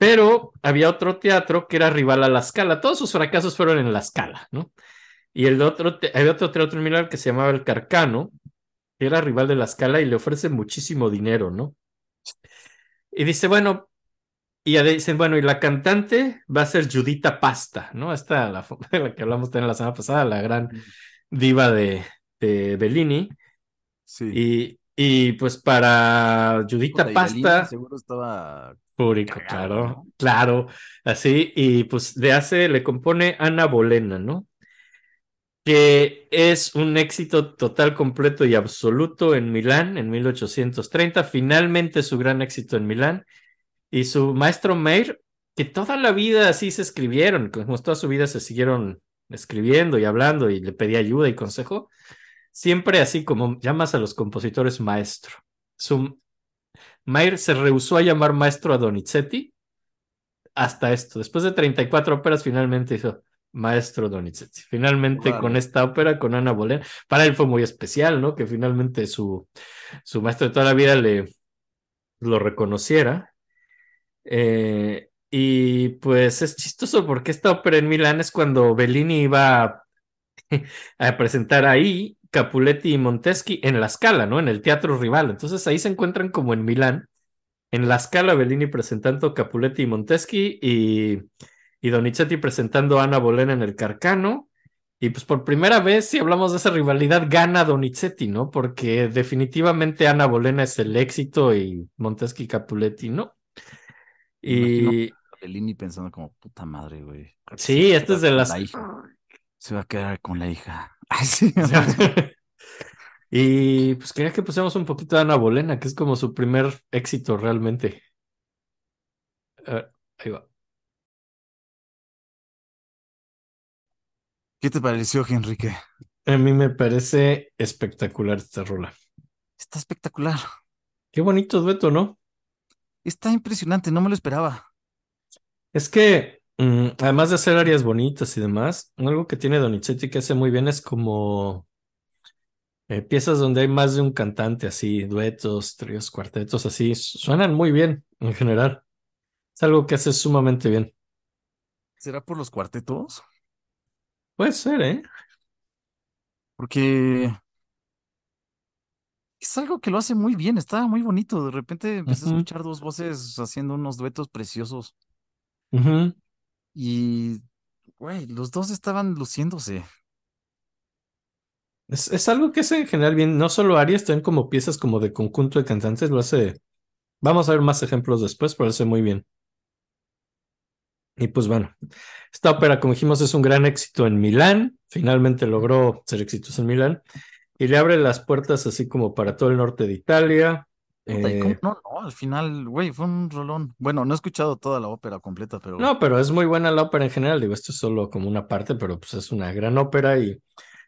Pero había otro teatro que era rival a La Scala. Todos sus fracasos fueron en La Scala, ¿no? Y el otro, había otro teatro en Milán que se llamaba El Carcano, que era rival de La Scala y le ofrece muchísimo dinero, ¿no? Y dice, bueno, y ya dicen, bueno, y la cantante va a ser Judita Pasta, ¿no? Esta, la, de la que hablamos también la semana pasada, la gran diva de, de Bellini. Sí. Y, y pues para Judita Puta, y Bellini Pasta, seguro estaba... Claro, claro, así, y pues le hace, le compone Ana Bolena, ¿no? Que es un éxito total, completo y absoluto en Milán en 1830, finalmente su gran éxito en Milán, y su maestro Meir, que toda la vida así se escribieron, como toda su vida se siguieron escribiendo y hablando y le pedía ayuda y consejo, siempre así como llamas a los compositores maestro. Su Mayer se rehusó a llamar maestro a Donizetti hasta esto. Después de 34 óperas, finalmente hizo maestro Donizetti. Finalmente con esta ópera, con Ana Bolena, para él fue muy especial, ¿no? Que finalmente su, su maestro de toda la vida le lo reconociera. Eh, y pues es chistoso porque esta ópera en Milán es cuando Bellini iba a, a presentar ahí Capuletti y Monteschi en la Scala, ¿no? En el teatro rival. Entonces ahí se encuentran como en Milán, en la Scala Bellini presentando Capuletti y Monteschi y, y Donizetti presentando a Ana Bolena en el Carcano. Y pues por primera vez, si hablamos de esa rivalidad, gana Donizetti, ¿no? Porque definitivamente Ana Bolena es el éxito y Monteschi y Capuletti, ¿no? Y Bellini pensando como, puta madre, güey. sí, esto es de las... la hija. Se va a quedar con la hija. Y pues quería que pusiéramos un poquito de Ana Bolena, que es como su primer éxito realmente. A ver, ahí va. ¿Qué te pareció, Enrique? A mí me parece espectacular esta rola. Está espectacular. Qué bonito dueto, ¿no? Está impresionante, no me lo esperaba. Es que, además de hacer áreas bonitas y demás, algo que tiene Donizetti que hace muy bien es como eh, piezas donde hay más de un cantante, así, duetos, tríos, cuartetos, así, suenan muy bien en general. Es algo que hace sumamente bien. ¿Será por los cuartetos? Puede ser, ¿eh? Porque es algo que lo hace muy bien, está muy bonito. De repente empecé a escuchar dos voces haciendo unos duetos preciosos Ujú. Y, güey, los dos estaban luciéndose. Es, es algo que hace en general bien, no solo arias, también como piezas como de conjunto de cantantes, lo hace. Vamos a ver más ejemplos después, pero lo hace muy bien. Y pues bueno, esta ópera, como dijimos, es un gran éxito en Milán. Finalmente logró ser exitosa en Milán y le abre las puertas así como para todo el norte de Italia. Puta, ¿y cómo Eh, no, no, al final, güey, fue un rolón. Bueno, no he escuchado toda la ópera completa, pero no, pero es muy buena la ópera en general. Digo, esto es solo como una parte, pero pues es una gran ópera y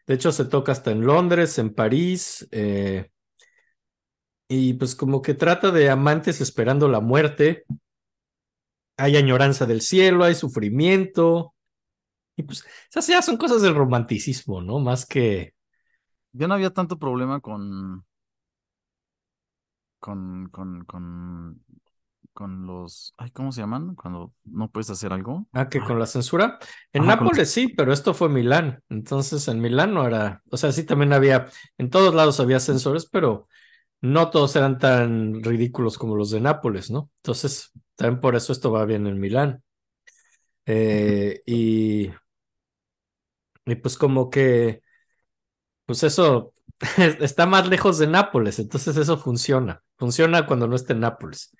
de hecho se toca hasta en Londres, en París, eh, y pues como que trata de amantes esperando la muerte. Hay añoranza del cielo, hay sufrimiento, y pues esas ya son cosas del romanticismo, ¿no? Más que... yo no había tanto problema con, con, con, con, con los, ay, ¿cómo se llaman? Cuando no puedes hacer algo. Ah, que con la censura. En Ajá, Nápoles sí, pero esto fue Milán. Entonces en Milán no era, o sea, sí también había, en todos lados había censores, pero no todos eran tan ridículos como los de Nápoles, ¿no? Entonces, también por eso esto va bien en Milán. Eh, y, y pues como que, pues eso está más lejos de Nápoles, entonces eso funciona. Funciona cuando no está en Nápoles.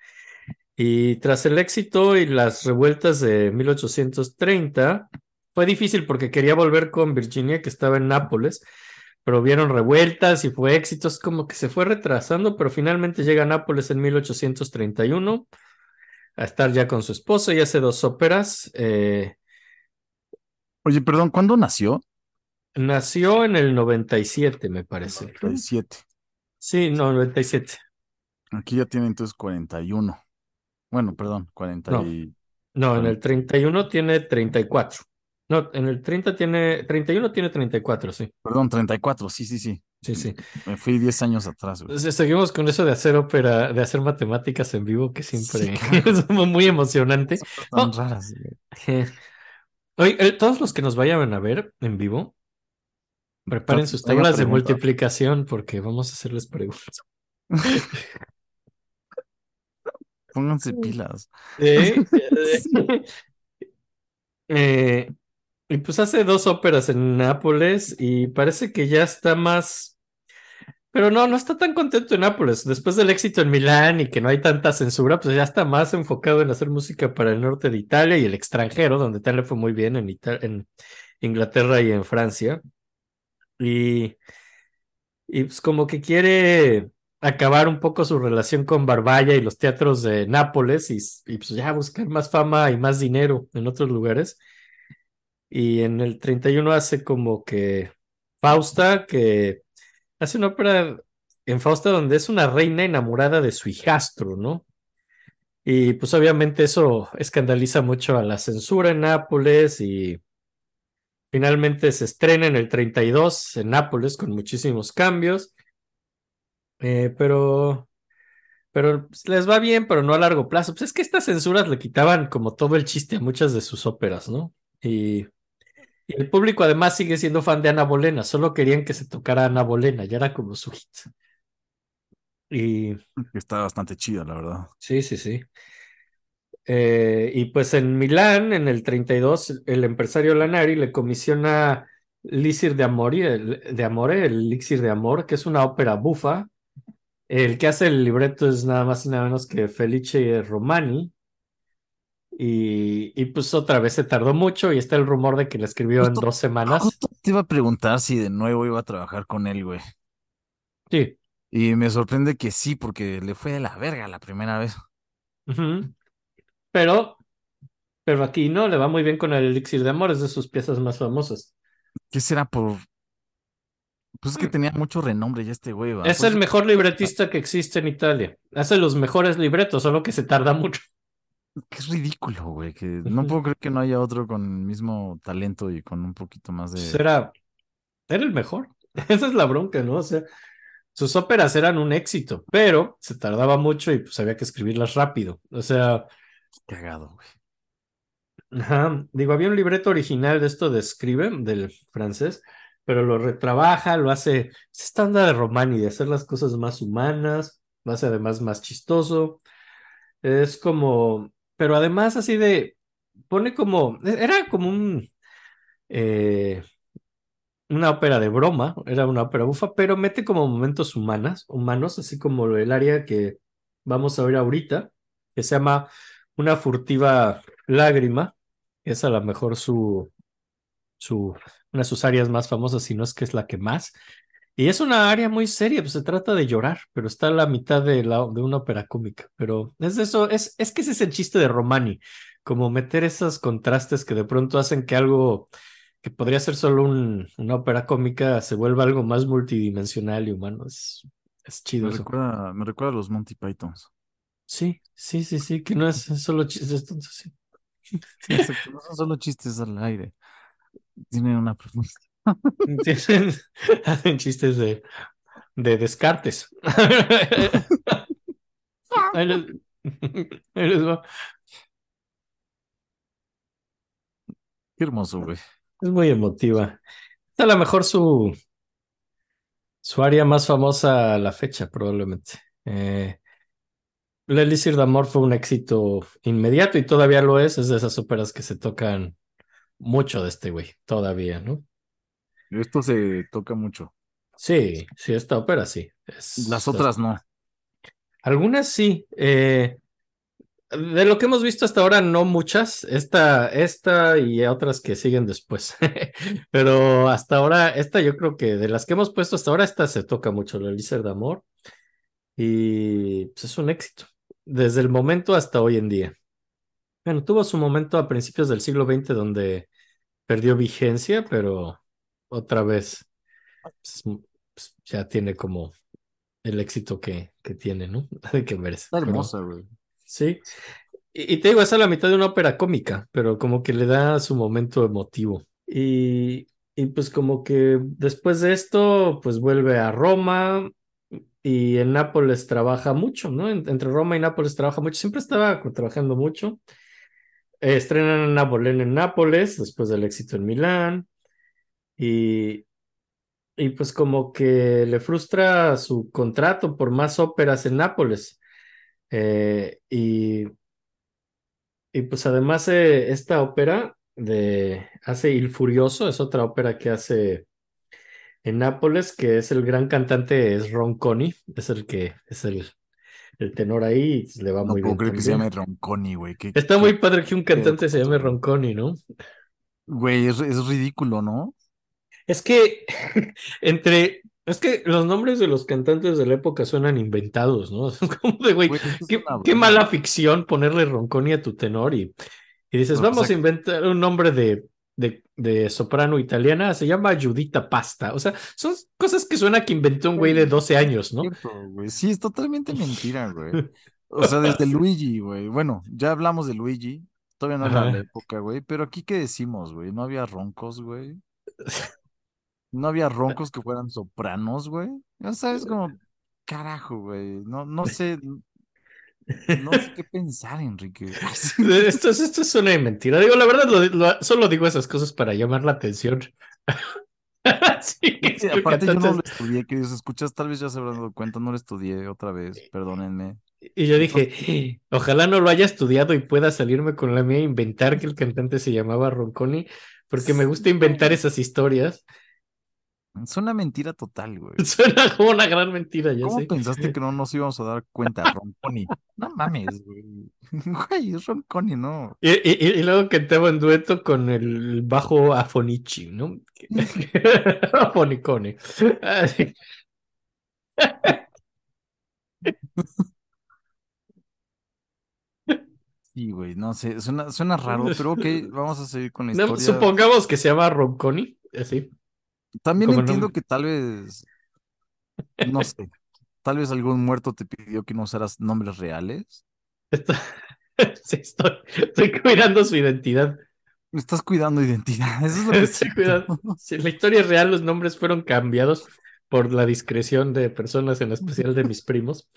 Y tras el éxito y las revueltas de 1830, fue difícil porque quería volver con Virginia, que estaba en Nápoles, pero vieron revueltas y fue éxito, es como que se fue retrasando, pero finalmente llega a Nápoles en 1831 a estar ya con su esposa y hace dos óperas. eh, Oye, perdón, ¿cuándo nació? nació en el 97, me parece. 37. Sí, no, 97. Aquí ya tiene entonces 41. Bueno, perdón, 40 No. y... No, en el 31 tiene 34. No, en el 30 tiene, 31 tiene 34, sí. Perdón, 34, sí, sí, sí. Sí, sí. Me fui 10 años atrás, güey. Seguimos con eso de hacer ópera, de hacer matemáticas en vivo, que siempre Sí, claro. es muy emocionante. Tan Oh. raras, güey. Oye, eh, todos los que nos vayan a ver en vivo, preparen sus tablas de multiplicación porque vamos a hacerles preguntas. Pónganse pilas. Eh, Sí. eh, y pues hace dos óperas en Nápoles y parece que ya está más, pero no, no está tan contento en Nápoles. Después del éxito en Milán y que no hay tanta censura, pues ya está más enfocado en hacer música para el norte de Italia y el extranjero, donde tal le fue muy bien en, Ita- en Inglaterra y en Francia. Y, y pues como que quiere acabar un poco su relación con Barbaya y los teatros de Nápoles y, y pues ya buscar más fama y más dinero en otros lugares. Y en el 31 hace como que Fausta, que hace una ópera en Fausta donde es una reina enamorada de su hijastro, ¿no? Y pues obviamente eso escandaliza mucho a la censura en Nápoles y finalmente se estrena en el 32 en Nápoles con muchísimos cambios. Eh, pero, pero pues, les va bien, pero no a largo plazo. Pues es que estas censuras le quitaban como todo el chiste a muchas de sus óperas, ¿no? Y, y el público además sigue siendo fan de Ana Bolena, solo querían que se tocara Ana Bolena, ya era como su hit. Y Está bastante chida, la verdad. sí, sí, sí. Eh, y pues en Milán, en el 32, el empresario Lanari le comisiona Elixir de Amor, de Amore, el Elixir de Amor, que es una ópera bufa. El que hace el libreto es nada más y nada menos que Felice Romani. Y, y pues otra vez se tardó mucho y está el rumor de que la escribió en dos semanas. Justo te iba a preguntar si de nuevo iba a trabajar con él, güey. Sí. Y me sorprende que sí, porque le fue de la verga la primera vez. Pero, pero aquí no, le va muy bien con el Elixir de Amor, es de sus piezas más famosas. ¿Qué será por...? Pues es que tenía mucho renombre ya este güey, ¿va? Mm. Es Por el mejor libretista que existe en Italia. Hace los mejores libretos, solo que se tarda mucho. que es ridículo, güey. Que no puedo creer que no haya otro con el mismo talento y con un poquito más de... Era, era el mejor. Esa es la bronca, ¿no? O sea, sus óperas eran un éxito, pero se tardaba mucho y pues había que escribirlas rápido. O sea, Cagado, güey. Ajá, digo, había un libreto original de esto de Escribe, del francés, pero lo retrabaja, lo hace, es esta onda de Romani, de hacer las cosas más humanas, lo hace además más chistoso, es como, pero además así de, pone como, era como un, eh, una ópera de broma, era una ópera bufa, pero mete como momentos humanas, humanos, así como el área que vamos a ver ahorita, que se llama Una furtiva lágrima, es a lo mejor su, su, una de sus áreas más famosas, si no es que es la que más. Y es una área muy seria, pues se trata de llorar, pero está a la mitad de, la, de una ópera cómica. Pero es eso, es, es que ese es el chiste de Romani, como meter esos contrastes que de pronto hacen que algo que podría ser solo un, una ópera cómica se vuelva algo más multidimensional y humano. Es, es chido Me eso. recuerda, me recuerda a los Monty Pythons. Sí, sí, sí, sí, que no es solo chistes tontos, sí. Sí, exacto, no son solo chistes al aire. Tienen una profundidad. Tienen- hacen chistes de, de descartes. Ahí les, ahí les va. Qué hermoso, güey. Es muy emotiva. Es a lo mejor su, su área más famosa a la fecha, probablemente. Eh, L'Elixir d'Amor fue un éxito inmediato y todavía lo es. Es de esas óperas que se tocan mucho de este güey, todavía, ¿no? Esto se toca mucho. Sí, sí, esta ópera sí. Es- Las otras no. Algunas sí. eh, de lo que hemos visto hasta ahora, no muchas. Esta, esta y otras que siguen después. Pero hasta ahora, esta yo creo que de las que hemos puesto hasta ahora, esta se toca mucho, la Elixir de Amor. Y pues, es un éxito. Desde el momento hasta hoy en día. Bueno, tuvo su momento a principios del siglo XX donde perdió vigencia, pero otra vez pues, pues, ya tiene como el éxito que, que tiene, ¿no? Que verse. Está hermosa, güey. Sí. Y, y te digo, es a la mitad de una ópera cómica, pero como que le da su momento emotivo. Y, y pues como que después de esto, pues vuelve a Roma y en Nápoles trabaja mucho, ¿no? En- entre Roma y Nápoles trabaja mucho. Siempre estaba trabajando mucho. Estrenan Ana Bolena en Nápoles después del éxito en Milán. Y, y pues como que le frustra su contrato por más óperas en Nápoles. Eh, y, y pues además eh, esta ópera de hace Il Furioso es otra ópera que hace en Nápoles, que es el gran cantante, es Ronconi, es el que es el, el tenor ahí, y le va No muy puedo bien creer que se llame Ronconi, güey. Qué- Está qué- muy padre que un cantante qué se llame. Ronconi, ¿no? Güey, es, es ridículo, ¿no? Es que entre, es que los nombres de los cantantes de la época suenan inventados, ¿no? Es como de, güey, qué, mala ficción ponerle Ronconi a tu tenor y, y dices, Pero, vamos pues, a inventar un nombre de, de, de soprano italiana, se llama Judita Pasta. O sea, son cosas que suena que inventó un güey de 12 años, ¿no? Cierto. Sí, es totalmente mentira, güey. O sea, desde Luigi, güey. Bueno, ya hablamos de Luigi. Todavía no era la época, güey. Pero aquí, ¿qué decimos, güey? No había roncos, güey. No había roncos que fueran sopranos, güey. Ya sabes, como, carajo, güey. No, no sé. No sé qué pensar, Enrique. Esto, es- esto es una mentira. Digo, la verdad, lo- lo- solo digo esas cosas para llamar la atención. Sí, aparte, yo no lo estudié, queridos escuchas. Tal vez ya se habrán dado cuenta, no lo estudié otra vez. Perdónenme. Y yo dije, ojalá no lo haya estudiado y pueda salirme con la mía e inventar que el cantante se llamaba Ronconi, porque me gusta inventar esas historias. Es una mentira total, güey. Suena como una gran mentira, ya ¿Cómo sé. pensaste que no nos íbamos a dar cuenta, Ronconi? No mames, güey. Güey, es Ronconi, ¿no? Y, y- y luego cantaba en dueto con el bajo Afonici, ¿no? Afonicone. Ah, sí. Güey, no sé, suena, suena raro, pero ok, vamos a seguir con la No, historia. supongamos que se llama Ronconi, así. También entiendo que tal vez, no sé, tal vez algún muerto te pidió que no usaras nombres reales. Esto- Sí, estoy, estoy cuidando su identidad. Estás cuidando identidad, eso es lo que Estoy cuidando. Si la historia es real, los nombres fueron cambiados por la discreción de personas, en especial de mis primos.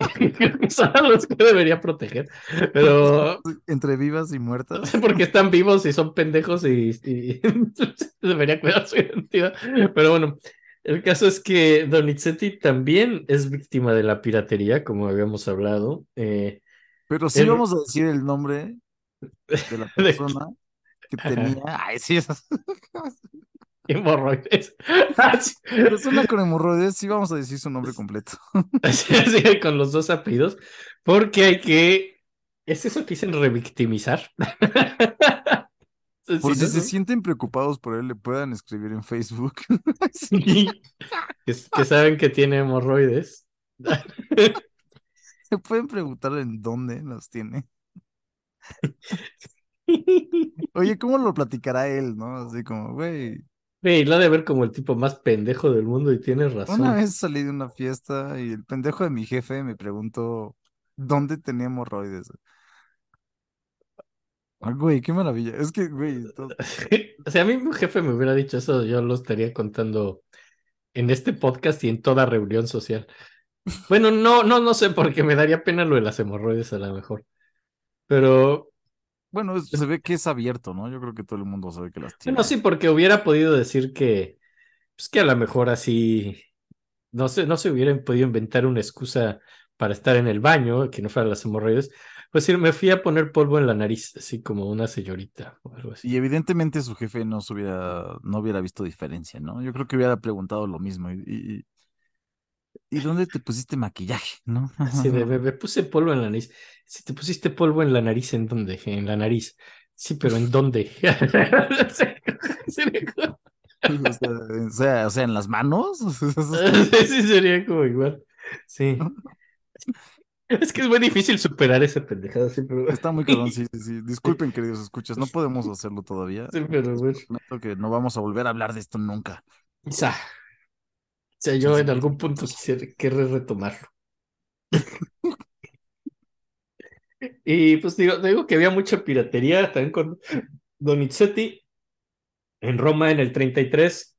Creo que son a los que debería proteger. Pero Entre vivas y muertas. porque están vivos y son pendejos y, y debería cuidar su identidad. Pero bueno, el caso es que Donizetti también es víctima de la piratería, como habíamos hablado. Eh, Pero sí El- vamos a decir el nombre de la persona que tenía. Ay, sí, esas. Hemorroides. Persona con hemorroides, sí vamos a decir su nombre completo. así, así, con los dos apellidos, porque hay que. ¿Es eso que dicen revictimizar? Por si se sienten preocupados por él, le puedan escribir en Facebook. Sí. que, que saben que tiene hemorroides. Se pueden preguntar en dónde los tiene. Oye, ¿cómo lo platicará él, no? Así como, güey, Güey, lo de ver como el tipo más pendejo del mundo y tienes razón. una vez salí de una fiesta y el pendejo de mi jefe me preguntó dónde tenía hemorroides. Ah, güey, qué maravilla. Es que, güey, to- O sea, a mí mi jefe me hubiera dicho eso, yo lo estaría contando en este podcast y en toda reunión social. Bueno, no, no, no sé, porque me daría pena lo de las hemorroides a lo mejor. Pero, bueno, es- se ve que es abierto, ¿no? Yo creo que todo el mundo sabe que las tiene. bueno, sí, porque hubiera podido decir que, pues que a lo mejor así, no sé, no se hubieran podido inventar una excusa para estar en el baño, que no fueran las hemorroides. Pues sí, me fui a poner polvo en la nariz, así como una señorita o algo así. Y evidentemente su jefe no se hubiera, no hubiera visto diferencia, ¿no? Yo creo que hubiera preguntado lo mismo. ¿Y, y, y dónde te pusiste maquillaje, no? De, me, me puse polvo en la nariz. Si te pusiste polvo en la nariz, ¿en dónde? En la nariz. Sí, pero ¿en dónde? O sea, o en las manos. sí, sería como igual. Sí. Es que es muy difícil superar esa pendejada, sí, pero... Está muy cabrón, sí, sí, sí. Disculpen, queridos escuchas, no podemos hacerlo todavía. Sí, pero bueno. Que no vamos a volver a hablar de esto nunca. Quizá. O sea, yo en algún punto quisiera querré retomarlo. Y pues digo, digo que había mucha piratería también con Donizetti. En Roma en el 33,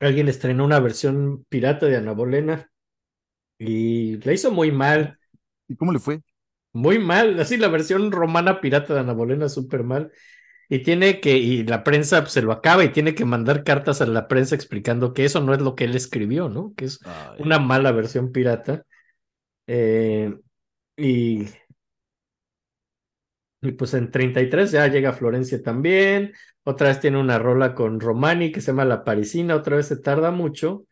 alguien estrenó una versión pirata de Ana Bolena y la hizo muy mal, ¿Y cómo le fue? muy mal. Así la versión romana pirata de Ana Bolena súper mal. Y tiene que, y la prensa pues, se lo acaba y tiene que mandar cartas a la prensa explicando que eso no es lo que él escribió, ¿no? Que es Ay, una mala versión pirata. Eh, y, y pues en 33 ya llega Florencia también. Otra vez tiene una rola con Romani que se llama La Parisina. Otra vez se tarda mucho.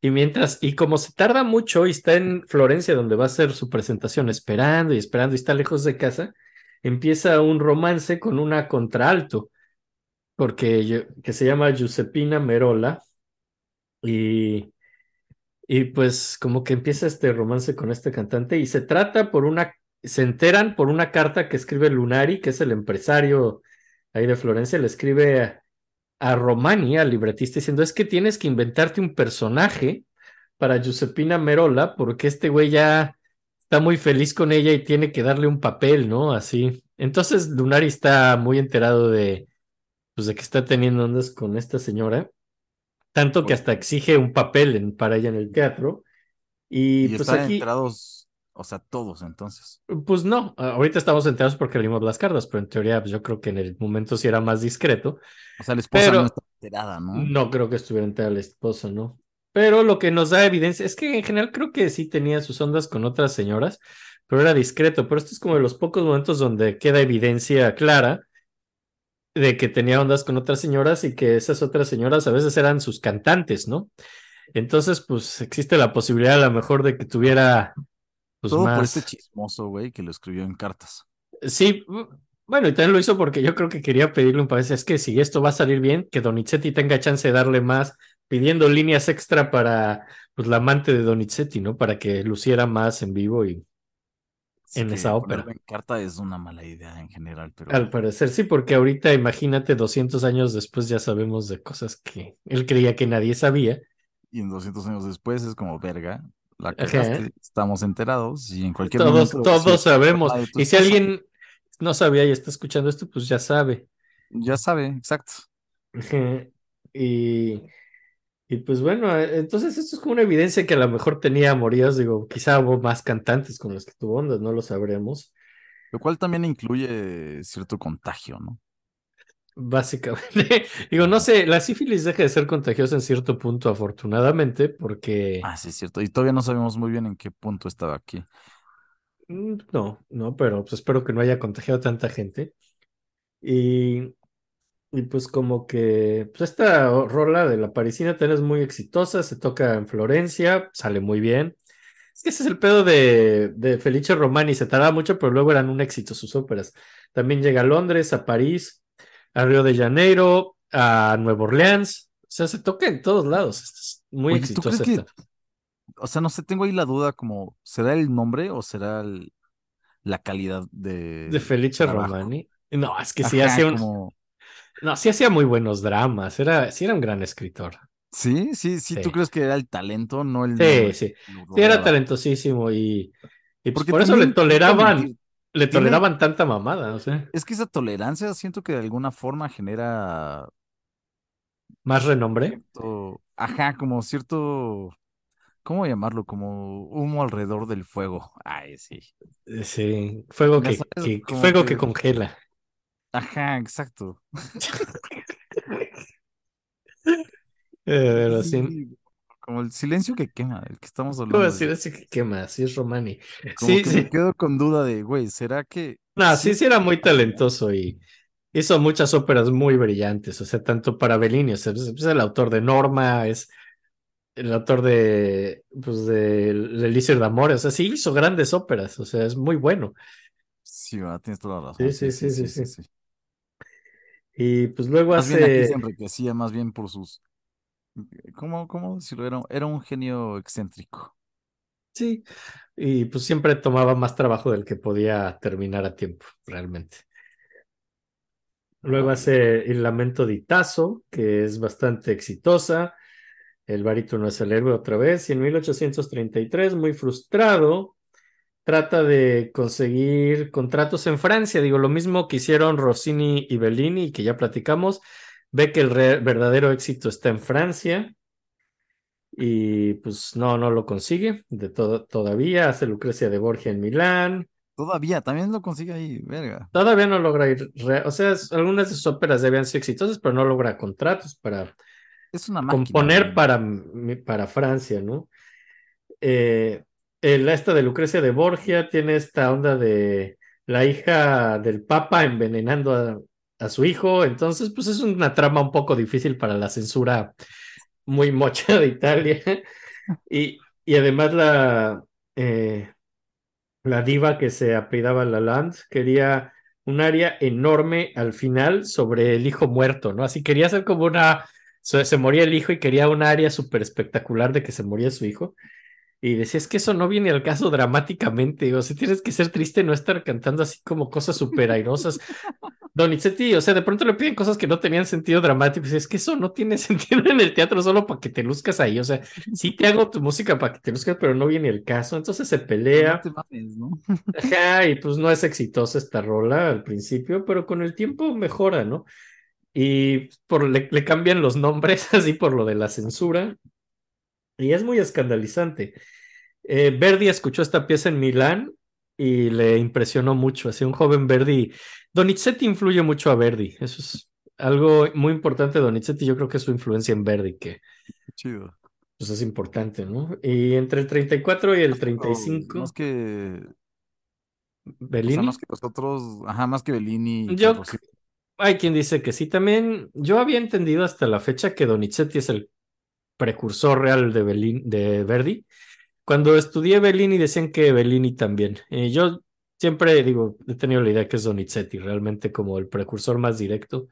Y mientras, y como se tarda mucho y está en Florencia donde va a hacer su presentación, esperando y esperando y está lejos de casa, empieza un romance con una contralto, porque que se llama Giuseppina Merola. Y, y pues como que empieza este romance con este cantante y se trata por una, se enteran por una carta que escribe Lunari, que es el empresario ahí de Florencia, le escribe a, a Romani, al libretista, diciendo, es que tienes que inventarte un personaje para Giuseppina Merola, porque este güey ya está muy feliz con ella y tiene que darle un papel, ¿no? Así. Entonces Lunari está muy enterado de, pues, de que está teniendo ondas con esta señora, tanto que hasta exige un papel en- para ella en el teatro. Y, y pues están aquí, enterados, o sea, todos entonces. pues no, ahorita estamos enterados porque leímos las cartas, pero en teoría pues, yo creo que en el momento sí era más discreto. O sea, la esposa Pero- no está enterada, ¿no? No creo que estuviera enterada la esposa, ¿no? Pero lo que nos da evidencia es que en general creo que sí tenía sus ondas con otras señoras, pero era discreto. Pero esto es como de los pocos momentos donde queda evidencia clara de que tenía ondas con otras señoras y que esas otras señoras a veces eran sus cantantes, ¿no? Entonces, pues existe la posibilidad a lo mejor de que tuviera pues Todo por este chismoso, güey, que lo escribió en cartas. Sí, bueno, y también lo hizo porque yo creo que quería pedirle un papel. Es que si esto va a salir bien, que Donizetti tenga chance de darle más, pidiendo líneas extra para pues, la amante de Donizetti, ¿no? Para que luciera más en vivo y Así En esa ópera. En carta es una mala idea en general, pero al parecer sí, porque ahorita imagínate 200 años después ya sabemos de cosas que él creía que nadie sabía. y en 200 años después es como verga, la cagaste, estamos enterados y en cualquier Todos, momento todos sí, sabemos. Y si alguien no sabía y está escuchando esto, pues ya sabe. ya sabe, exacto. Ajá. Y, y pues bueno, eh, entonces esto es como una evidencia que a lo mejor tenía amoríos, digo, quizá hubo más cantantes con los que tuvo ondas, no lo sabremos, Lo cual también incluye cierto contagio, ¿no? Básicamente. Digo, no sé, la sífilis deja de ser contagiosa en cierto punto, afortunadamente, porque Ah, sí, es cierto. Y todavía no sabemos muy bien en qué punto estaba aquí. Mm, no, no, pero pues espero que no haya contagiado a tanta gente. Y, y pues como que pues esta rola de la parisina también es muy exitosa, se toca en Florencia, sale muy bien. Es que ese es el pedo de, de Felice Romani, se tarda mucho, pero luego eran un éxito sus óperas. También llega a Londres, a París, a Río de Janeiro, a Nueva Orleans. O sea, se toca en todos lados. Es muy Oye, ¿tú crees exitosa. que, esta. o sea, no sé, tengo ahí la duda como, ¿será el nombre o será el- la calidad de, De Felice? Romani. No, es que sí Ajá, hacía un- como, no, sí hacía muy buenos dramas. Era, sí era un gran escritor. sí, sí, sí, ¿tú crees que era el talento, no el Sí, nombre sí. que Sí, era talentosísimo y, y pues por eso le también, no toleraban, le tiene- toleraban tanta mamada, o sea, es que esa tolerancia siento que de alguna forma genera más renombre. cierto, ajá, como cierto, ¿cómo llamarlo? Como humo alrededor del fuego. Ay, sí. Eh, Sí, fuego que, fuego que que- congela. Ajá, exacto. Eh, pero Sí, sí. Como el silencio que quema, el que estamos ¿Cómo hablando. de- así que qué más? Sí, es Romani. Como Sí, que sí. me quedo con duda de, güey, ¿será que No, sí, sí era muy talentoso y hizo muchas óperas muy brillantes, o sea, tanto para Bellini, o sea, es, es el autor de Norma, es el autor de, pues, de El Elixir de Amor, o sea, sí hizo grandes óperas, o sea, es muy bueno. Sí, va, tienes toda la razón. Sí, sí, sí, sí, sí. Y pues luego Más bien aquí se hace, enriquecía más bien por sus, ¿cómo, cómo decirlo? Era, era un genio excéntrico. sí, y pues siempre tomaba más trabajo del que podía terminar a tiempo, realmente. Luego hace El Lamento di Tasso, que es bastante exitosa. El barítono es el héroe otra vez. Y en 1833, muy frustrado, trata de conseguir contratos en Francia. Digo, lo mismo que hicieron Rossini y Bellini, que ya platicamos. Ve que el verdadero éxito está en Francia. Y pues no, no lo consigue de todo, todavía. Hace Lucrecia de Borgia en Milán. Todavía, también lo consigue ahí, verga. Todavía no logra ir. O sea, algunas de sus óperas debían ser exitosas, pero no logra contratos para Es una máquina. componer para, para Francia, ¿no? Eh, el- esta de Lucrecia de Borgia tiene esta onda de la hija del Papa envenenando a, su hijo, entonces pues es una trama un poco difícil para la censura muy mocha de Italia. Y, y además la, eh, la diva que se apellidaba Lalande quería un área enorme al final sobre el hijo muerto, ¿no? Así quería hacer como una, se, se moría el hijo y quería un área súper espectacular de que se moría su hijo. Y decía, es que eso no viene al caso dramáticamente, o sea, tienes que ser triste, no estar cantando así como cosas súper airosas. Donizetti, o sea, de pronto le piden cosas que no tenían sentido dramático, y es que eso no tiene sentido en el teatro solo para que te luzcas ahí, o sea, sí te hago tu música para que te luzcas, pero no viene el caso, entonces se pelea. no te mames, ¿no? Ajá, y pues no es exitosa esta rola al principio, pero con el tiempo mejora, ¿no? Y por, le, le cambian los nombres así por lo de la censura. Y es muy escandalizante. Eh, Verdi escuchó esta pieza en Milán y le impresionó mucho. Así un joven Verdi. Donizetti influye mucho a Verdi. Eso es algo muy importante de Donizetti. Yo creo que es su influencia en Verdi, que Chido. pues, es importante, ¿no? Y entre el 34 y el Más 35, que, o sea, Bellini. más que nosotros, ajá, más que Bellini. Yo-. Hay quien dice que sí. También yo había entendido hasta la fecha que Donizetti es el precursor real de, Bellini- de Verdi. Cuando estudié Bellini decían que Bellini también. Eh, yo siempre digo, he tenido la idea que es Donizetti, realmente como el precursor más directo.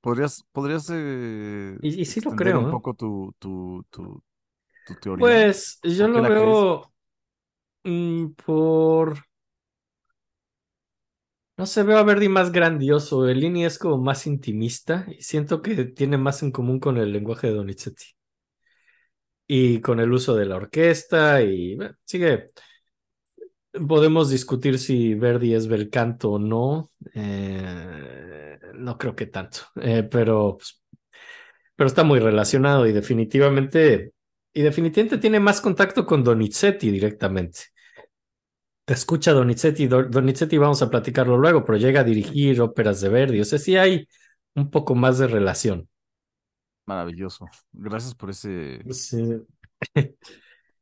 ¿Podrías, podrías eh, Y- y sí lo creo, un ¿eh? poco tu, tu, tu, tu teoría? Pues yo ¿Por lo crees? veo mm, por... No sé, veo a Verdi más grandioso. Bellini es como más intimista y siento que tiene más en común con el lenguaje de Donizetti. Y con el uso de la orquesta y bueno, sigue. Podemos discutir si Verdi es bel canto o no. Eh, no creo que tanto, Eh, pero, pues, pero está muy relacionado y definitivamente, y definitivamente tiene más contacto con Donizetti directamente. Te escucha Donizetti, Do- Donizetti vamos a platicarlo luego, pero llega a dirigir óperas de Verdi. O sea, sí hay un poco más de relación. Maravilloso. Gracias por ese, Sí.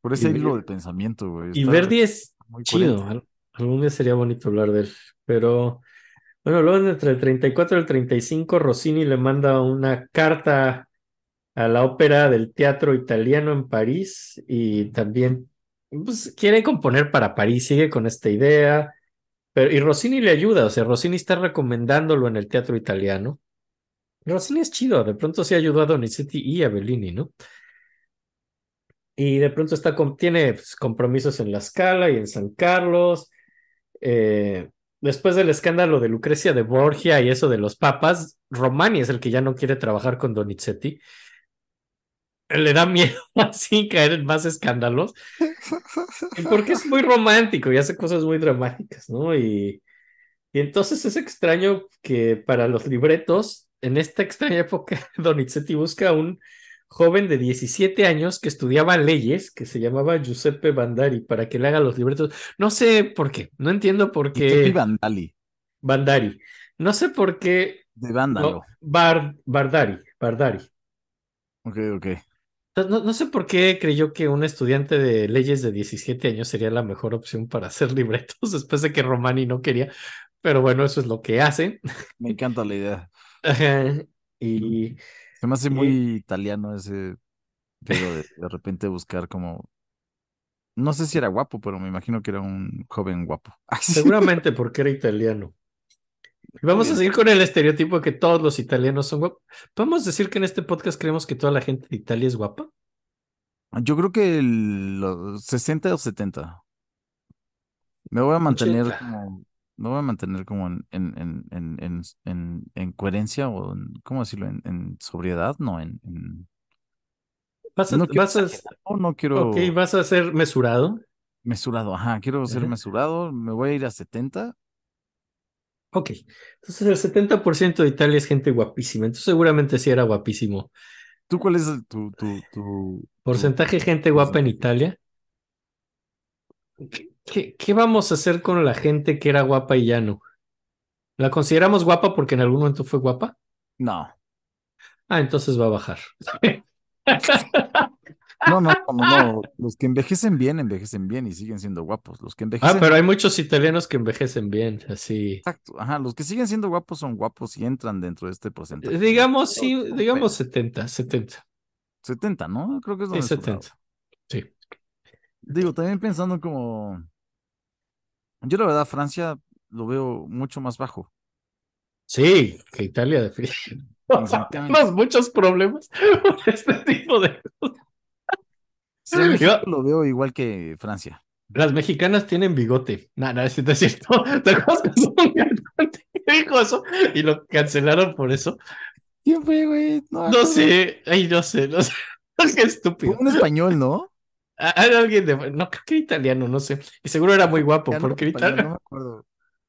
por ese Y- hilo de pensamiento, güey. Y Verdi es muy chido. coherente. al- Algún día sería bonito hablar de él. Pero bueno, luego entre el 34 y el 35, Rossini le manda una carta a la ópera del teatro italiano en París y también pues, quiere componer para París, sigue con esta idea. Pero, y Rossini le ayuda, o sea, Rossini está recomendándolo en el teatro italiano. Rossini es chido, de pronto sí ayudó a Donizetti y a Bellini, ¿no? Y de pronto está con, tiene pues, compromisos en La Scala y en San Carlos. Eh, después del escándalo de Lucrecia de Borgia y eso de los papas, Romani es el que ya no quiere trabajar con Donizetti. Le da miedo así caer en más escándalos. Porque es muy romántico y hace cosas muy dramáticas, ¿no? Y, y entonces es extraño que para los libretos, en esta extraña época, Donizetti busca a un joven de 17 años que estudiaba leyes, que se llamaba Giuseppe Bandari, para que le haga los libretos. No sé por qué, no entiendo por Giuseppe qué. Vandali, Bandari. No sé por qué. de Vándalo. no, Bar- Bardari, Bardari. Ok, ok. No, no- sé por qué creyó que un estudiante de leyes de 17 años sería la mejor opción para hacer libretos después de que Romani no quería. Pero bueno, eso es lo que hace. Me encanta la idea. Ajá, Y Se me hace Y- muy italiano ese pero de, de repente buscar como. No sé si era guapo, pero me imagino que era un joven guapo. Seguramente porque era italiano. Vamos a seguir con el estereotipo de que todos los italianos son guapos. ¿Podemos decir que en este podcast creemos que toda la gente de Italia es guapa? Yo creo que el- los 60 o 70. Me voy a mantener 80. como. Me voy a mantener como en, en, en, en, en, en- en coherencia o en, ¿cómo decirlo? En, en sobriedad, no, en, en- Vas a, no quiero vas a- exagerar, no, no quiero ok, vas a ser mesurado. mesurado, ajá, quiero ser Ajá. mesurado, me voy a ir a 70. Ok, entonces el 70% de Italia es gente guapísima. Entonces seguramente sí era guapísimo. ¿Tú cuál es el- tu, tu, tu, Porcentaje de gente guapa en? Italia. ¿Qué, qué, qué vamos a hacer con la gente que era guapa y ya no? ¿La consideramos guapa porque en algún momento fue guapa? No, Ah, entonces va a bajar. no, no, no, no, los que envejecen bien, envejecen bien y siguen siendo guapos. Los que Ah, envejecen pero hay muchos italianos que envejecen bien, así. Exacto, ajá, los que siguen siendo guapos son guapos y entran dentro de este porcentaje. Digamos, sí, digamos 70, 70. 70, ¿no? Creo que es lo Sí, mesurado. 70. Sí. Digo, también pensando como... Yo la verdad, Francia lo veo mucho más bajo. Sí, que Italia definitivamente. Tenemos muchos problemas con este tipo de Sí, Yo- lo veo igual que Francia. Las mexicanas tienen bigote. No, no, es cierto. ¿Te acuerdas dijo eso y lo cancelaron por eso? ¿Quién fue, güey? No, No sé, ay, no sé, no sé. Qué Fue estúpido. un español, ¿no? Ah, Era alguien de. No, creo que era italiano, no sé. Y seguro era muy guapo, porque español, ahorita. no me acuerdo.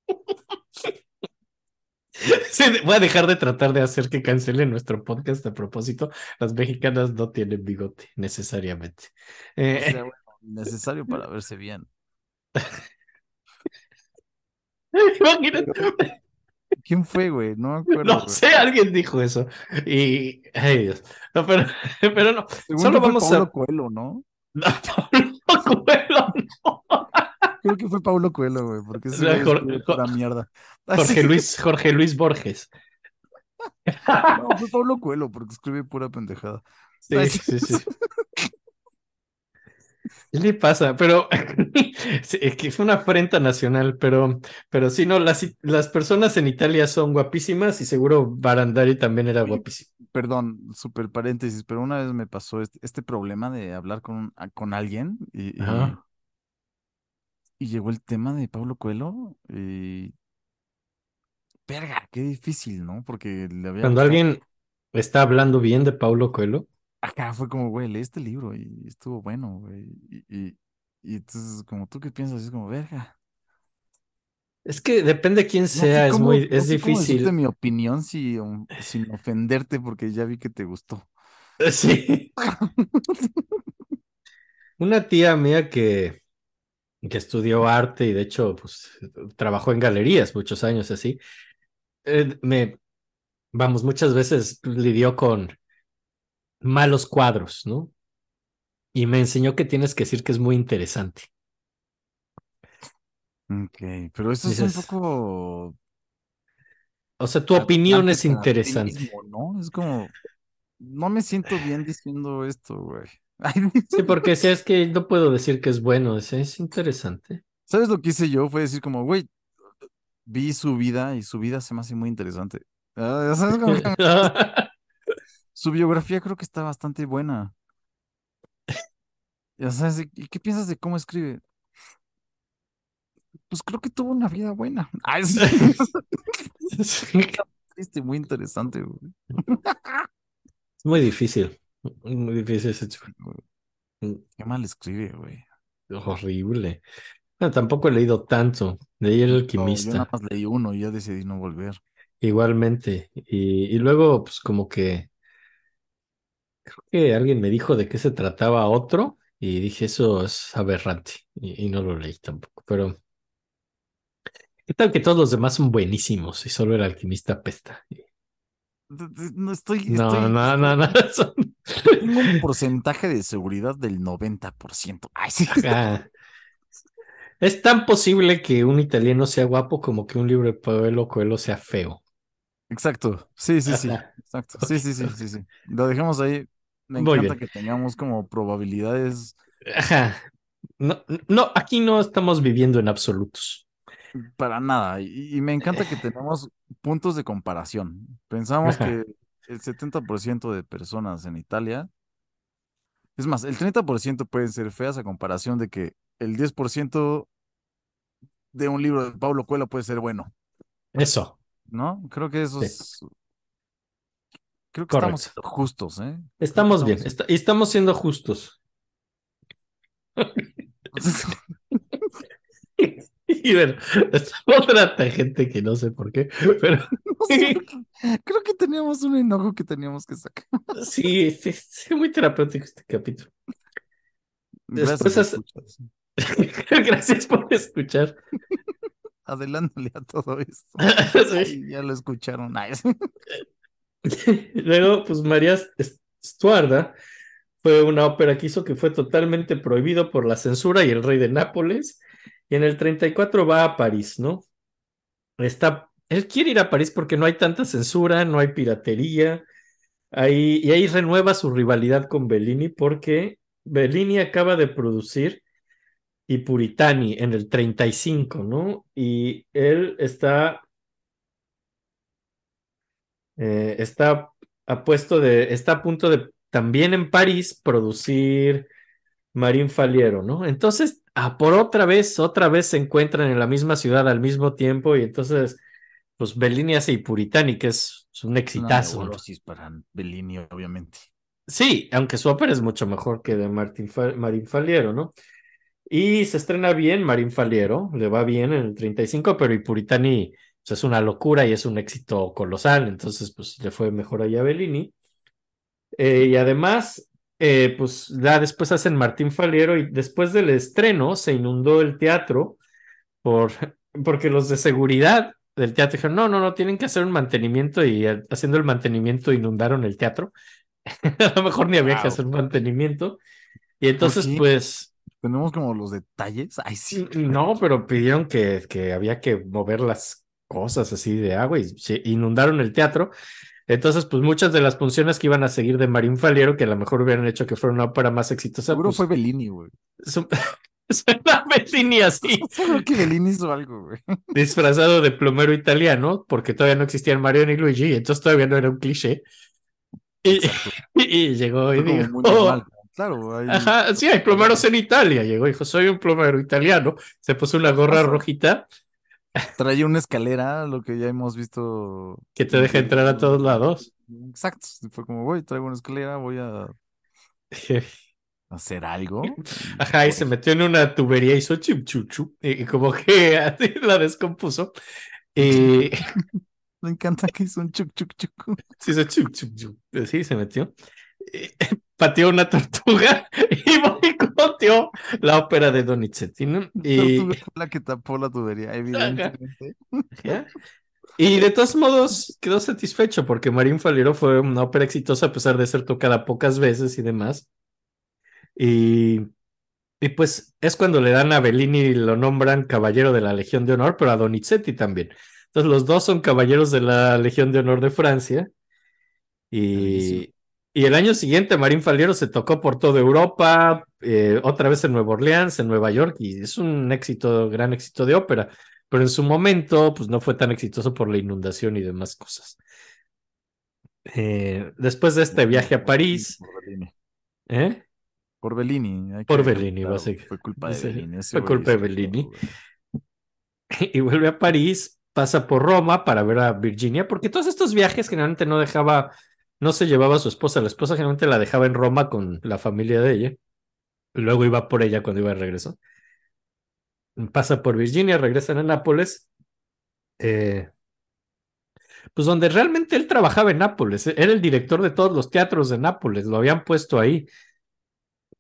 Sí, voy a dejar de tratar de hacer que cancelen nuestro podcast a propósito. Las mexicanas no tienen bigote, necesariamente. O Eh, sea, bueno, necesario para verse bien. imagínate. ¿Quién fue, güey? No me acuerdo. No güey. sé, alguien dijo eso. Y. Ay, Dios. No, pero, pero no. Según Solo vamos Paulo a. Coelho, ¿no? No, Pablo Coelho, no. Creo que fue Paulo Coelho, güey, porque No, escribe Jor- pura mierda. Jorge. Luis, Jorge Luis Borges. No, fue Paulo Coelho, porque escribe pura pendejada. Sí, sí, sí. ¿Qué le pasa? Pero sí, es que fue una afrenta nacional, pero, pero sí, no, las, las personas en Italia son guapísimas y seguro Barandari también era guapísimo. Perdón, súper paréntesis, pero una vez me pasó este, este problema de hablar con, con alguien y. y llegó el tema de Paulo Coelho y... Verga, qué difícil, ¿no? Porque le había Cuando gustado- alguien está hablando bien de Paulo Coelho, Acá fue como, güey, leí este libro y estuvo bueno, güey. Y, y, y entonces, como tú qué piensas, es como, verga. es que depende quién No sé sea, es muy, no es sé cómo difícil. mi opinión si, um, sin ofenderte, porque ya vi que te gustó. Sí. Una tía mía que, que estudió arte y de hecho, pues, trabajó en galerías muchos años así, eh, me, vamos, muchas veces lidió con malos cuadros, ¿no? Y me enseñó que tienes que decir que es muy interesante. Ok, pero eso es un Dices, poco o sea, tu opinión es interesante. mismo, ¿no? Es como, no me siento bien diciendo esto, güey. Sí, porque si es que no puedo decir que es bueno, es, es interesante. ¿Sabes lo que hice yo? Fue decir como, güey, vi su vida y su vida se me hace muy interesante. Ah, sabes, como que su biografía creo que está bastante buena. Ya sabes, ¿y qué piensas de cómo escribe? Pues creo que tuvo una vida buena. Ay, sí. Triste, muy interesante, güey. Es muy difícil. Muy difícil ese chico. Qué mal escribe, güey. Horrible. No, tampoco he leído tanto. Leí El No, yo Alquimista. nada más leí uno y ya decidí no volver. Igualmente. Y, y luego, pues como que creo que alguien me dijo de qué se trataba otro y dije, eso es aberrante. Y, y no lo leí tampoco. Pero, ¿qué tal que todos los demás son buenísimos y solo el alquimista apesta? D- d- No estoy, No, estoy- no, no, no. Tengo un porcentaje de seguridad del 90%. Ay, sí. Ajá. Es tan posible que un italiano sea guapo como que un libro de Pablo Coelho sea feo. Exacto. Sí, sí, sí. Exacto. Sí, sí, sí, sí, sí. Lo dejemos ahí. Me encanta que tengamos como probabilidades Ajá. No, no, aquí no estamos viviendo en absolutos. para nada. Y, y me encanta que tenemos puntos de comparación. Pensamos que el 70% de personas en Italia, es más, el 30% pueden ser feas a comparación de que el 10% de un libro de Pablo Coelho puede ser bueno, Eso, ¿no? Creo que eso Sí. es... Creo que estamos Correcto. justos, ¿eh? estamos bien, estamos- y estamos siendo justos. Y bueno, esta otra gente que no sé por qué, pero No sé, creo que teníamos un enojo que teníamos que sacar. sí, sí, sí, muy terapéutico este capítulo. Después Gracias, por escuchar. Adelántale a todo esto. Sí. Ay, ya lo escucharon. Ay, sí. Luego, pues María Stuarda fue una ópera que hizo que fue totalmente prohibido por la censura y el rey de Nápoles. Y en el 34 va a París, ¿no? Está, él quiere ir a París porque no hay tanta censura, no hay piratería. Ahí, y ahí renueva su rivalidad con Bellini porque Bellini acaba de producir y Puritani en el 35, ¿no? Y él está eh, está a de, está a punto de también en París producir Marín Faliero, ¿no? Entonces, ah, por otra vez, otra vez se encuentran en la misma ciudad al mismo tiempo y entonces, pues Bellini hace y Puritani, que es, es un Una exitazo. neurosis para Bellini, obviamente. Sí, aunque su ópera es mucho mejor que de Martín Fa- Marín Faliero, ¿no? Y se estrena bien Marín Faliero, le va bien en el 35, pero y Puritani pues, es una locura y es un éxito colosal, entonces pues le fue mejor allá a Bellini. Eh, y además, eh, pues ya después hacen Martín Faliero y después del estreno se inundó el teatro por, porque los de seguridad del teatro dijeron, no, no, no, tienen que hacer un mantenimiento y eh, haciendo el mantenimiento inundaron el teatro. A lo mejor ni había que Wow. hacer mantenimiento. Y entonces, qué? pues, Tenemos como los detalles. Ay, sí. no, pero pidieron que, que había que mover las cosas así de agua y se inundaron el teatro. Entonces, pues muchas de las funciones que iban a seguir de Marín Faliero, que a lo mejor hubieran hecho que fuera una ópera más exitosa, Seguro pues, fue Bellini, güey. su- suena Bellini así, Seguro que Bellini hizo algo, güey. disfrazado de plomero italiano, porque todavía no existían Mario ni Luigi, entonces todavía no era un cliché. Y, llegó y dijo, muy normal. Claro, hay- Ajá, sí, hay plomeros en Italia. Llegó y dijo, soy un plomero italiano. Se puso una gorra rojita traía una escalera, lo que ya hemos visto. que te deja entrar a todos lados. Exacto. Fue como, voy, traigo una escalera, voy a hacer algo. Ajá, y Pues, se metió en una tubería y hizo chum chum chum, y como que así la descompuso. Y Me encanta que hizo un chuc chuc chuc. sí, hizo chum chum chum. Sí, se metió. Pateó una tortuga y boicoteó la ópera de Donizetti, ¿no? Y, la que tapó la tubería, evidentemente. ¿Ya? Y de todos modos quedó satisfecho porque Marín Faliero fue una ópera exitosa a pesar de ser tocada pocas veces y demás. Y, y pues es cuando le dan a Bellini y lo nombran caballero de la Legión de Honor, pero a Donizetti también. Entonces los dos son caballeros de la Legión de Honor de Francia. Y, y el año siguiente Marín Faliero se tocó por toda Europa, eh, otra vez en Nueva Orleans, en Nueva York, y es un éxito, gran éxito de ópera. pero en su momento, pues no fue tan exitoso por la inundación y demás cosas. Eh, después de este viaje a París, Por Bellini. ¿eh? Por Bellini. Por Bellini, claro, básicamente. Fue culpa de Bellini. ese fue culpa de Bellini. y vuelve a París, pasa por Roma para ver a Virginia, porque todos estos viajes generalmente no dejaba, no se llevaba a su esposa, la esposa generalmente la dejaba en Roma con la familia de ella, luego iba por ella cuando iba de regreso. Pasa por Virginia, regresan a Nápoles, eh, pues donde realmente él trabajaba en Nápoles, era el director de todos los teatros de Nápoles, lo habían puesto ahí.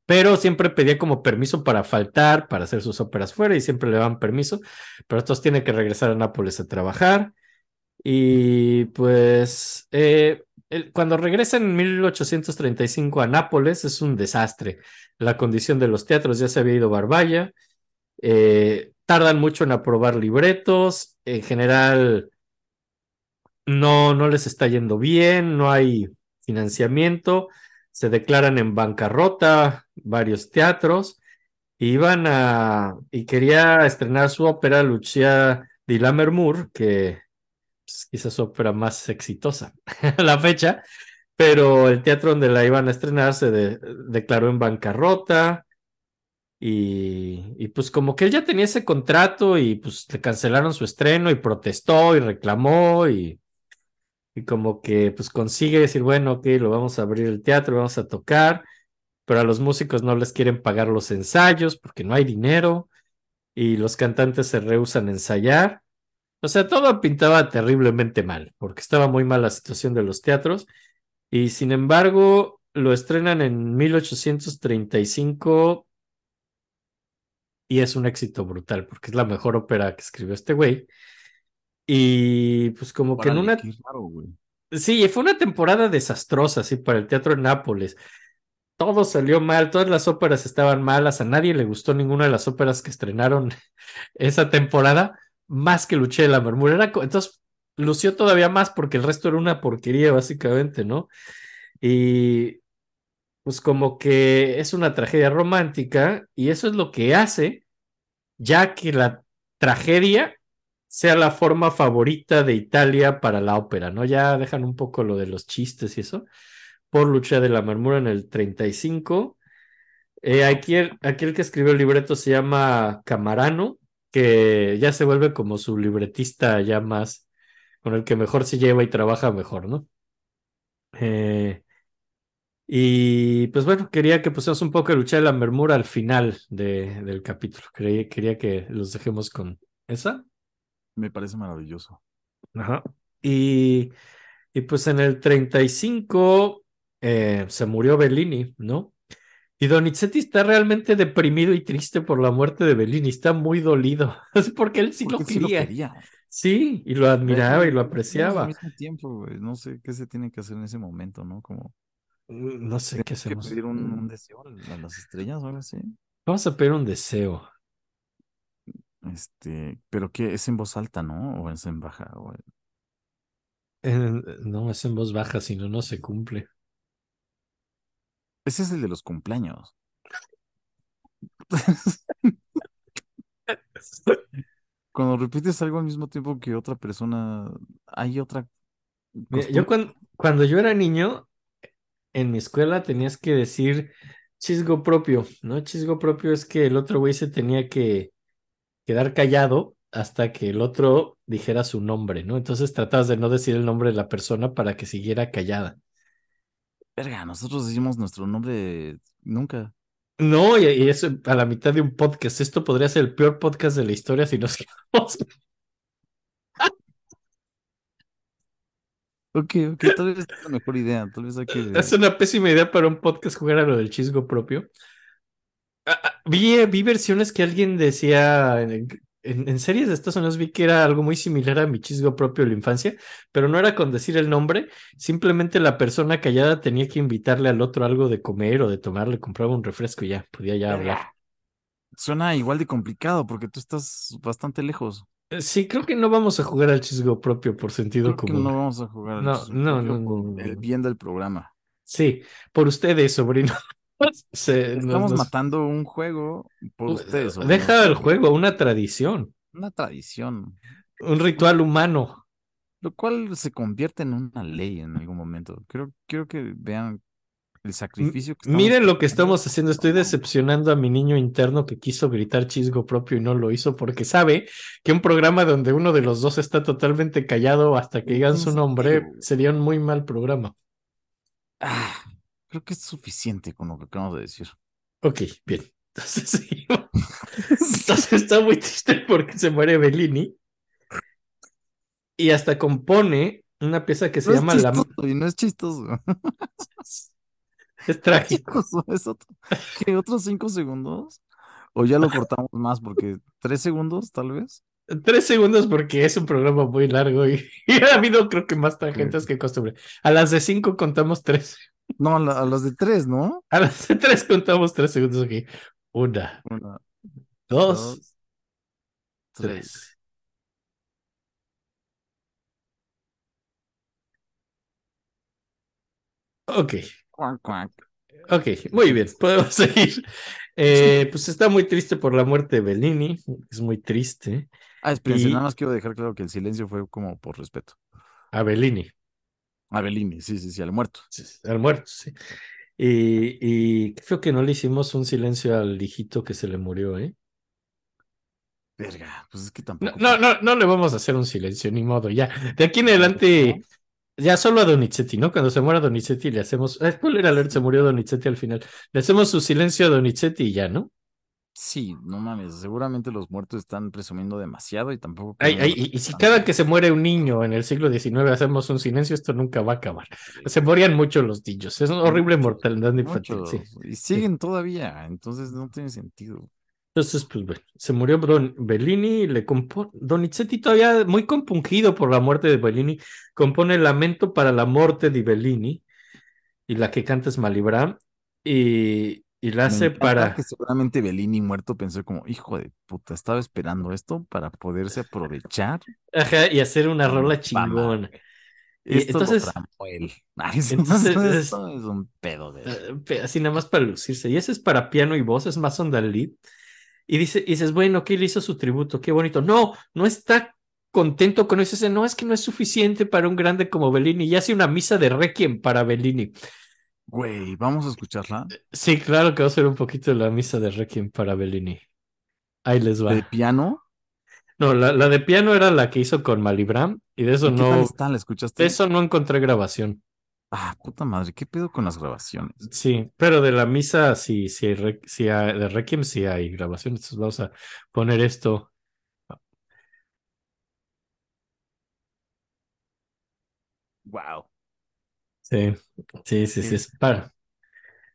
Pero siempre pedía como permiso para faltar, para hacer sus óperas fuera y siempre le daban permiso, pero estos tiene que regresar a Nápoles a trabajar. Y pues eh, cuando regresa en 1835 a Nápoles es un desastre, la condición de los teatros ya se había ido Barbaya, eh, tardan mucho en aprobar libretos, en general no, no les está yendo bien, no hay financiamiento, se declaran en bancarrota varios teatros iban a y quería estrenar su ópera Lucia di Lammermoor, que pues, quizás ópera más exitosa a la fecha, pero el teatro donde la iban a estrenar se de- declaró en bancarrota y, y pues como que él ya tenía ese contrato y pues le cancelaron su estreno y protestó y reclamó y y como que pues consigue decir, bueno, ok, lo vamos a abrir el teatro, vamos a tocar, pero a los músicos no les quieren pagar los ensayos porque no hay dinero y los cantantes se rehusan a ensayar. O sea, todo pintaba terriblemente mal porque estaba muy mal la situación de los teatros y sin embargo lo estrenan en 1835 y es un éxito brutal porque es la mejor ópera que escribió este güey. Y pues como que en una raro. Sí, fue una temporada desastrosa, así, para el teatro en Nápoles. Todo salió mal, todas las óperas estaban malas, a nadie le gustó ninguna de las óperas que estrenaron esa temporada, más que Luché la Marmura. Era Entonces, lució todavía más porque el resto era una porquería, básicamente, ¿no? Y pues como que es una tragedia romántica y eso es lo que hace, ya que la tragedia sea la forma favorita de Italia para la ópera, ¿no? Ya dejan un poco lo de los chistes y eso. Por Lucia de la Marmura en el 35. Eh, aquí, aquí el que escribió el libreto se llama Camarano, que ya se vuelve como su libretista ya más, con el que mejor se lleva y trabaja mejor, ¿no? Eh, y pues bueno, quería que pusiéramos un poco de Lucha de la Marmura al final de, del capítulo. Quería, quería que los dejemos con esa. Me parece maravilloso. Ajá. Y, y pues en el 35 eh, se murió Bellini, ¿no? Y Donizetti está realmente deprimido y triste por la muerte de Bellini, está muy dolido, es porque él sí lo Porque sí lo quería. Sí, y lo admiraba y lo Al apreciaba. mismo tiempo, güey, no sé qué se tiene que hacer en ese momento, ¿no? Como No sé qué ¿Tienes que hacemos. pedir un, un deseo a las estrellas o algo así. Vamos a pedir un deseo. Este, pero que es en voz alta, ¿no? O es en baja. o- Eh, no, es en voz baja, si no, no se cumple. Ese es el de los cumpleaños. Cuando repites algo al mismo tiempo que otra persona, hay otra Mira, yo cuando, cuando yo era niño, en mi escuela tenías que decir chisgo propio, ¿no? Chisgo propio es que el otro güey se tenía que quedar callado hasta que el otro dijera su nombre, ¿no? Entonces tratabas de no decir el nombre de la persona para que siguiera callada. Verga, nosotros decimos nuestro nombre nunca. No, y, y eso a la mitad de un podcast. Esto podría ser el peor podcast de la historia si nos quedamos. Ok, ok, tal vez es la mejor idea. Tal vez hay que. Es una pésima idea para un podcast jugar a lo del chisgo propio. Ah, ah, Vi, vi versiones que alguien decía en, series de Estados Unidos, vi que era algo muy similar a mi chisgo propio de la infancia, pero no era con decir el nombre, simplemente la persona callada tenía que invitarle al otro algo de comer o de tomar, le compraba un refresco y ya, podía ya hablar. Suena igual de complicado porque tú estás bastante lejos. Eh, Sí, creo que no vamos a jugar al chisgo propio por sentido Creo que común. no vamos a jugar al No, chisme no, propio no, no, el no. bien del programa. Sí, por ustedes, sobrinos. Se- nos- Estamos nos- matando un juego por ustedes. Deja el juego, una tradición. una tradición, un ritual humano. lo cual se convierte en una ley en algún momento. Creo, quiero que vean el sacrificio que Miren lo que estamos haciendo. Estoy decepcionando a mi niño interno que quiso gritar chisgo propio y no lo hizo porque sabe que un programa donde uno de los dos está totalmente callado hasta que digan su nombre sería un muy mal programa. Ah, creo que es suficiente con lo que acabamos de decir. Ok, bien. Entonces, seguimos. Entonces está muy triste porque se muere Bellini y hasta compone una pieza que se No es llama La... chistoso, y no es chistoso. Es trágico. Chistoso, es otro. ¿Qué? ¿Otros cinco segundos? ¿O ya lo cortamos más? Porque tres segundos, tal vez. Tres segundos porque es un programa muy largo y, y ha habido creo que más tangentes que costumbre. A las de cinco contamos tres. No, a, la- a las de tres, ¿no? A las de tres contamos tres segundos aquí. Una, Una, dos, dos, tres. tres. Ok, ok, muy bien, podemos seguir. Eh, pues está muy triste por la muerte de Bellini, es muy triste. Ah, espérense, Y- nada más quiero dejar claro que el silencio fue como por respeto. A Bellini, A Bellini, sí, sí, sí, al muerto. sí, al muerto, sí. Y, feo que no le hicimos un silencio al hijito que se le murió, ¿eh? Verga, pues es que tampoco. no, no, no le vamos a hacer un silencio, ni modo, ya. De aquí en adelante, ya solo a Donizetti, ¿no? Cuando se muera Donizetti le hacemos, eh, spoiler alert, se murió Donizetti al final. Le hacemos su silencio a Donizetti y ya, ¿no? Sí, no mames, seguramente los muertos están presumiendo demasiado y tampoco. Ay, ay, y, y si cada que se muere un niño en el siglo XIX hacemos un silencio, esto nunca va a acabar. Se morían mucho los niños, es una horrible mortalidad infantil, sí. y siguen todavía, entonces no tiene sentido. Entonces, pues bueno, se murió Don Bellini, le compone, Donizetti todavía muy compungido por la muerte de Bellini, compone el lamento para la muerte de Bellini, y la que canta es Malibran, y, y la hace para... que seguramente Bellini muerto pensó como, hijo de puta, estaba esperando esto para poderse aprovechar. Ajá, y hacer una rola chingona. Y Esto entonces- esto es- un pedo de Eh, así nada más para lucirse. Y ese es para piano y voz, es más onda lead. Y dice, y dices, bueno, que le hizo su tributo, qué bonito. No, no está contento con eso. Dice, no, es que no es suficiente para un grande como Bellini. Y hace una misa de requiem para Bellini. Güey, vamos a escucharla. Sí, claro que va a ser un poquito de la misa de requiem para Bellini. Ahí les va. De piano. No, la, la de piano era la que hizo con Malibran. Y de eso ¿Y ¿Qué tal no, está? ¿La escuchaste? de eso no encontré grabación. Ah, puta madre, ¿qué pedo con las grabaciones? Sí, pero de la misa sí, sí, hay re- sí hay- de Requiem sí hay grabación. Entonces vamos a poner esto. Wow. Sí, sí, sí, sí,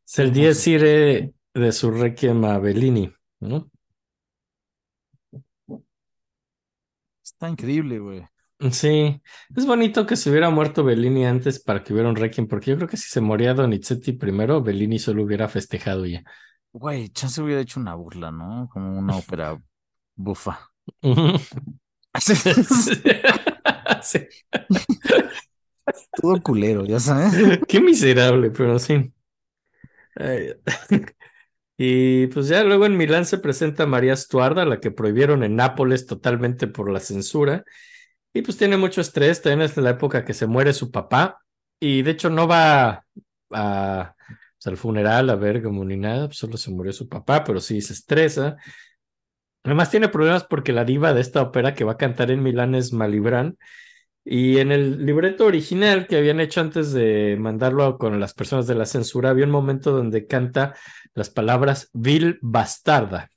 es hermoso. Dies Irae de su Requiem a Bellini, ¿no? Está increíble, güey. Sí, es bonito que se hubiera muerto Bellini antes para que hubiera un Requiem, porque yo creo que si se moría Donizetti primero, Bellini solo hubiera festejado ya. Güey, chance hubiera hecho una burla, ¿no? Como una ópera bufa. Ujú. Sí. Todo culero, ya sabes. Qué miserable, pero sí. Y pues ya luego en Milán se presenta María Stuarda, la que prohibieron en Nápoles totalmente por la censura. Y pues tiene mucho estrés, también es la época que se muere su papá. Y de hecho no va a, pues, al funeral a ver como ni nada, pues, solo se murió su papá, pero sí se estresa. Además tiene problemas porque la diva de esta ópera que va a cantar en Milán es Malibran. Y en el libreto original que habían hecho antes de mandarlo con las personas de la censura, había un momento donde canta las palabras vil bastarda,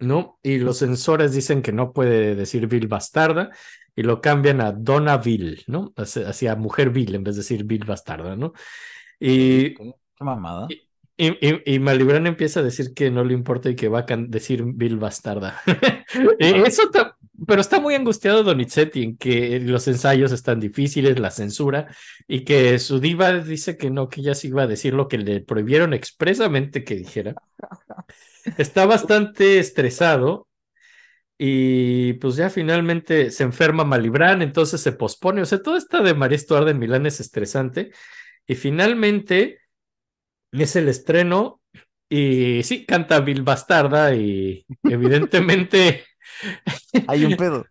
¿no? Y los censores dicen que no puede decir vil bastarda y lo cambian a dona vil, ¿no? Hacia, mujer vil en vez de decir vil bastarda, ¿no? Y, Qué mamada. y, y, y Malibran empieza a decir que no le importa y que va a decir vil bastarda. Eso pero está muy angustiado Donizetti en que los ensayos están difíciles, la censura, y que su diva dice que no, que ella sí iba a decir lo que le prohibieron expresamente que dijera. Está bastante estresado y pues ya finalmente se enferma Malibran, entonces se pospone. O sea, todo esta de María Estuarda en Milán es estresante. Y finalmente es el estreno y sí, canta Bill Bastarda y evidentemente Hay un pedo.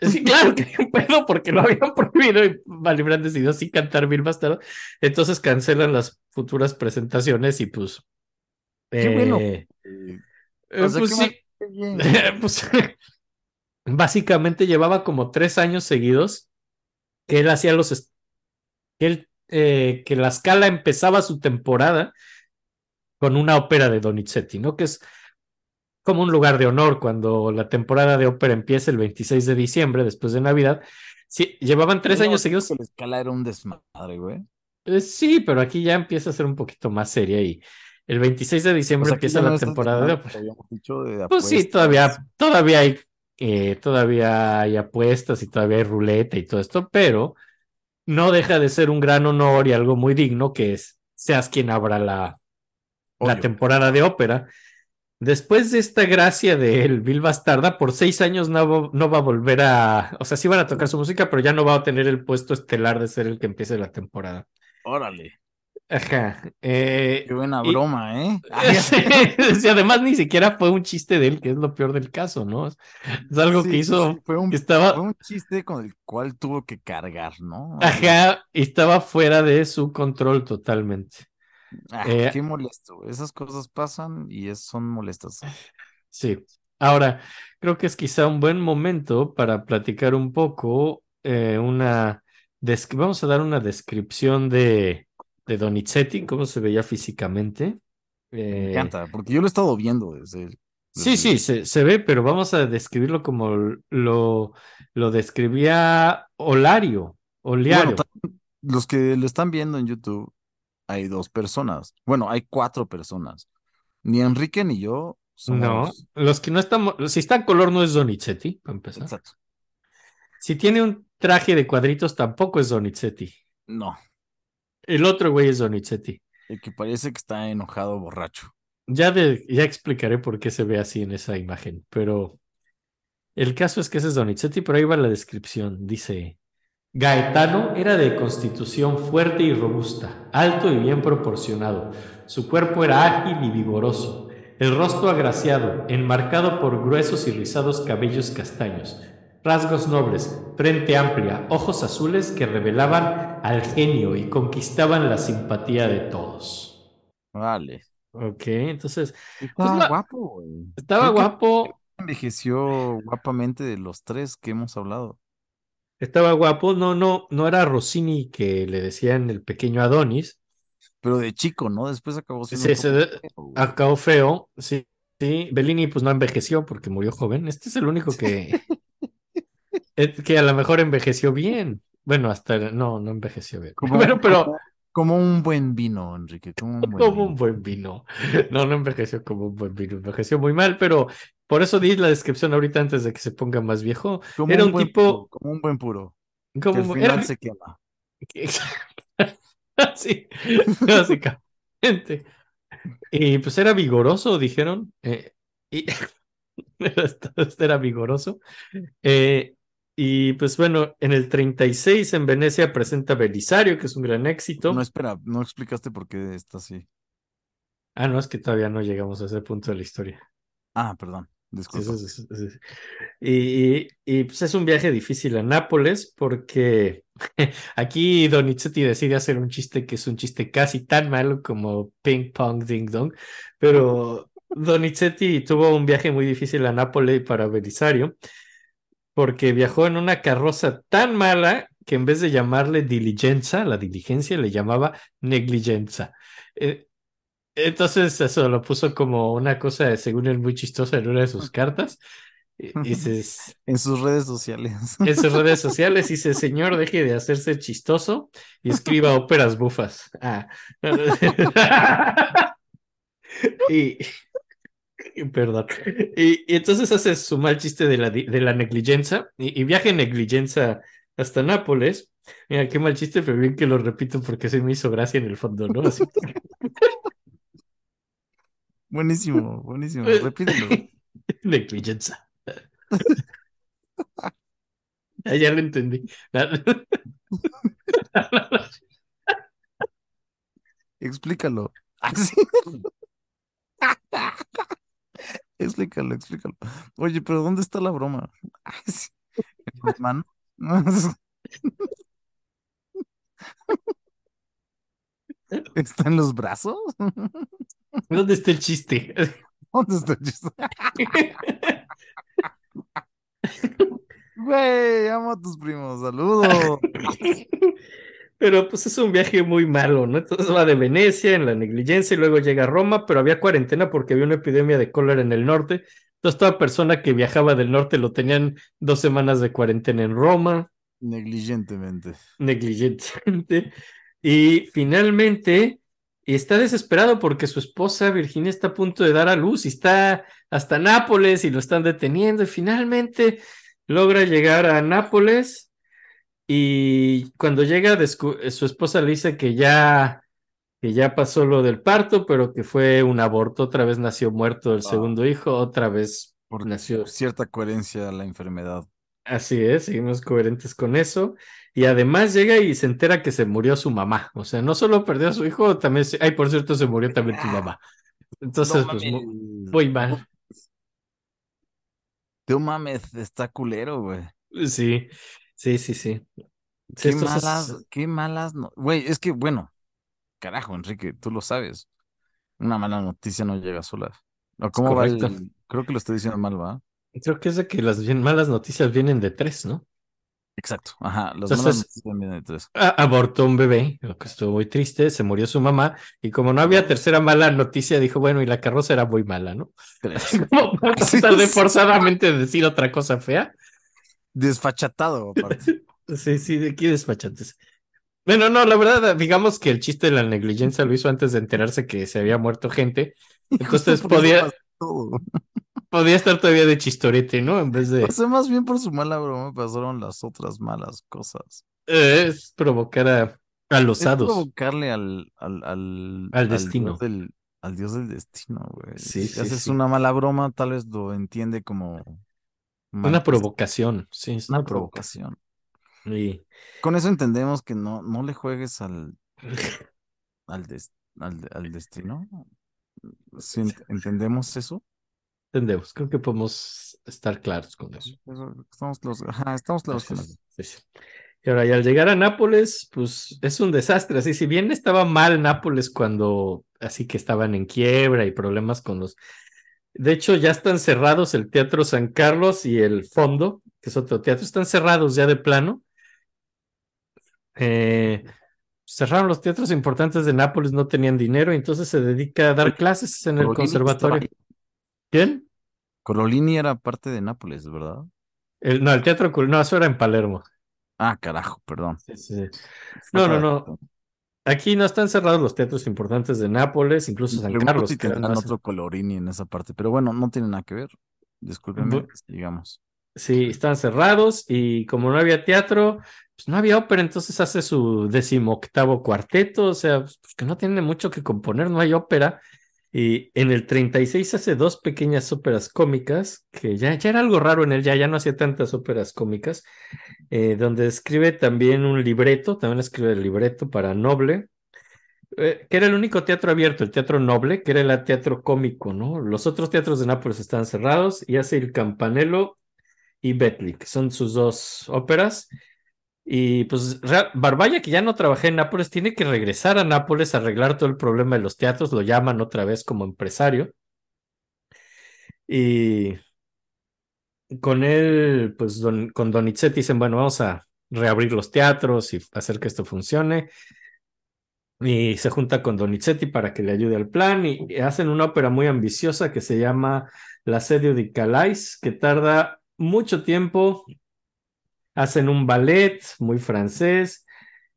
Sí, claro que hay un pedo porque lo habían prohibido y Malibran decidió sí cantar Bill Bastardo. Entonces cancelan las futuras presentaciones y pues. Qué bueno. eh, o sea, pues qué sí, pues, básicamente llevaba como tres años seguidos que él hacía los que él eh, que la Scala empezaba su temporada con una ópera de Donizetti, ¿no? Que es como un lugar de honor cuando la temporada de ópera empieza el 26 de diciembre, después de Navidad. Sí, llevaban tres No, años seguidos. La escala era un desmadre, güey. Eh, sí, pero aquí ya empieza a ser un poquito más seria y el 26 de O diciembre sea, empieza no la temporada de ópera. de Pues sí, todavía, todavía hay, eh, todavía hay apuestas y todavía hay ruleta y todo esto, pero no deja de ser un gran honor y algo muy digno que es, seas quien abra la, la temporada de ópera. Después de esta gracia de el Bill Bastarda, por seis años no, va- no va a volver a, o sea, sí van a tocar su música, pero ya no va a tener el puesto estelar de ser el que empiece la temporada. Órale. Ajá. eh, Qué buena y- broma, ¿eh? Además ni siquiera fue un chiste de él, que es lo peor del caso, ¿no? Es algo Sí, que hizo, fue un, que estaba, fue un chiste con el cual tuvo que cargar, ¿no? ajá, y estaba fuera de su control totalmente. Ah, Eh, qué molesto. Esas cosas pasan y es, son molestas. Sí. Ahora, creo que es quizá un buen momento para platicar un poco, eh, una, vamos a dar una descripción de, de Donizetti, cómo se veía físicamente. Me Eh, encanta, porque yo lo he estado viendo desde Sí, sí, se, se ve, pero vamos a describirlo como lo, lo describía Olario, Oliario. ta- Los que lo están viendo en YouTube, hay dos personas. Bueno, hay cuatro personas. Ni Enrique ni yo No, somos. los que no estamos, si está en color no es Donizetti, para empezar. Exacto. Si tiene un traje de cuadritos tampoco es Donizetti. No, El otro güey es Donizetti. el que parece que está enojado borracho. Ya, de, ya explicaré por qué se ve así en esa imagen, pero el caso es que ese es Donizetti, pero ahí va la descripción. Dice, Gaetano era de constitución fuerte y robusta, alto y bien proporcionado. Su cuerpo era ágil y vigoroso, el rostro agraciado, enmarcado por gruesos y rizados cabellos castaños, rasgos nobles, frente amplia, ojos azules que revelaban al genio y conquistaban la simpatía de todos. Vale. Ok, entonces Estaba la- guapo, güey. estaba Creo guapo, Envejeció guapamente de los tres que hemos hablado. Estaba guapo, no, no, no era Rossini que le decían el pequeño Adonis, Pero de chico, ¿no? Después acabó siendo Sí, se de- feo, acabó feo, sí, sí, Bellini pues no envejeció porque murió joven, este es el único que, eh, que a lo mejor envejeció bien, bueno, hasta, no, no envejeció bien, Como, bueno, pero como, como un buen vino, Enrique. Como un buen como un vino. buen vino, no, no envejeció como un buen vino, envejeció muy mal, pero por eso di la descripción ahorita antes de que se ponga más viejo, Como era un tipo- puro, como un buen puro. Que como al era- final se quema. Sí, básicamente. Y pues era vigoroso, dijeron. eh, y era vigoroso. Eh, y pues bueno, en el 36 en Venecia presenta Belisario, que es un gran éxito. No, espera, no explicaste por qué está así. Ah, no, es que todavía no llegamos a ese punto de la historia. Ah, perdón. Y, pues es un viaje difícil a Nápoles porque aquí Donizetti decide hacer un chiste que es un chiste casi tan malo como Ping Pong Ding Dong, pero Donizetti tuvo un viaje muy difícil a Nápoles para Belisario porque viajó en una carroza tan mala que en vez de llamarle diligenza, la diligencia, le llamaba negligenza. Eh, entonces eso lo puso como una cosa, según él, muy chistosa en una de sus cartas. Y dices, En sus redes sociales. en sus redes sociales dice, señor, deje de hacerse chistoso y escriba óperas bufas. Ah. y, perdón. Y, y entonces hace su mal chiste de la, de la negligencia y, y viaja en negligencia hasta Nápoles. Mira, qué mal chiste, pero bien que lo repito porque se me hizo gracia en el fondo, ¿no? Así. Buenísimo, buenísimo. Repítelo. Negligencia. Ah, ya lo entendí. Explícalo. Así. Explícalo, explícalo. Oye, pero ¿dónde está la broma? ¿En las manos? ¿Está en los brazos? ¿Dónde está el chiste? ¿Dónde está el chiste? Güey, amo a tus primos, saludos. Pero pues es un viaje muy malo, ¿no? Entonces va de Venecia en la negligencia y luego llega a Roma, pero había cuarentena porque había una epidemia de cólera en el norte. Entonces toda persona que viajaba del norte lo tenían dos semanas de cuarentena en Roma, Negligentemente. negligentemente. Y finalmente está desesperado porque su esposa Virginia está a punto de dar a luz y está hasta Nápoles y lo están deteniendo y finalmente logra llegar a Nápoles y cuando llega su esposa le dice que ya que ya pasó lo del parto, pero que fue un aborto, otra vez nació muerto el Ah. segundo hijo, otra vez Por nació cierta coherencia a la enfermedad. Así es, seguimos coherentes con eso. Y además llega y se entera que se murió su mamá. O sea, no solo perdió a su hijo, también se... Ay, por cierto, se murió también tu mamá. Entonces, No pues muy mal. No mames, está culero, güey. Sí, sí, sí, sí. Qué malas, qué malas. No... Güey, es que, bueno, carajo, Enrique, tú lo sabes. Una mala noticia no llega sola. ¿O cómo va el- Creo que lo estoy diciendo mal, ¿va? Creo que es de que las bien malas noticias vienen de tres, ¿no? Exacto, ajá. Las Entonces- malas noticias vienen de tres. Abortó un bebé, lo que estuvo muy triste, se murió su mamá, y como no había tercera mala noticia, dijo, bueno, y la carroza era muy mala, ¿no? Tres. Como para tratar de forzadamente decir otra cosa fea. Desfachatado, aparte. Sí, sí, de aquí despachantes. Bueno, no, la verdad, digamos que el chiste de la negligencia lo hizo antes de enterarse que se había muerto gente. Entonces podía, todo. podía estar todavía de chistorete, ¿no? En vez de O sea, más bien por su mala broma pasaron las otras malas cosas. eh, es provocar a, a los Es hados. provocarle al, al, al, Al dios destino. del, al dios del destino, güey. Sí, si sí, haces sí. una mala broma, tal vez lo entiende como Una provocación, sí, es una provocación. provocación. Con eso entendemos que no, no le juegues al, al, des- al, al destino. ¿Sí ent- ¿Entendemos eso? entendemos, creo que podemos estar claros con eso. Estamos claros, ajá, estamos claros con Entonces, eso. sí, sí. Y ahora, y al llegar a Nápoles, pues es un desastre. Así, si bien estaba mal Nápoles cuando, así que estaban en quiebra y problemas con los. De hecho, ya están cerrados el Teatro San Carlos y el Fondo, que es otro teatro, están cerrados ya de plano. Eh, cerraron los teatros importantes de Nápoles, no tenían dinero, entonces se dedica a dar clases en el Corolini conservatorio. ¿Quién? Corolini era parte de Nápoles, ¿verdad? El, no, el Teatro no, eso era en Palermo. Ah, carajo, perdón. Sí, sí, sí. No, no, no. Aquí no están cerrados los teatros importantes de Nápoles, incluso San Carlos. si que otro Colorini en esa parte, pero bueno, no tiene nada que ver. Discúlpenme, digamos. Sí, estaban cerrados y como no había teatro, pues no había ópera, entonces hace su decimoctavo cuarteto, o sea, pues que no tiene mucho que componer, no hay ópera. Y en el 36 hace dos pequeñas óperas cómicas, que ya, ya era algo raro en él, ya, ya no hacía tantas óperas cómicas, eh, donde escribe también un libreto, también escribe el libreto para Noble, eh, que era el único teatro abierto, el teatro Noble, que era el teatro cómico, ¿no? Los otros teatros de Nápoles estaban cerrados y hace el Campanello y Betli, que son sus dos óperas. Y pues Barbaya, que ya no trabajé en Nápoles, tiene que regresar a Nápoles a arreglar todo el problema de los teatros, lo llaman otra vez como empresario. Y con él, pues don- con Donizetti dicen, bueno, vamos a reabrir los teatros y hacer que esto funcione. Y se junta con Donizetti para que le ayude al plan y, hacen una ópera muy ambiciosa que se llama L'Assedio di Calais, que tarda mucho tiempo. Hacen un ballet muy francés.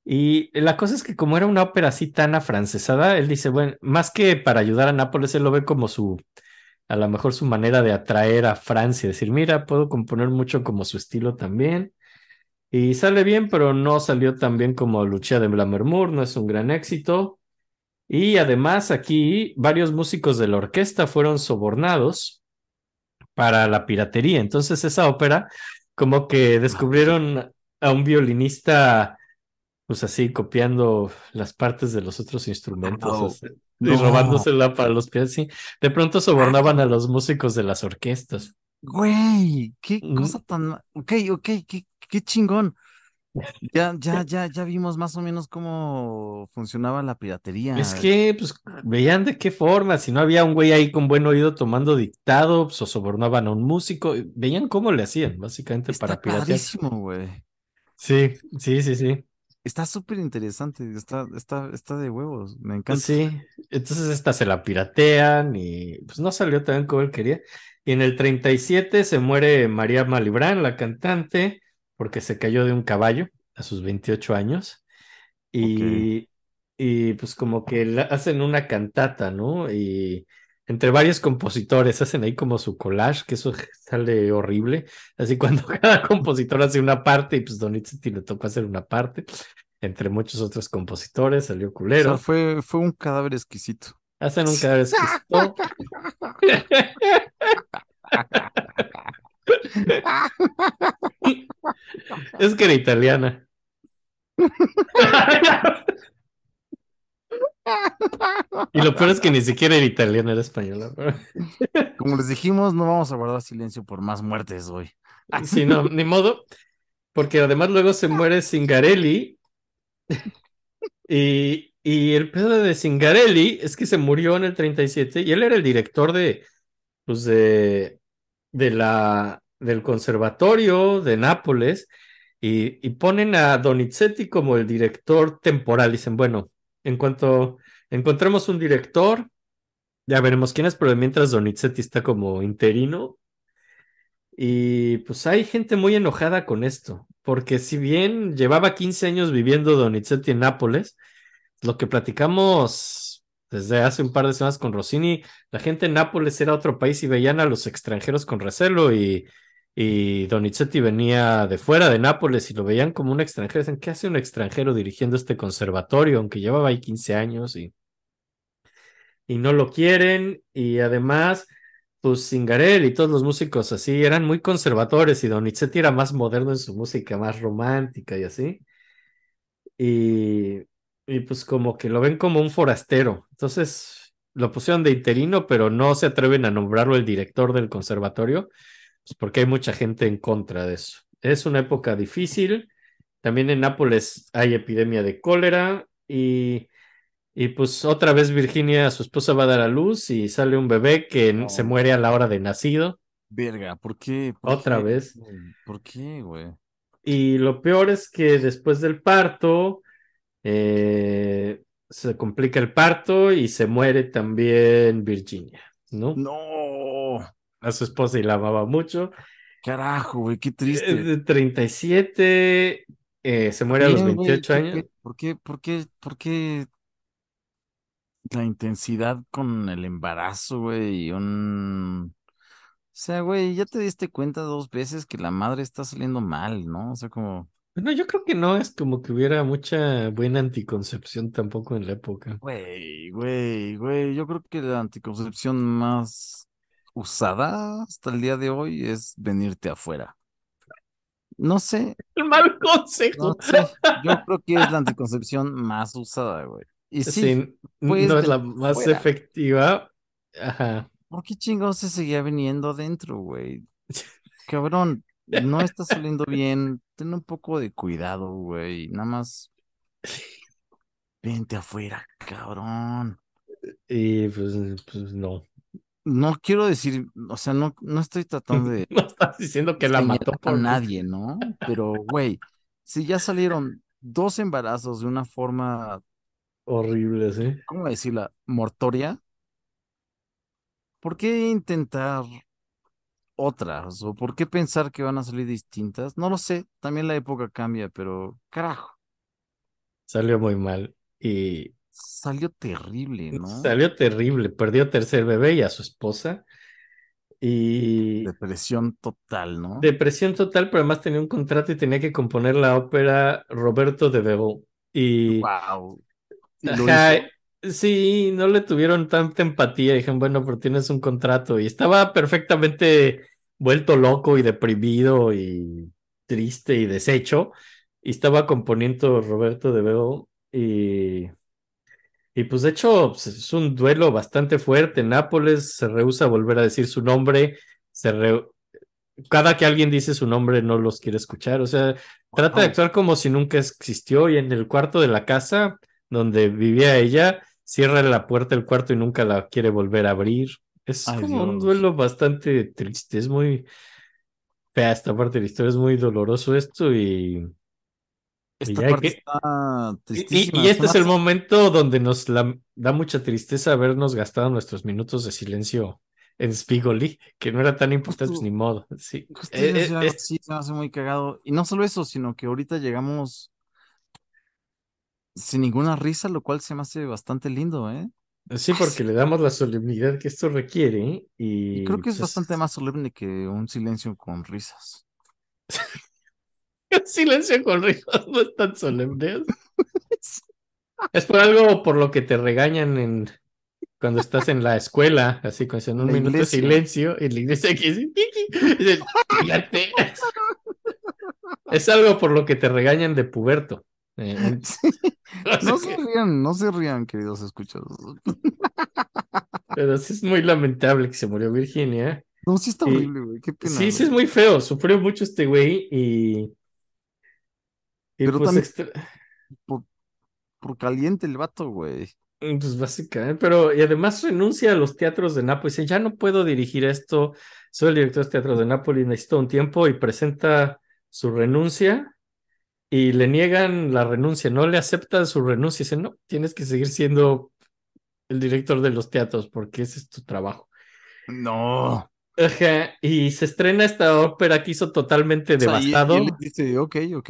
Y la cosa es que como era una ópera así tan afrancesada, él dice, bueno, más que para ayudar a Nápoles, él lo ve como su, a lo mejor su manera de atraer a Francia, decir, mira, puedo componer mucho como su estilo también. Y sale bien, pero no salió tan bien como Lucia de Lammermoor, no es un gran éxito. Y además aquí varios músicos de la orquesta fueron sobornados para la piratería. Entonces esa ópera como que descubrieron a un violinista pues así copiando las partes de los otros instrumentos así, y robándosela para los pies. Sí, de pronto sobornaban a los músicos de las orquestas. Güey, qué cosa tan. Ok, ok, qué, qué chingón. Ya, ya, ya, ya vimos más o menos cómo funcionaba la piratería. Es que, pues, veían de qué forma, si no había un güey ahí con buen oído tomando dictado, pues, o sobornaban a un músico, veían cómo le hacían, básicamente, Está para piratear. güey. Sí, sí, sí, sí. Está súper interesante. Está, está, está de huevos. Me encanta. Sí, entonces esta se la piratean y pues no salió tan como él quería. Y en el 37 se muere María Malibran, la cantante, porque se cayó de un caballo a sus 28 años. Y, y pues como que la- hacen una cantata, ¿no? Y entre varios compositores hacen ahí como su collage, que eso sale horrible. Así cuando cada compositor hace una parte y pues Donizetti le tocó hacer una parte. Entre muchos otros compositores, salió O sea, culero. fue, fue un cadáver exquisito. Hacen un cadáver exquisito. Es que era italiana. Y lo peor es que ni siquiera era italiana, era española. Como les dijimos, no vamos a guardar silencio por más muertes hoy. Sí, no, ni modo. Porque además luego se muere Singarelli. Y, y el pedo de Singarelli es que se murió en el 37 y él era el director de, pues de, de la, del conservatorio de Nápoles y, y ponen a Donizetti como el director temporal. Dicen, bueno, en cuanto encontremos un director, ya veremos quién es, pero mientras Donizetti está como interino. Y pues hay gente muy enojada con esto, porque si bien llevaba 15 años viviendo Donizetti en Nápoles, lo que platicamos desde hace un par de semanas con Rossini, la gente en Nápoles era otro país y veían a los extranjeros con recelo y, y Donizetti venía de fuera de Nápoles y lo veían como un extranjero. Dicen, ¿qué hace un extranjero dirigiendo este conservatorio? Aunque llevaba ahí 15 años y, y no lo quieren y además pues Singarelli y todos los músicos así eran muy conservadores y Donizetti era más moderno en su música, más romántica y así. Y, y pues como que lo ven como un forastero. Entonces lo pusieron de interino, pero no se atreven a nombrarlo el director del conservatorio, pues porque hay mucha gente en contra de eso. Es una época difícil. También en Nápoles hay epidemia de cólera y y pues otra vez Virginia, su esposa, va a dar a luz y sale un bebé que No. se muere a la hora de nacido. Verga, ¿por qué? ¿Por Otra qué, vez. ¿Por qué, güey? Y lo peor es que después del parto, eh, se complica el parto y se muere también Virginia, ¿no? No, A su esposa y la amaba mucho. carajo, güey, qué Es triste. de 37, eh, se muere a los Bien, güey, 28 qué años. ¿Por qué, por qué, por qué la intensidad con el embarazo, güey? y Un... O sea, güey, ya te diste cuenta dos veces que la madre está saliendo mal, ¿no? O sea, como, No, yo creo que no es como que hubiera mucha buena anticoncepción tampoco en la época. güey, güey, güey, yo creo que la anticoncepción más usada hasta el día de hoy es venirte afuera. No sé, El mal consejo. no sé, yo creo que es la anticoncepción más usada, güey. Y sí, no es la más fuera. efectiva. Ajá. ¿Por qué chingados se seguía viniendo adentro, güey? Cabrón, no está saliendo bien. Ten un poco de cuidado, güey. Nada más. Vente afuera, cabrón. Y pues, pues no. No quiero decir, o sea, no, no estoy tratando de No estás diciendo que la mató a por nadie, ¿no? Pero, güey, si ya salieron dos embarazos de una forma, horrible, ¿sí? ¿cómo decirla? Mortoria. ¿Por qué intentar otras? ¿O por qué pensar que van a salir distintas? No lo sé, también la época cambia, pero carajo, Salió muy mal. Y salió terrible, ¿no? salió terrible. Perdió tercer bebé y a su esposa. Y Depresión total, ¿no? depresión total, pero además tenía un contrato y tenía que componer la ópera Roberto de Veró. Y Wow. Sí, no le tuvieron tanta empatía. Dijeron, bueno, pero tienes un contrato. Y estaba perfectamente vuelto loco y deprimido y triste y deshecho. y estaba componiendo Roberto de Bebo y, y pues de hecho pues, es un duelo bastante fuerte. Nápoles se rehúsa a volver a decir su nombre, se re- cada que alguien dice su nombre no los quiere escuchar, o sea, trata de actuar como si nunca existió y en el cuarto de la casa donde vivía ella, cierra la puerta del cuarto y nunca la quiere volver a abrir. Es Ay, como un duelo bastante triste, es muy fea esta parte de la historia, es muy doloroso esto y, Esta ya hay parte que- está y, y- tristísima. y este es el momento donde nos la- da mucha tristeza habernos gastado nuestros minutos de silencio en Spigoli, que no era tan importante, pues ni modo. Sí. Eh, eh, así, se me hace muy cagado. Y no solo eso, sino que ahorita llegamos sin ninguna risa, lo cual se me hace bastante lindo, ¿eh? Sí, porque le damos la solemnidad que esto requiere y, Y creo que es pues, bastante más solemne que un silencio con risas. Silencio con risas no es tan solemne. Es por algo por lo que te regañan en cuando estás en la escuela, así con un La minuto de silencio y la iglesia que dice. Es algo por lo que te regañan de puberto. Eh, en- No se rían, no se rían, queridos escuchados. Pero sí es muy lamentable que se murió Virginia. No, sí está horrible, güey. Qué pena. Sí, sí es muy feo. Sufrió mucho este güey y. Y Pero pues, también- extra- Por, por caliente el vato, güey. pues básicamente, pero y además renuncia a los teatros de Nápoles. Dice, ya no puedo dirigir esto, soy el director de teatros de Nápoles, necesito un tiempo y presenta su renuncia y le niegan la renuncia, no le aceptan su renuncia. Dice, no, tienes que seguir siendo el director de los teatros porque ese es tu trabajo. No. Ajá, y se estrena esta ópera que hizo totalmente O sea, y- y devastado. él dice, ok, ok.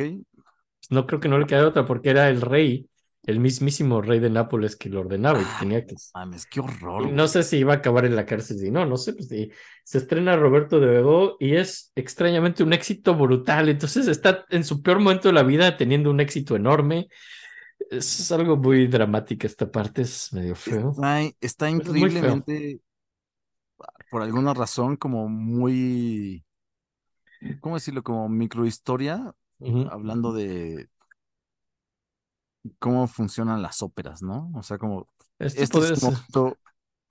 No creo que no le quedara otra porque era el rey, el mismísimo rey de Nápoles que lo ordenaba y tenía que... Mames, qué horror. güey. no sé si iba a acabar en la cárcel, si no, no sé, pues sí. Se estrena Roberto de Bego y es extrañamente un éxito brutal. Entonces está en su peor momento de la vida teniendo un éxito enorme. Es algo muy dramática esta parte, es medio feo. Está, es increíblemente, por alguna razón, como muy, ¿cómo decirlo? Como microhistoria, Ujú. hablando de cómo funcionan las óperas, ¿no? O sea, como Esto este podría es un ser momento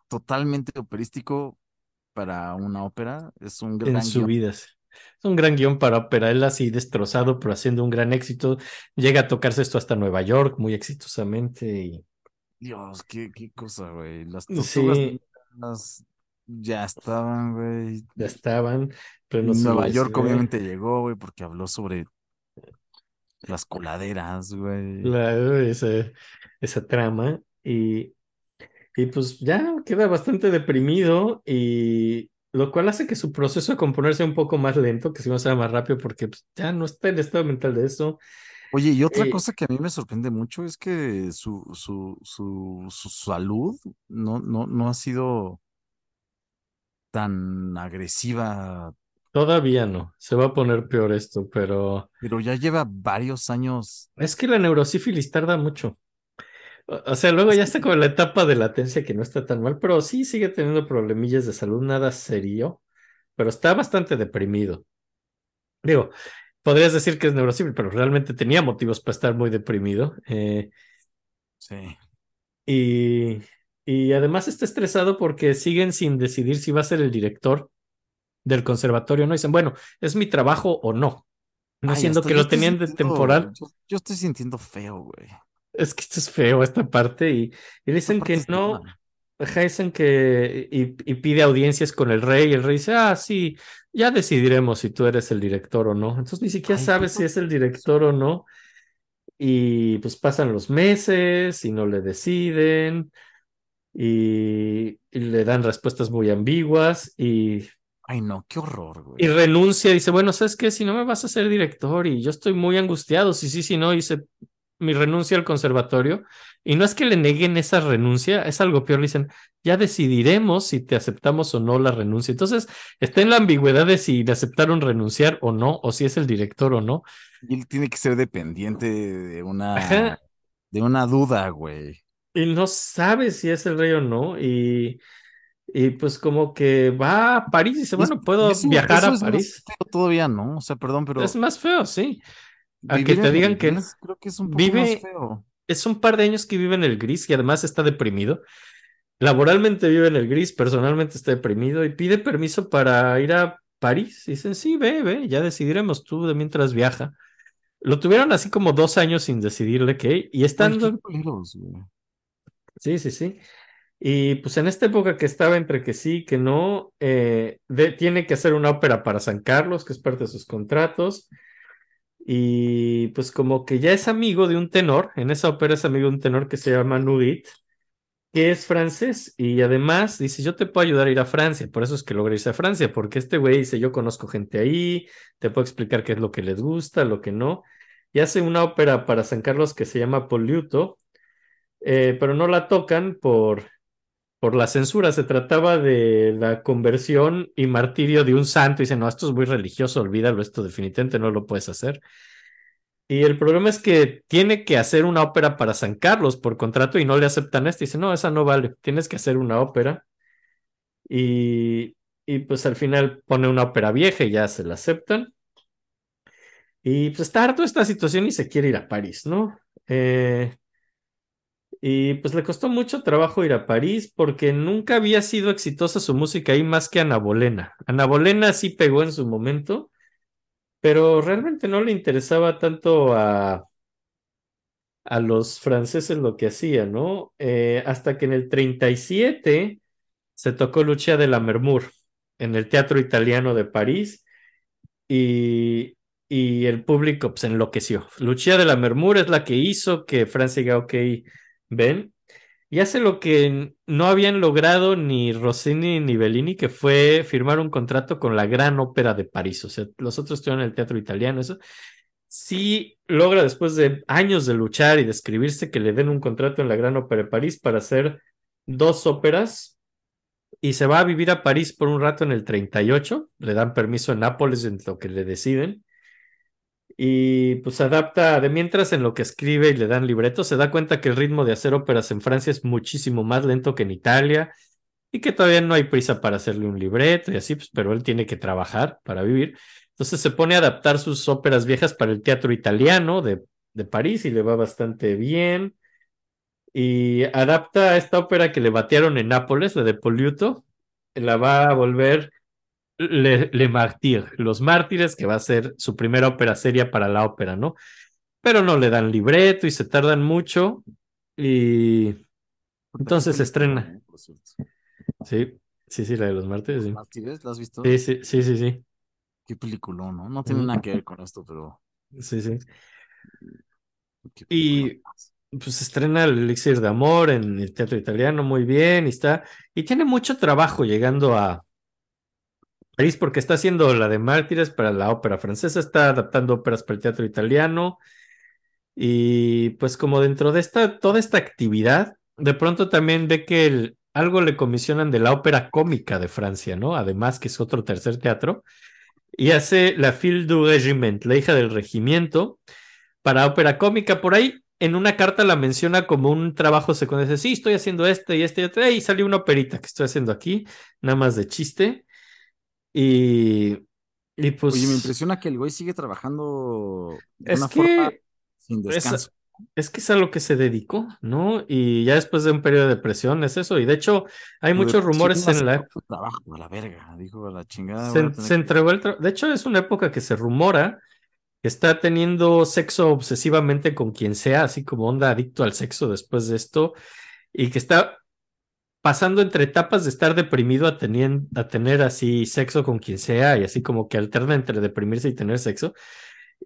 totalmente operístico para una ópera. Es un en gran su guion. vida. sí. Es un gran guion para ópera, él así destrozado, pero haciendo un gran éxito. Llega a tocarse esto hasta Nueva York muy exitosamente y Dios, qué, qué cosa, güey. Las Sí. tortugas ninjas ya estaban, güey. ya estaban. Pero no Nueva York obviamente llegó, güey, porque habló sobre las coladeras, güey. la- esa, esa trama y, y pues ya queda bastante deprimido y lo cual hace que su proceso de componer sea un poco más lento, que si no sea más rápido porque pues, ya no está en el estado mental de eso. Oye, y otra Eh, cosa que a mí me sorprende mucho es que su, su, su, su salud no, no, no ha sido tan agresiva, Todavía no, se va a poner peor esto, pero pero ya lleva varios años. es que la neurosífilis tarda mucho. O sea, luego ya está como en la etapa de latencia que no está tan mal, pero sí sigue teniendo problemillas de salud, nada serio, pero está bastante deprimido. Digo, podrías decir que es neurosífilis, pero realmente tenía motivos para estar muy deprimido. eh, Sí. y, y además está estresado porque siguen sin decidir si va a ser el director del conservatorio. No dicen, bueno, ¿es mi trabajo o no? No Ay, siendo hasta que lo tenían de temporal. Yo, yo estoy sintiendo feo, güey. Es que esto es feo, esta parte. Y, y dicen que no. dicen que y, y pide audiencias con el rey, y el rey dice, ah, sí, ya decidiremos si tú eres el director o no. Entonces ni siquiera Ay, sabes si es el director o no. Y pues pasan los meses y no le deciden y, y le dan respuestas muy ambiguas y, Ay, no, qué horror, y güey. renuncia. Dice, bueno, ¿sabes qué? Si no me vas a ser director y yo estoy muy angustiado, si sí, si no, hice mi renuncia al conservatorio. Y no es que le neguen esa renuncia, es algo peor. Le dicen, ya decidiremos si te aceptamos o no la renuncia. Entonces, está en la ambigüedad de si le aceptaron renunciar o no, o si es el director o no. Y él tiene que ser dependiente de una, Ajá. de una duda, güey. Y no sabe si es el rey o no. Y, y pues como que va a París y dice, Y bueno, puedo y viajar eso a es más París. feo todavía, ¿no? O sea, perdón, pero Es más feo, sí. A que te digan que gris Creo que es un poco Vive- más feo. Es un par de años que vive en el gris y además está deprimido. Laboralmente vive en el gris, personalmente está deprimido y pide permiso para ir a París. Dicen, sí, ve, ve, ya decidiremos tú de mientras viaja. Lo tuvieron así como dos años sin decidirle qué, y Ay, estando, qué sí, sí, sí. Y pues en esta época que estaba entre que sí, que no, eh, tiene que hacer una ópera para San Carlos, que es parte de sus contratos. Y pues como que ya es amigo de un tenor, en esa ópera es amigo de un tenor que se llama Nurit, que es francés y además dice, yo te puedo ayudar a ir a Francia, por eso es que logra irse a Francia, porque este güey dice, yo conozco gente ahí, te puedo explicar qué es lo que les gusta, lo que no, y hace una ópera para San Carlos que se llama Poliuto, eh, pero no la tocan por, por la censura, se trataba de la conversión y martirio de un santo, y dice, no, esto es muy religioso, olvídalo, esto definitivamente no lo puedes hacer. Y el problema es que tiene que hacer una ópera para San Carlos por contrato y no le aceptan esto. Y dice, no, esa no vale, tienes que hacer una ópera. Y, y pues al final pone una ópera vieja y ya se la aceptan. Y pues está harto esta situación y se quiere ir a París, ¿no? Eh, y pues le costó mucho trabajo ir a París porque nunca había sido exitosa su música ahí más que Ana Bolena. Ana Bolena sí pegó en su momento pero realmente no le interesaba tanto a, a los franceses lo que hacía, ¿no? Eh, hasta que en el 37 se tocó Lucia de la Mermur en el Teatro Italiano de París y, y el público pues, enloqueció. Lucia de la Mermur es la que hizo que diga, ok, ven, y hace lo que no habían logrado ni Rossini ni Bellini, que fue firmar un contrato con la Gran Ópera de París. O sea, los otros estuvieron en el teatro italiano, eso. Sí logra después de años de luchar y de escribirse que le den un contrato en la Gran Ópera de París para hacer dos óperas y se va a vivir a París por un rato en el 38, le dan permiso en Nápoles en lo que le deciden y pues adapta de mientras en lo que escribe y le dan libretos, se da cuenta que el ritmo de hacer óperas en Francia es muchísimo más lento que en Italia y que todavía no hay prisa para hacerle un libreto y así, pues, pero él tiene que trabajar para vivir. Entonces se pone a adaptar sus óperas viejas para el teatro italiano de, de París y le va bastante bien. Y adapta esta ópera que le batearon en Nápoles, la de Poliuto, la va a volver le, Le Martyr, Los Mártires, que va a ser su primera ópera seria para la ópera, ¿no? Pero no le dan libreto y se tardan mucho. Y entonces se estrena. Sí, sí, sí, la de los mártires, ¿Los sí. Mártires? ¿La has visto? Sí, sí, sí, sí, sí. Qué peliculón, ¿no? No tiene Mm. nada que ver con esto, pero. Sí, sí. Y-. Pues se estrena el Elixir de Amor en el teatro italiano, muy bien, y está, y tiene mucho trabajo llegando a París porque está haciendo la de Mártires para la ópera francesa, está adaptando óperas para el teatro italiano, y pues como dentro de esta, toda esta actividad, de pronto también ve que algo le comisionan de la ópera cómica de Francia, ¿no? Además que es otro tercer teatro, y hace la Fille du Regiment, la hija del regimiento, para ópera cómica. Por ahí, en una carta la menciona como un trabajo secundario. Dice, sí, estoy haciendo este y este y otro. Y salió una operita que estoy haciendo aquí, nada más de chiste. Y, y pues Oye, me impresiona que el güey sigue trabajando de es una forma que sin es, descanso. es que es a lo que se dedicó, ¿no? Y ya después de un periodo de depresión es eso. Y de hecho, hay Pero muchos sí rumores en la... trabajo, a la verga. Dijo, a la chingada. se, que- entregó el tra- De hecho, es una época que se rumora que está teniendo sexo obsesivamente con quien sea, así como onda adicto al sexo después de esto, y que está pasando entre etapas de estar deprimido a, tenien- a tener así sexo con quien sea, y así como que alterna entre deprimirse y tener sexo.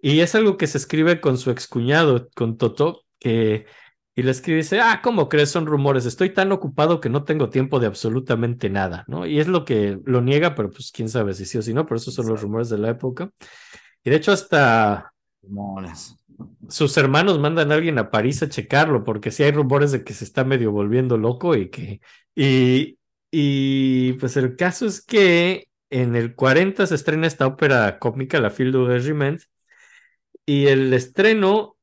Y es algo que se escribe con su excuñado, con Toto, que y le escribe y dice, ah, ¿cómo crees? Son rumores, estoy tan ocupado que no tengo tiempo de absolutamente nada, ¿no? Y es lo que lo niega, pero pues quién sabe si sí o si no, pero esos son los rumores de la época. Y de hecho hasta Demonios. Sus hermanos mandan a alguien a París a checarlo, porque sí hay rumores de que se está medio volviendo loco y que... Y, y pues el caso es que en el 40 se estrena esta ópera cómica, La Fille du Regiment, y el estreno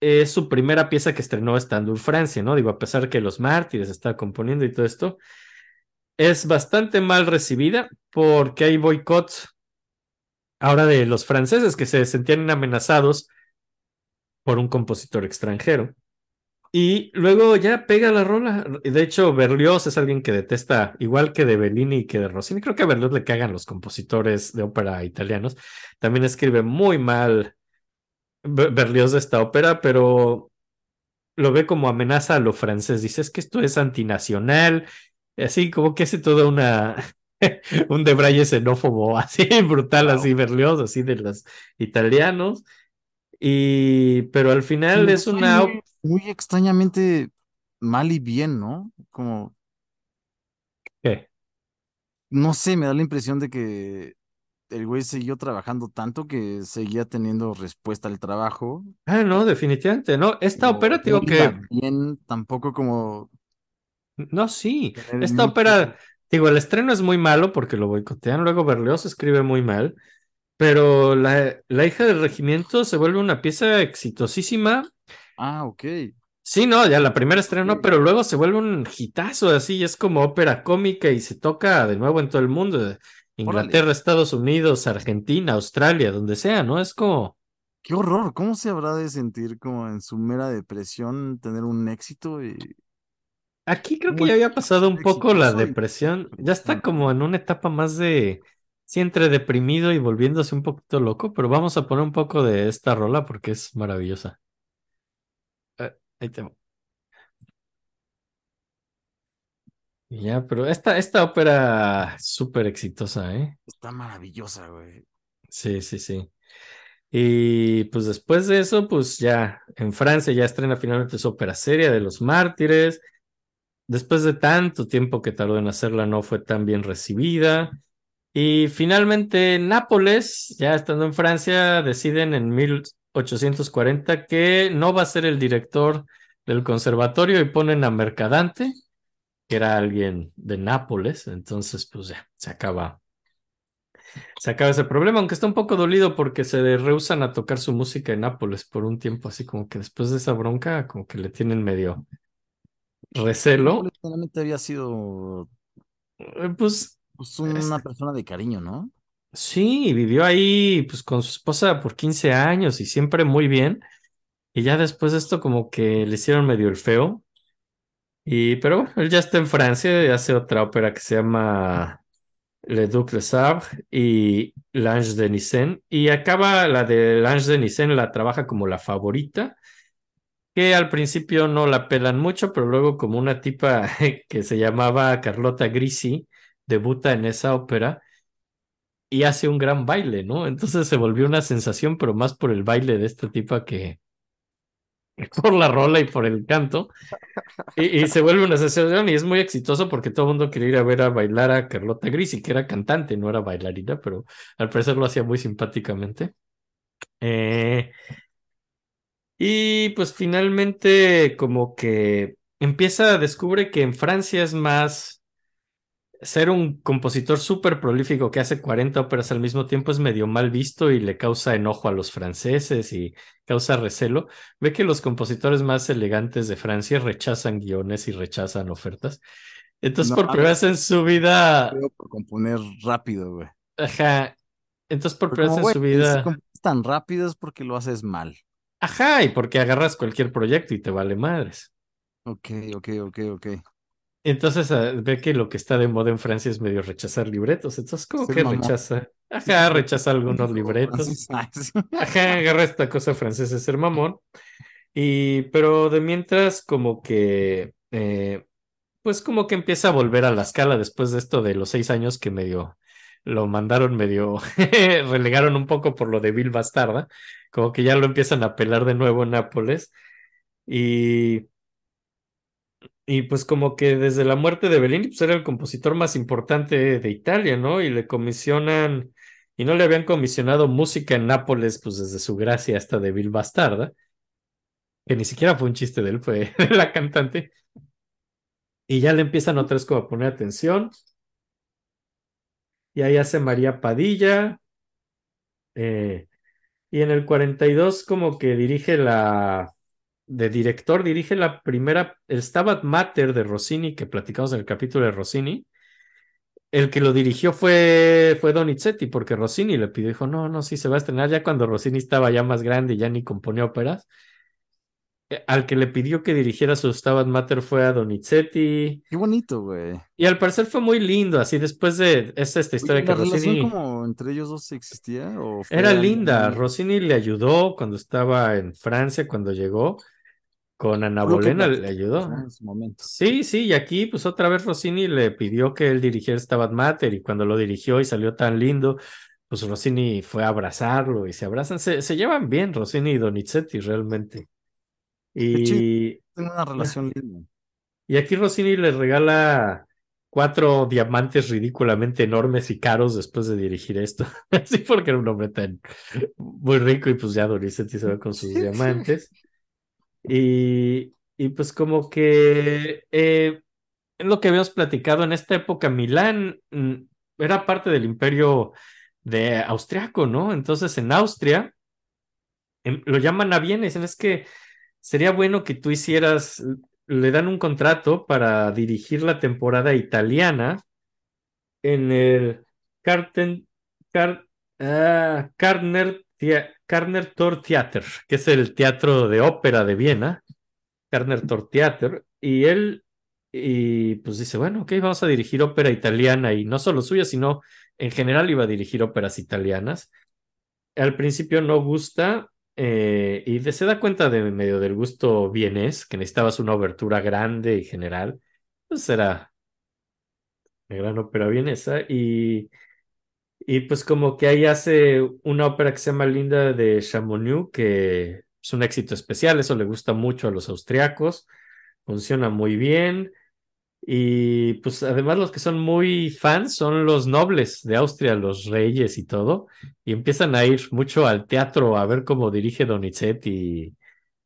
es su primera pieza que estrenó estando en Francia, ¿no? Digo, a pesar que Los Mártires está componiendo y todo esto, es bastante mal recibida porque hay boicots ahora de los franceses que se sentían amenazados por un compositor extranjero. Y luego ya pega la rola. De hecho, Berlioz es alguien que detesta, igual que de Bellini y que de Rossini. Creo que a Berlioz le cagan los compositores de ópera italianos. También escribe muy mal Berlioz de esta ópera, pero lo ve como amenaza a lo francés. Dice, es que esto es antinacional. Así como que hace toda una... un debraye xenófobo así brutal, así Berlioz, así de los italianos. Y, pero al final es una... Muy, muy extrañamente mal y bien, ¿no? Como, ¿Qué? no sé, me da la impresión de que el güey siguió trabajando tanto que seguía teniendo respuesta al trabajo. Ah, no, definitivamente, no. Esta ópera, digo no iba que... bien, tampoco como No, sí. tener Esta mucho- ópera, digo, el estreno es muy malo porque lo boicotean. Luego Berlioz escribe muy mal. Pero la, la hija del regimiento se vuelve una pieza exitosísima. Ah, ok. Sí, no, ya la primera estreno, Sí. pero luego se vuelve un hitazo así, es como ópera cómica y se toca de nuevo en todo el mundo. Inglaterra, Estados Unidos, Argentina, Australia, donde sea, ¿no? Es como, Qué horror. ¿Cómo se habrá de sentir como en su mera depresión tener un éxito y aquí creo que Muy ya había pasado un poco la depresión, ya está como en una etapa más de, sí, entre deprimido y volviéndose un poquito loco, pero vamos a poner un poco de esta rola porque es maravillosa. Eh, ahí te Ya, pero esta, esta ópera súper exitosa, ¿eh? está maravillosa, güey? Sí, sí, sí. Y pues después de eso, pues ya en Francia ya estrena finalmente su ópera seria de los mártires. Después de tanto tiempo que tardó en hacerla, no fue tan bien recibida. Y finalmente Nápoles, ya estando en Francia, deciden en 1840 que no va a ser el director del conservatorio y ponen a Mercadante, que era alguien de Nápoles. Entonces, pues ya, se acaba se acaba ese problema, aunque está un poco dolido porque se rehusan a tocar su música en Nápoles por un tiempo, así como que después de esa bronca, como que le tienen medio recelo. Solamente había sido Eh, Pues pues, una persona de cariño, ¿no? sí, vivió ahí pues con su esposa por 15 años y siempre muy bien. Y ya después de esto como que le hicieron medio el feo. Y pero bueno, él ya está en Francia y hace otra ópera que se llama Le Duc de Sable y L'Ange de Nissen. Y acaba la de L'Ange de Nissen, la trabaja como la favorita, que al principio no la pelan mucho, pero luego como una tipa que se llamaba Carlota Grisi debuta en esa ópera y hace un gran baile, ¿no? Entonces se volvió una sensación, pero más por el baile de esta tipa que por la rola y por el canto. Y, se vuelve una sensación y es muy exitoso porque todo el mundo quería ir a ver a bailar a Carlota Grisi, que era cantante, no era bailarina, pero al parecer lo hacía muy simpáticamente. Eh, y pues finalmente como que empieza, descubre que en Francia es más ser un compositor súper prolífico que hace 40 óperas al mismo tiempo es medio mal visto y le causa enojo a los franceses y causa recelo. Ve que los compositores más elegantes de Francia rechazan guiones y rechazan ofertas. Entonces, No por primera vez en su vida, por componer rápido, güey. ajá, entonces por primera vez en su güey, si vida, compones tan rápido es porque lo haces mal. ajá, y porque agarras cualquier proyecto y te vale madres. Ok, ok, ok, ok. Entonces ah, ve que lo que está de moda en Francia es medio rechazar libretos. Entonces, ¿cómo que rechaza? Ajá, rechaza algunos libretos. Ajá, agarra esta cosa francesa de ser mamón. Y, pero de mientras, como que, eh, pues como que empieza a volver a la escala después de esto de los seis años que medio lo mandaron medio, relegaron un poco por lo de Bill Bastarda, como que ya lo empiezan a pelar de nuevo en Nápoles. Y, y pues como que desde la muerte de Bellini, pues era el compositor más importante de Italia, ¿no? Y le comisionan, y no le habían comisionado música en Nápoles, pues desde su gracia hasta de Bill Bastarda, que ni siquiera fue un chiste de él, fue la cantante. Y ya le empiezan otra vez como a poner atención. Y ahí hace María Padilla. eh, y en el 42 como que dirige la, de director, dirige la primera, el Stabat Mater de Rossini, que platicamos en el capítulo de Rossini. El que lo dirigió fue, fue Donizetti, porque Rossini le pidió, dijo, no, no, sí se va a estrenar ya cuando Rossini estaba ya más grande y ya ni componía óperas. eh, al que le pidió que dirigiera su Stabat Mater fue a Donizetti. Qué bonito, güey. Y al parecer fue muy lindo, así después de es esta historia Oye, que ¿La relación Rossini como entre ellos dos existía? ¿O fue era linda. Rossini le ayudó cuando estaba en Francia, cuando llegó, con Ana Bolena le ayudó. ¿no? En su momento. Sí, sí, y aquí pues otra vez Rossini le pidió que él dirigiera Stabat Mater y cuando lo dirigió y salió tan lindo, pues Rossini fue a abrazarlo y se abrazan, se, se llevan bien Rossini y Donizetti realmente. Y, Tengo una relación linda. y aquí Rossini le regala cuatro diamantes ridículamente enormes y caros después de dirigir esto. Así porque era un hombre tan muy rico y pues ya Donizetti se va con sus diamantes. Y, y pues como que eh, lo que habíamos platicado en esta época, Milán mm, era parte del imperio de austriaco, ¿no? Entonces en Austria em, lo llaman a Viena y dicen es que sería bueno que tú hicieras, le dan un contrato para dirigir la temporada italiana en el Karten, Kar- ah, Karner Tor Theater, que es el teatro de ópera de Viena, Karner Tor Theater, y él, y pues dice, bueno, ok, vamos a dirigir ópera italiana, y no solo suya, sino en general iba a dirigir óperas italianas. Al principio no gusta, eh, y se da cuenta de medio del gusto vienés, que necesitabas una obertura grande y general, pues era la gran ópera vienesa, y... Y pues como que ahí hace una ópera que se llama Linda de Chamonix, que es un éxito especial, eso le gusta mucho a los austriacos, funciona muy bien. Y pues además los que son muy fans son los nobles de Austria, los reyes y todo, y empiezan a ir mucho al teatro a ver cómo dirige Donizetti y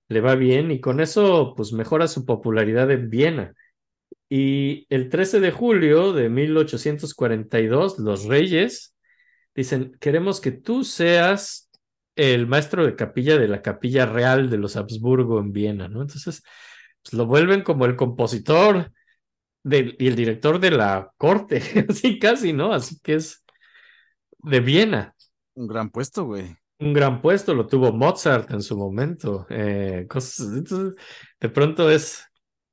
le va bien, y con eso pues mejora su popularidad en Viena. Y el 13 de julio de 1842, los reyes dicen, queremos que tú seas el maestro de capilla de la capilla real de los Habsburgo en Viena, ¿no? Entonces, pues, lo vuelven como el compositor del- y el director de la corte, así casi, ¿no? Así que es de Viena. Un gran puesto, güey. Un gran puesto, lo tuvo Mozart en su momento. eh, cosas, entonces, de pronto es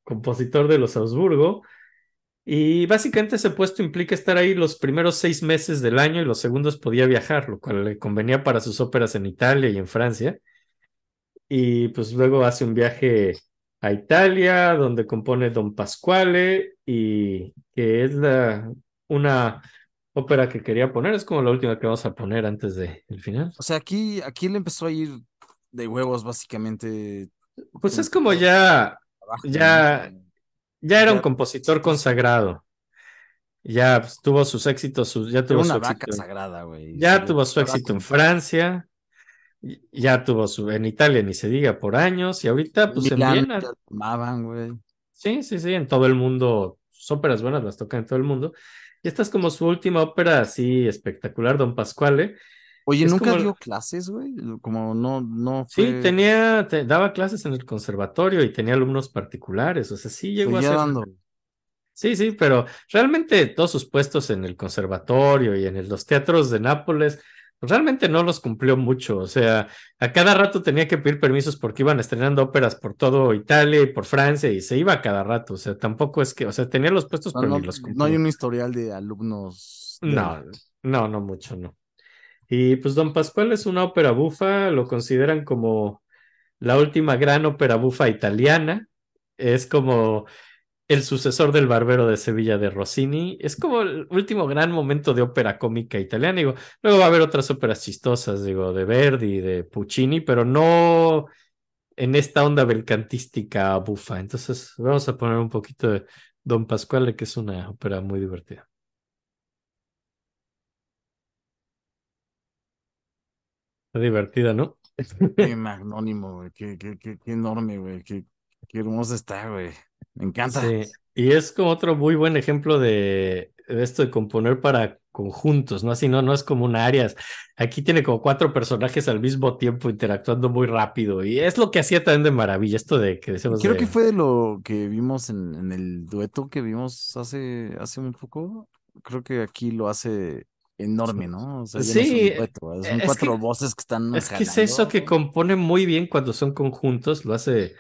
compositor de los Habsburgo. Y básicamente ese puesto implica estar ahí los primeros seis meses del año y los segundos podía viajar, lo cual le convenía para sus óperas en Italia y en Francia. Y pues luego hace un viaje a Italia, donde compone Don Pasquale, y que es la, una ópera que quería poner, es como la última que vamos a poner antes del final. O sea, aquí, aquí él empezó a ir de huevos, básicamente. Pues es como ya, abajo, Ya- ¿no? Ya era un compositor consagrado. Ya pues, tuvo sus éxitos, sus, ya tuvo una su vaca éxito. sagrada, güey. Ya tuvo su éxito en Francia, ya tuvo su en Italia, ni se diga por años, y ahorita pues en Milán, Viena, lo amaban, güey. sí, sí, sí, en todo el mundo, sus óperas buenas las toca en todo el mundo. Y esta es como su última ópera así espectacular, Don Pasquale. Oye, Es ¿nunca como- dio clases, güey? Como no, no Sí, fue... tenía, te- daba clases en el conservatorio y tenía alumnos particulares, o sea, sí llegó a seguía ser dando. Sí, sí, pero realmente todos sus puestos en el conservatorio y en el- los teatros de Nápoles, pues realmente no los cumplió mucho. O sea, a cada rato tenía que pedir permisos porque iban estrenando óperas por todo Italia y por Francia y se iba a cada rato. O sea, tampoco es que, o sea, tenía los puestos, No, pero no, ni los no cumplió. hay un historial de alumnos. de- No, no, no mucho, no. Y pues Don Pascual es una ópera bufa, lo consideran como la última gran ópera bufa italiana. Es como el sucesor del Barbero de Sevilla de Rossini. Es como el último gran momento de ópera cómica italiana. Luego va a haber otras óperas chistosas, digo, de Verdi, de Puccini, pero no en esta onda belcantística bufa. Entonces, vamos a poner un poquito de Don Pasquale, que es una ópera muy divertida. Está divertida, ¿no? Qué magnánimo, güey. Qué, qué, qué, qué enorme, güey. Qué, qué hermosa está, güey. Me encanta. Sí, y es como otro muy buen ejemplo de, de esto de componer para conjuntos, ¿no? Así no, no es como un áreas. Aquí tiene como cuatro personajes al mismo tiempo interactuando muy rápido y es lo que hacía también de maravilla, esto de que decimos Creo de- que fue de lo que vimos en, en el dueto que vimos hace, hace un poco. Creo que aquí lo hace enorme, ¿no? O sea, no Sí, dueto, son es cuatro que- voces que están Es que es eso que compone muy bien cuando son conjuntos, lo hace,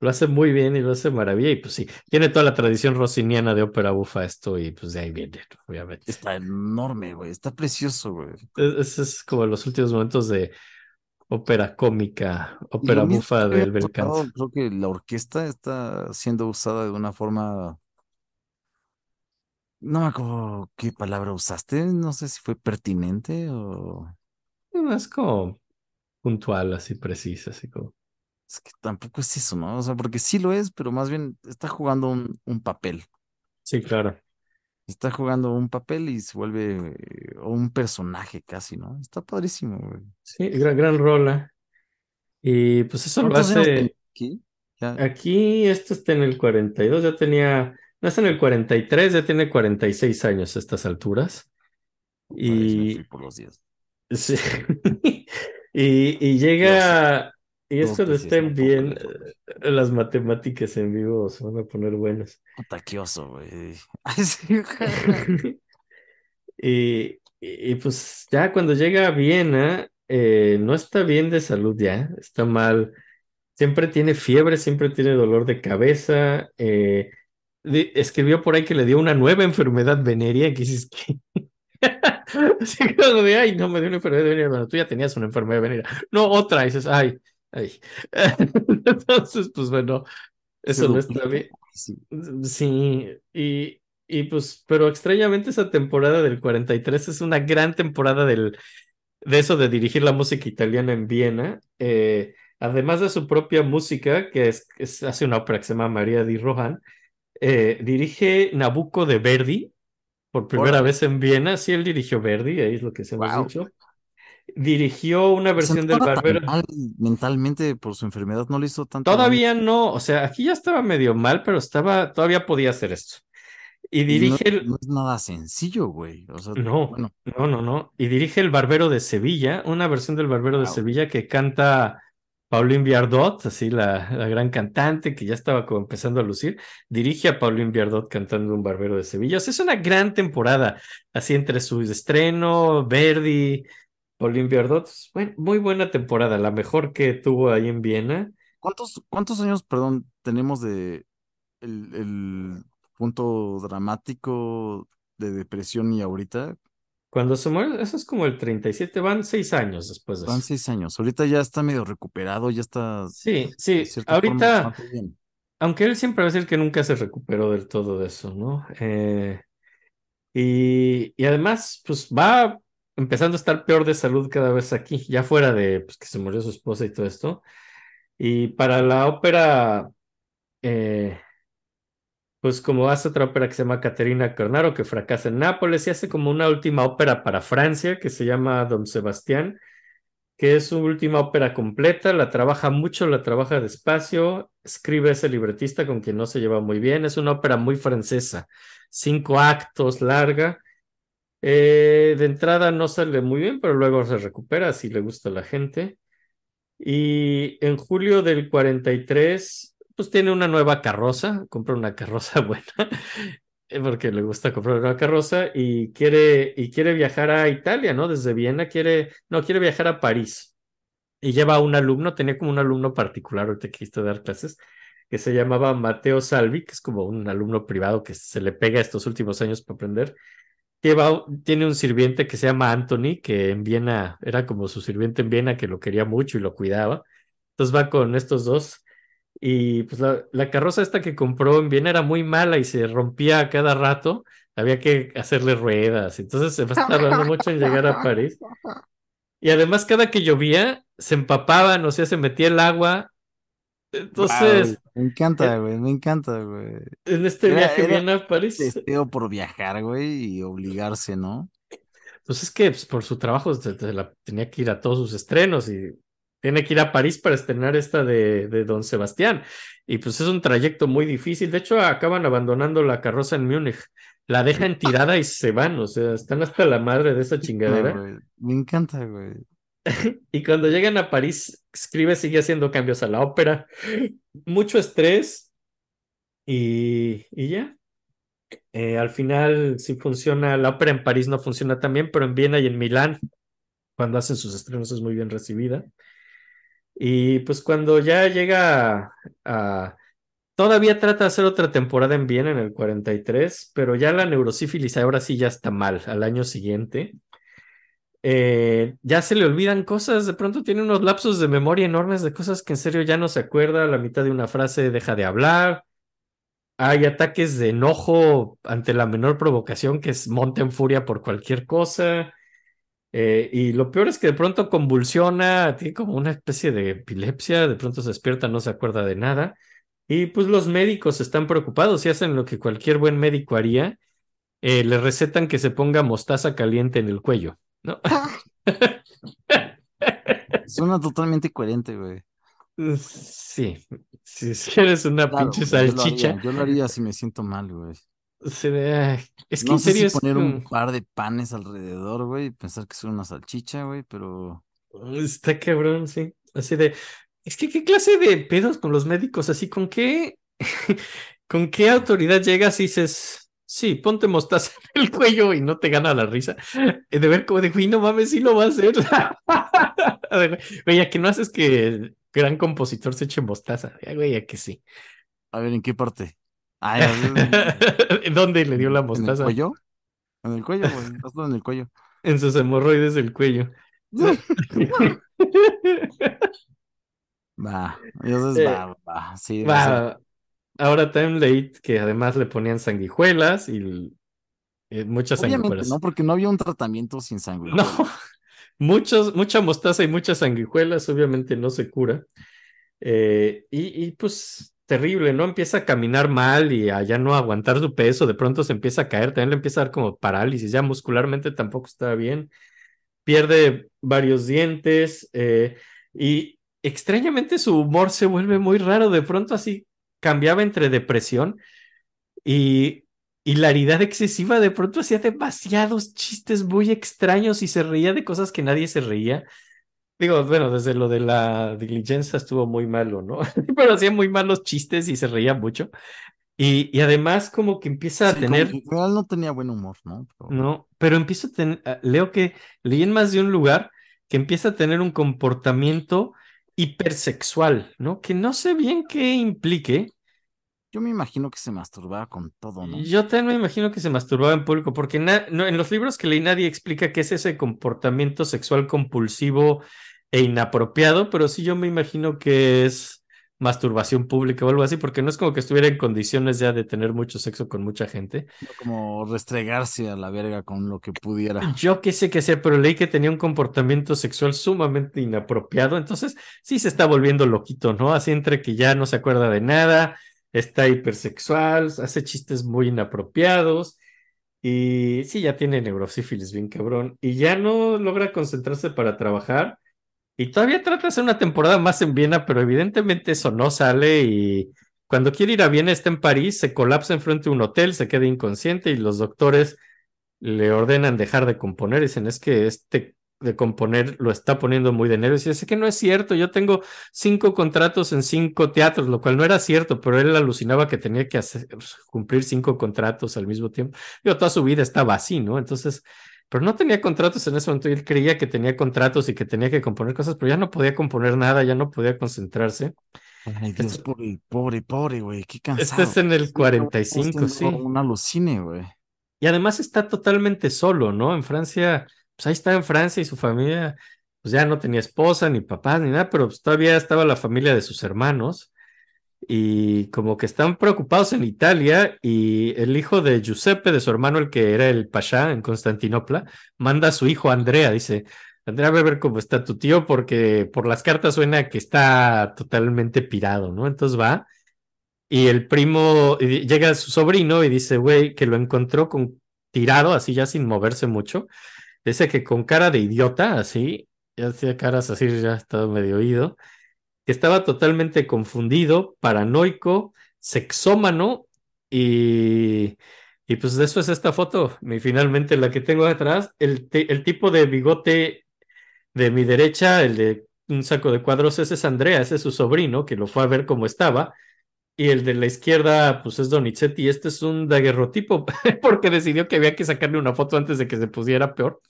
lo hace muy bien y lo hace maravilla. Y pues sí, tiene toda la tradición rossiniana de ópera bufa esto, y pues de ahí viene, obviamente. Está enorme, güey. Está precioso, güey. Es, es- como los últimos momentos de ópera cómica, ópera bufa del Belcanto. creo que la orquesta está siendo usada de una forma. No me acuerdo qué palabra usaste. No sé si fue pertinente o. Es como puntual, así precisa, así como. Es que tampoco es eso, ¿no? O sea, porque sí lo es, pero más bien está jugando un, un papel. Sí, claro. Está jugando un papel y se vuelve eh, un personaje casi, ¿no? Está padrísimo, güey. Sí, gran, gran rola. Y pues eso lo ¿Cuántos años hace. aquí? Ya, Aquí esto está en el 42, ya tenía, está en el 43, ya tiene 46 años a estas alturas. Y, por los días. sí. y, y llega, y es dos cuando veces estén bien eh, las matemáticas en vivo, se van a poner buenas. Puta, qué oso, güey. Y, y, pues ya cuando llega a Viena, eh, no está bien de salud ya, está mal. Siempre tiene fiebre, siempre tiene dolor de cabeza. eh, escribió por ahí que le dio una nueva enfermedad venérea, que dices que... Así como de, ay, no, me dio una enfermedad venérea. Bueno, tú ya tenías una enfermedad venérea. No, otra, y dices, ay, ay. Entonces, pues bueno, eso no está bien. sí. Y, y pues, pero extrañamente esa temporada del 43 es una gran temporada del, de eso de dirigir la música italiana en Viena. eh, además de su propia música, que es, es- hace una ópera que se llama María di Rohan, eh, dirige Nabucco de Verdi por primera vez en Viena. Sí, él dirigió Verdi, ahí es lo que se hemos Wow. dicho. Dirigió una sea, versión del Barbero. mal mentalmente por su enfermedad, no le hizo tanto. Todavía no, o sea, aquí ya estaba medio mal, pero estaba, todavía podía hacer esto. Y no, dirige el, no es nada sencillo, güey. O sea, No, bueno, no, no, no. Y dirige El Barbero de Sevilla, una versión del Barbero de. Sevilla que canta Pauline Viardot, así la, la gran cantante que ya estaba como empezando a lucir. Dirige a Pauline Viardot cantando Un Barbero de Sevilla. O sea, es una gran temporada, así entre su estreno, Verdi, Pauline Viardot. Muy buena temporada, la mejor que tuvo ahí en Viena. ¿cuántos, cuántos años, perdón, tenemos de el, el punto dramático de depresión y ahorita? Cuando se muere, eso es como el 37, van seis años después de Van eso. seis años. Ahorita ya está medio recuperado, ya está Sí, sí, ahorita... bien. Aunque él siempre va a decir que nunca se recuperó del todo de eso, ¿no? Eh, y, y además, pues va empezando a estar peor de salud cada vez aquí, ya fuera de pues, que se murió su esposa y todo esto. Y para la ópera, eh, pues como hace otra ópera que se llama Caterina Cornaro, que fracasa en Nápoles, y hace como una última ópera para Francia que se llama Don Sebastián, que es su última ópera completa, la trabaja mucho, la trabaja despacio, escribe ese libretista con quien no se lleva muy bien, es una ópera muy francesa, cinco actos, larga. Eh, de entrada no sale muy bien, pero luego se recupera si le gusta a la gente. Y en julio del 43, pues tiene una nueva carroza, compra una carroza buena, eh, porque le gusta comprar una carroza y quiere, y quiere viajar a Italia, ¿no? Desde Viena quiere, no, quiere viajar a París. Y lleva un alumno, tenía como un alumno particular, ahorita que quiste dar clases, que se llamaba Mateo Salvi, que es como un alumno privado que se le pega estos últimos años para aprender. Lleva, tiene un sirviente que se llama Anthony, que en Viena era como su sirviente en Viena, que lo quería mucho y lo cuidaba. Entonces va con estos dos. Y pues la, la carroza esta que compró en Viena era muy mala y se rompía a cada rato. Había que hacerle ruedas. Entonces se va tardando mucho en llegar a París. Y además, cada que llovía, se empapaban, o sea, se metía el agua. Entonces, me encanta, güey, me encanta, güey. en este Era- viaje era Viena a París, Deseo por viajar, güey, y obligarse, ¿no? pues es que pues, por su trabajo se- se la- tenía que ir a todos sus estrenos y tiene que ir a París para estrenar esta de, de Don Sebastián. Y pues es un trayecto muy difícil. De hecho, acaban abandonando la carroza en Múnich. La dejan tirada y se van, o sea, están hasta la madre de esa chingadera. me encanta, güey. Y cuando llegan a París, escribe, sigue haciendo cambios a la ópera, mucho estrés y, y ya. Eh, al final sí funciona, la ópera en París no funciona tan bien, pero en Viena y en Milán, cuando hacen sus estrenos es muy bien recibida. Y pues cuando ya llega a... Todavía trata de hacer otra temporada en Viena en el 43, pero ya la neurosífilis ahora sí ya está mal al año siguiente. Eh, ya se le olvidan cosas, de pronto tiene unos lapsos de memoria enormes de cosas que en serio ya no se acuerda, la mitad de una frase deja de hablar, hay ataques de enojo ante la menor provocación que es monta en furia por cualquier cosa. Eh, y lo peor es que de pronto convulsiona, tiene como una especie de epilepsia, de pronto se despierta, no se acuerda de nada. Y pues los médicos están preocupados y hacen lo que cualquier buen médico haría. eh, le recetan que se ponga mostaza caliente en el cuello, ¿no? Suena totalmente coherente, güey. Sí, si eres una Claro, pinche yo lo salchicha. haría, Yo lo haría si me siento mal, güey. Se ve- es que No en sé serio si es poner un par de panes alrededor, güey, y pensar que soy una salchicha, güey, pero Está cabrón, sí. Así de, es que qué clase de pedos con los médicos, así con qué, con qué autoridad llegas y dices, sí, ponte mostaza en el cuello y no te gana la risa. Eh, De ver como de, güey, no mames, sí lo va a hacer. Güey, a que no haces que el gran compositor se eche mostaza. Ya, Güey, a que sí. a ver, ¿en qué parte? Ay, ¿Dónde le dio la ¿En el mostaza? cuello? En el cuello, güey, hazlo en el cuello. En sus hemorroides del cuello. Va, entonces Eh, va, va, sí, va. Ahora Time Late, que además le ponían sanguijuelas y, y muchas Obviamente, sanguijuelas. ¿no? Porque no había un tratamiento sin sangre. No, muchos, mucha mostaza y muchas sanguijuelas, obviamente no se cura. Eh, y, y, pues terrible, ¿no? Empieza a caminar mal y a ya no aguantar su peso, de pronto se empieza a caer, también le empieza a dar como parálisis, ya muscularmente tampoco está bien, pierde varios dientes eh, y extrañamente su humor se vuelve muy raro, de pronto así cambiaba entre depresión y hilaridad excesiva, de pronto hacía demasiados chistes muy extraños y se reía de cosas que nadie se reía. Digo, bueno, desde lo de la diligencia estuvo muy malo, ¿no? Pero hacía muy malos chistes y se reía mucho. Y, y además como que empieza a Sí, tener... no tenía buen humor, ¿no? Pero- No, pero empiezo a tener, leo que leí en más de un lugar que empieza a tener un comportamiento hipersexual, ¿no? Que no sé bien qué implique. Yo me imagino que se masturbaba con todo, ¿no? Yo también me imagino que se masturbaba en público, porque no, en los libros que leí nadie explica qué es ese comportamiento sexual compulsivo e inapropiado, pero sí yo me imagino que es masturbación pública o algo así, porque no es como que estuviera en condiciones ya de tener mucho sexo con mucha gente. Como restregarse a la verga con lo que pudiera. Yo qué sé qué sea, pero leí que tenía un comportamiento sexual sumamente inapropiado, entonces sí se está volviendo loquito, ¿no? Así entre que ya no se acuerda de nada, está hipersexual, hace chistes muy inapropiados y sí, ya tiene neurosífilis bien cabrón y ya no logra concentrarse para trabajar y todavía trata de hacer una temporada más en Viena, pero evidentemente eso no sale y cuando quiere ir a Viena está en París, se colapsa enfrente de un hotel, se queda inconsciente y los doctores le ordenan dejar de componer. Dicen, es que este de componer lo está poniendo muy de nervios. Y dice que no es cierto, yo tengo cinco contratos en cinco teatros, lo cual no era cierto, pero él alucinaba que tenía que hacer, cumplir cinco contratos al mismo tiempo. Digo, toda su vida estaba así, ¿no? Entonces, pero no tenía contratos en ese momento y él creía que tenía contratos y que tenía que componer cosas, pero ya no podía componer nada, ya no podía concentrarse. Ay, Dios, Este- pobre, pobre, pobre, güey, qué cansado. Este es en el Está 45, sí. Un alucine, güey. Y además está totalmente solo, ¿no? En Francia, pues ahí está en Francia y su familia, pues ya no tenía esposa, ni papás, ni nada, pero pues todavía estaba la familia de sus hermanos. Y como que están preocupados en Italia y el hijo de Giuseppe, de su hermano, el que era el pasha en Constantinopla, manda a su hijo Andrea, dice, Andrea, ve a ver cómo está tu tío porque por las cartas suena que está totalmente pirado, ¿no? Entonces va y el primo, llega su sobrino y dice, güey, que lo encontró con tirado, así ya sin moverse mucho. Dice que con cara de idiota, así, ya hacía caras así, ya estaba medio oído, que estaba totalmente confundido, paranoico, sexómano, y, y pues de eso es esta foto. Y finalmente la que tengo atrás, el, el tipo de bigote de mi derecha, el de un saco de cuadros, ese es Andrea, ese es su sobrino, que lo fue a ver cómo estaba Y el de la izquierda, pues es Donizetti. Este es un daguerrotipo, porque decidió que había que sacarle una foto antes de que se pusiera peor.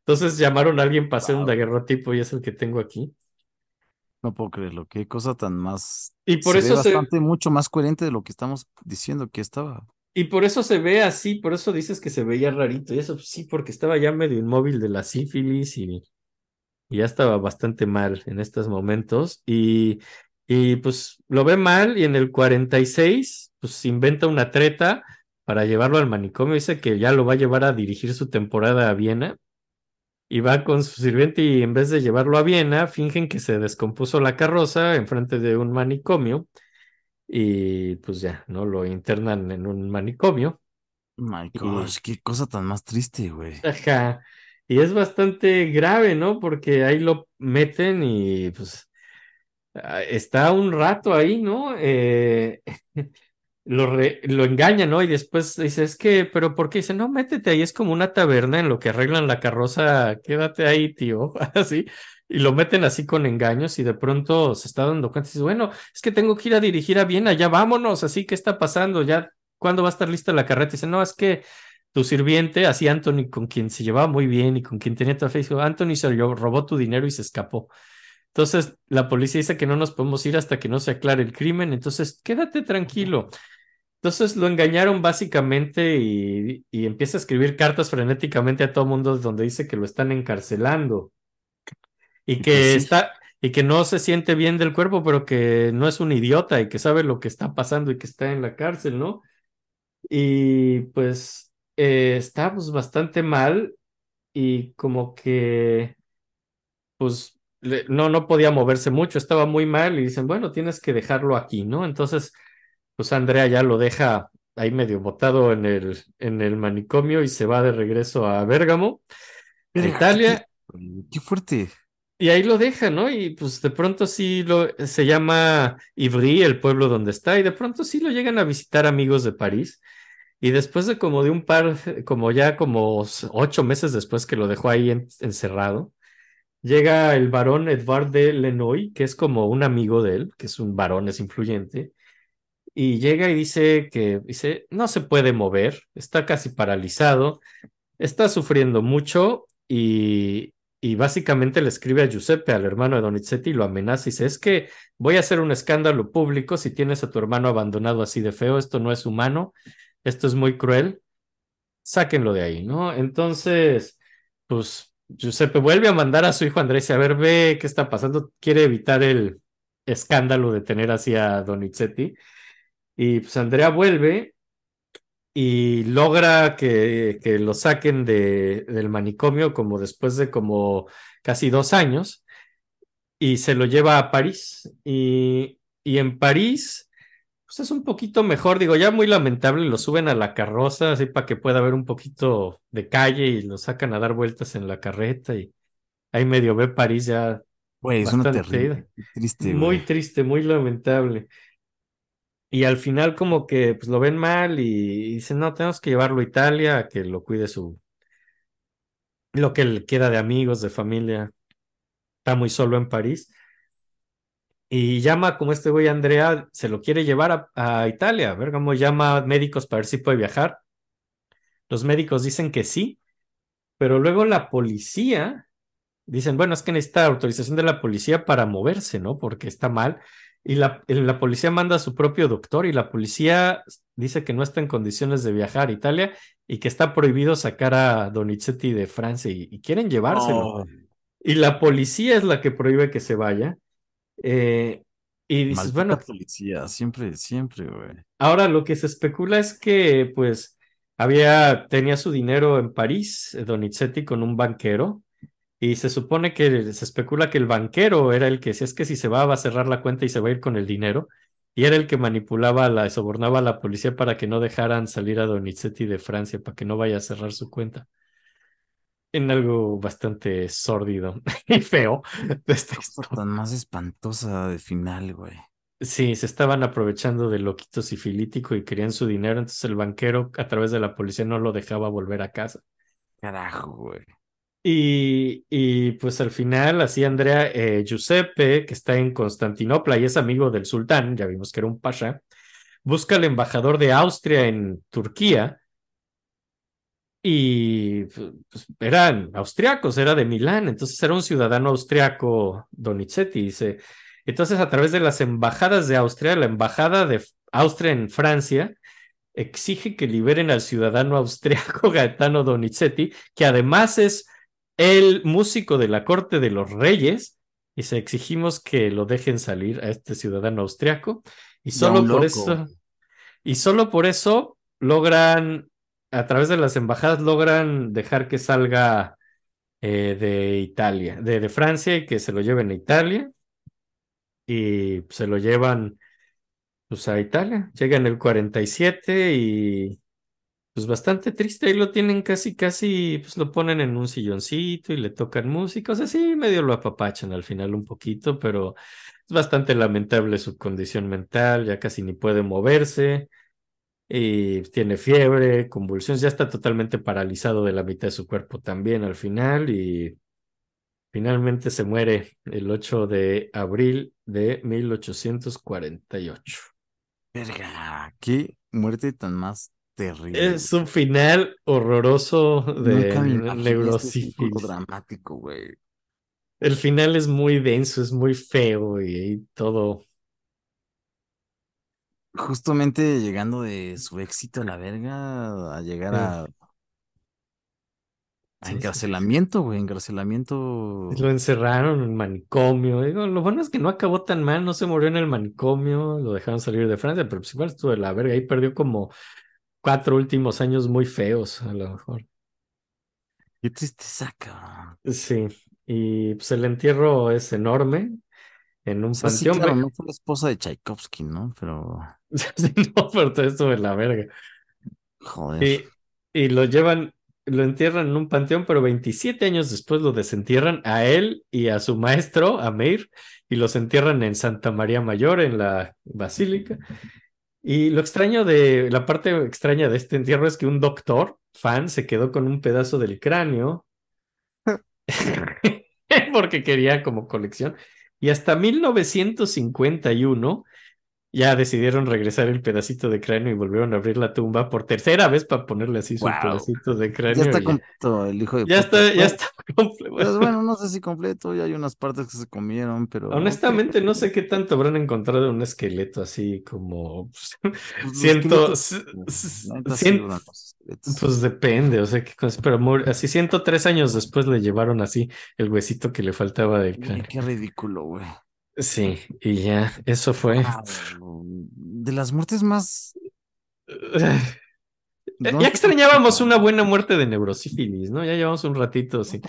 Entonces llamaron a alguien para hacer un daguerrotipo y es el que tengo aquí. No puedo creerlo, qué cosa tan más. Y por se eso ve se, bastante, mucho más coherente de lo que estamos diciendo que estaba. y por eso se ve así, por eso dices que se veía rarito. Y eso pues, sí, porque estaba ya medio inmóvil de la sífilis y, y ya estaba bastante mal en estos momentos. Y, y pues lo ve mal y en el 46 pues inventa una treta para llevarlo al manicomio. Dice que ya lo va a llevar a dirigir su temporada a Viena. Y va con su sirviente y en vez de llevarlo a Viena, fingen que se descompuso la carroza enfrente de un manicomio. Y pues ya, ¿no? Lo internan en un manicomio. My Y- gosh, qué cosa tan más triste, güey. Ajá. Y es bastante grave, ¿no? Porque ahí lo meten y pues ah, está un rato ahí, ¿no? Eh, lo, re- lo engaña, ¿no? Y después dice, es que, pero ¿por qué? Dice, no, métete ahí, es como una taberna en lo que arreglan la carroza, quédate ahí, tío, así. Y lo meten así con engaños y de pronto se está dando cuenta y dice, bueno, es que tengo que ir a dirigir a Viena, ya vámonos, así, ¿qué está pasando? Ya, ¿cuándo va a estar lista la carreta? dice, no, es que tu sirviente, así Anthony, con quien se llevaba muy bien y con quien tenía toda fe, Anthony se robó tu dinero y se escapó. Entonces, la policía dice que no nos podemos ir hasta que no se aclare el crimen, entonces quédate tranquilo. Entonces lo engañaron básicamente y, y empieza a escribir cartas frenéticamente a todo mundo donde dice que lo están encarcelando y que pues sí. está y que no se siente bien del cuerpo, pero que no es un idiota y que sabe lo que está pasando y que está en la cárcel, ¿no? Y pues eh, está pues, bastante mal y como que pues le- no, no podía moverse mucho, estaba muy mal y dicen, bueno, tienes que dejarlo aquí, ¿no? Entonces, pues Andrea ya lo deja ahí medio botado en el, en el manicomio y se va de regreso a Bérgamo, a Italia, Qué, qué fuerte. y ahí lo deja, ¿no? Y pues de pronto sí lo, se llama Ivry, el pueblo donde está, y de pronto sí lo llegan a visitar amigos de París. Y después de como de un par, como ya como ocho meses después que lo dejó ahí en- encerrado, llega el varón Edouard de Lenoy, que es como un amigo de él, que es un varón, es influyente, y llega y dice que dice, no se puede mover, está casi paralizado, está sufriendo mucho y, y básicamente le escribe a Giuseppe, al hermano de Donizetti, y lo amenaza y dice, es que voy a hacer un escándalo público si tienes a tu hermano abandonado así de feo, esto no es humano, esto es muy cruel, sáquenlo de ahí, ¿no? Entonces, pues Giuseppe vuelve a mandar a su hijo Andrés a ver, ve qué está pasando, quiere evitar el escándalo de tener así a Donizetti. Y pues Andrea vuelve y logra que, que lo saquen de, del manicomio como después de como casi dos años y se lo lleva a París. Y, y en París, pues es un poquito mejor, digo, ya muy lamentable, lo suben a la carroza así para que pueda haber un poquito de calle y lo sacan a dar vueltas en la carreta y ahí medio ve París ya Güey, terrible. Qué triste, muy triste, muy lamentable. Y al final como que pues lo ven mal y, dicen, no, tenemos que llevarlo a Italia a que lo cuide su, lo que le queda de amigos, de familia. Está muy solo en París. Y llama como este güey Andrea, se lo quiere llevar a, a Italia. Bergamo llama a médicos para ver si puede viajar. Los médicos dicen que sí, pero luego la policía dicen, bueno, es que necesita autorización de la policía para moverse, ¿no? Porque está mal. Y la, la policía manda a su propio doctor y la policía dice que no está en condiciones de viajar a Italia y que está prohibido sacar a Donizetti de Francia y, y quieren llevárselo. Oh, Y la policía es la que prohíbe que se vaya. Eh, y dices, maldita bueno, policía, siempre, siempre, güey. ahora lo que se especula es que, pues, había, tenía su dinero en París, eh, Donizetti, con un banquero, y se supone que se especula que el banquero era el que, si es que si se va, va a cerrar la cuenta y se va a ir con el dinero, y era el que manipulaba, la, sobornaba a la policía para que no dejaran salir a Donizetti de Francia, para que no vaya a cerrar su cuenta. En algo bastante sórdido y feo de esta Cosa historia. tan más espantosa de final, güey. Sí, se estaban aprovechando del loquito sifilítico y querían su dinero, entonces el banquero a través de la policía no lo dejaba volver a casa. Carajo, güey. Y, pues al final, así Andrea, eh, Giuseppe, que está en Constantinopla y es amigo del sultán, ya vimos que era un pasha, busca al embajador de Austria en Turquía y pues, eran austriacos, era de Milán, entonces era un ciudadano austriaco, Donizetti, dice. Entonces, a través de las embajadas de Austria, la embajada de Austria en Francia exige que liberen al ciudadano austriaco Gaetano Donizetti, que además es el músico de la corte de los reyes, y se exigimos que lo dejen salir a este ciudadano austriaco, y solo por eso, y solo por eso logran a través de las embajadas logran dejar que salga eh, de Italia, de, de, Francia y que se lo lleven a Italia. Y se lo llevan pues, a Italia. Llega en el 47 y pues bastante triste. Ahí lo tienen casi, casi, pues lo ponen en un silloncito y le tocan música. O sea, sí, medio lo apapachan al final un poquito, pero es bastante lamentable su condición mental. Ya casi ni puede moverse y tiene fiebre, convulsiones, ya está totalmente paralizado de la mitad de su cuerpo también al final y finalmente se muere el 8 de abril de 1848. Verga, qué muerte tan más terrible. Es un final horroroso de neurosífilis. dramático, güey. El final es muy denso, es muy feo y todo justamente llegando de su éxito a la verga a llegar a, encarcelamiento, güey, encarcelamiento. Lo encerraron en manicomio. Digo, lo bueno es que no acabó tan mal, no se murió en el manicomio, lo dejaron salir de Francia, pero pues igual estuvo de la verga. Ahí perdió como cuatro últimos años muy feos, a lo mejor. Qué tristeza, cabrón. Sí, y pues el entierro es enorme en un panteón. no fue la esposa de Tchaikovsky, ¿no? Pero. no, pero todo esto de la verga. Joder. Y, lo llevan, lo entierran en un panteón, pero 27 años después lo desentierran a él y a su maestro, a Meir, y los entierran en Santa María Mayor, en la basílica. Y lo extraño de, la parte extraña de este entierro es que un doctor, fan, se quedó con un pedazo del cráneo. Porque quería como colección. Y hasta 1951 ya decidieron regresar el pedacito de cráneo y volvieron a abrir la tumba por tercera vez para ponerle así sus pedacitos de cráneo. Ya está completo el hijo de Ya está, ya está completo. Pues bueno, no sé si completo, ya hay unas partes que se comieron, pero. Honestamente, no sé qué tanto habrán encontrado un esqueleto así como. Pues, ciento. Pues depende, o sea, qué pero así 103 años después le llevaron así el huesito que le faltaba del cráneo. Qué ridículo, güey. Sí, y ya, eso fue. de las muertes más. ya extrañábamos una buena muerte de neurosífilis, ¿no? Ya llevamos un ratito, sí.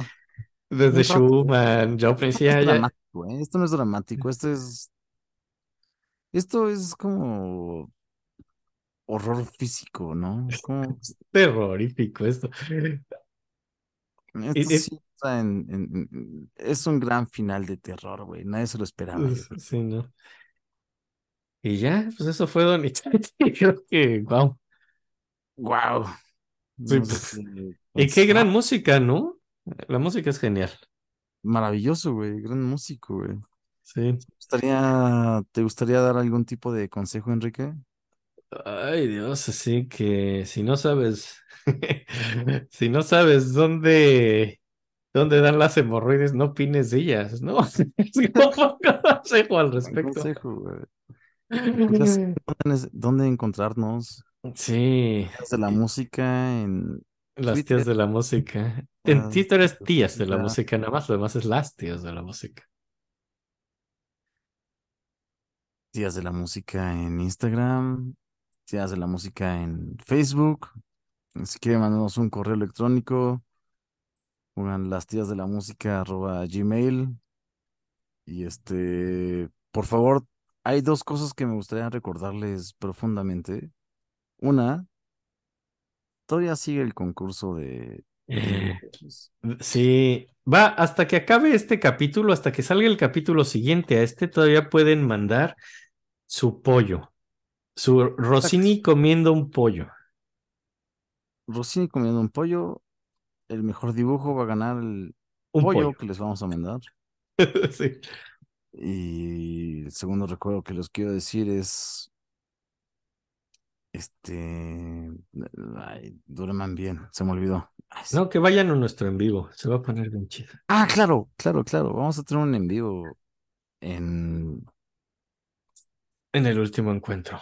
Desde Schumann, Joplin, sí, ya, ¿eh? Esto no es dramático, esto es. Esto es como horror físico, ¿no? Como... terrorífico esto. Esto sí es un gran final de terror, güey. Nadie se lo esperaba. Sí, ¿no? Y ya, pues eso fue Don Creo que, wow. Wow. Pues, y qué gran música, ¿no? La música es genial. Maravilloso, güey. Gran músico, güey. Sí. ¿Te gustaría, ¿Te gustaría dar algún tipo de consejo, Enrique? Ay, Dios, así que si no sabes, si no sabes dónde ¿Dónde dan las hemorroides? No opines de ellas, ¿no? Consejo al respecto. Consejo, güey. ¿Dónde encontrarnos? Sí. de la música en. Las tías de la música. En Twitter es tías de la música, nada más, lo demás es las tías de la música. Tías de la música en Instagram, tías de la música en Facebook. Si quieren mandarnos un correo electrónico, pongan las tías de la música arroba gmail. Y este, por favor, hay dos cosas que me gustaría recordarles profundamente. Una, todavía sigue el concurso de... Sí, va hasta que acabe este capítulo, hasta que salga el capítulo siguiente a este, todavía pueden mandar su pollo, su Rossini comiendo un pollo. Rossini comiendo un pollo, el mejor dibujo va a ganar el pollo, que les vamos a mandar. sí. Y el segundo recuerdo que les quiero decir es Este. Ay, duerman bien, se me olvidó. Ay, sí. No, que vayan a nuestro en vivo. Se va a poner bien chido. Ah, claro, claro, claro. Vamos a tener un en vivo en. En el último encuentro.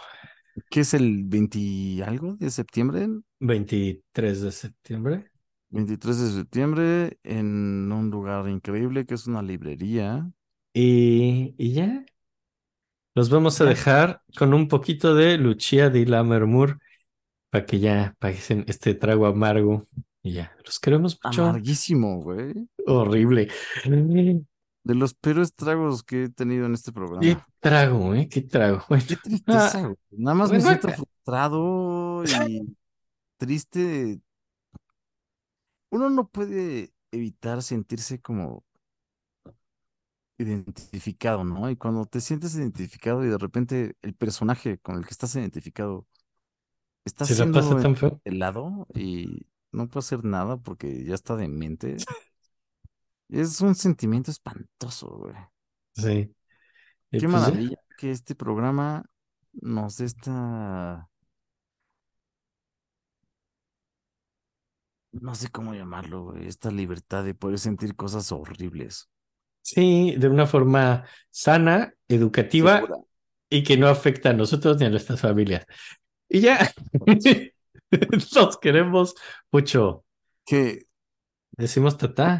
¿Qué es el 20 y algo de septiembre? 23 de septiembre. 23 de septiembre en un lugar increíble que es una librería. Y, y ya. Los vamos a Ya. dejar con un poquito de Lucia di Lammermoor para que ya paguen este trago amargo. Y ya. Los queremos mucho. Amarguísimo, güey. Horrible. De los peores tragos que he tenido en este Qué programa. trago, ¿eh? Qué trago. Bueno, Qué tristeza, güey. Nada más me siento frustrado y triste. Uno no puede evitar sentirse como identificado, ¿no? Y cuando te sientes identificado y de repente el personaje con el que estás identificado está se siendo pasa tan feo. helado y no puede hacer nada porque ya está demente. Es un sentimiento espantoso, güey. Sí. Qué pues maravilla que este programa nos dé esta, no sé cómo llamarlo, güey, esta libertad de poder sentir cosas horribles. Sí, de una forma sana, educativa Segura. y que no afecta a nosotros ni a nuestras familias. Y ya. Los queremos mucho. Que Decimos tata.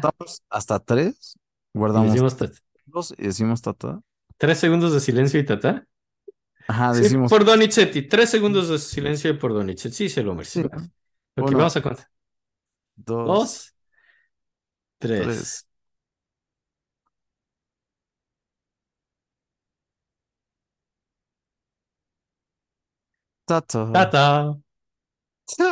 hasta tres, Y guardamos decimos tata. dos y decimos tata. Tres segundos de silencio y tata. Ajá, Sí, decimos por Donizetti. Tres segundos de silencio por Donizetti. Sí, se lo merece. Sí. Vamos a contar. Dos, Dos, tres. tres. Tata. Tata.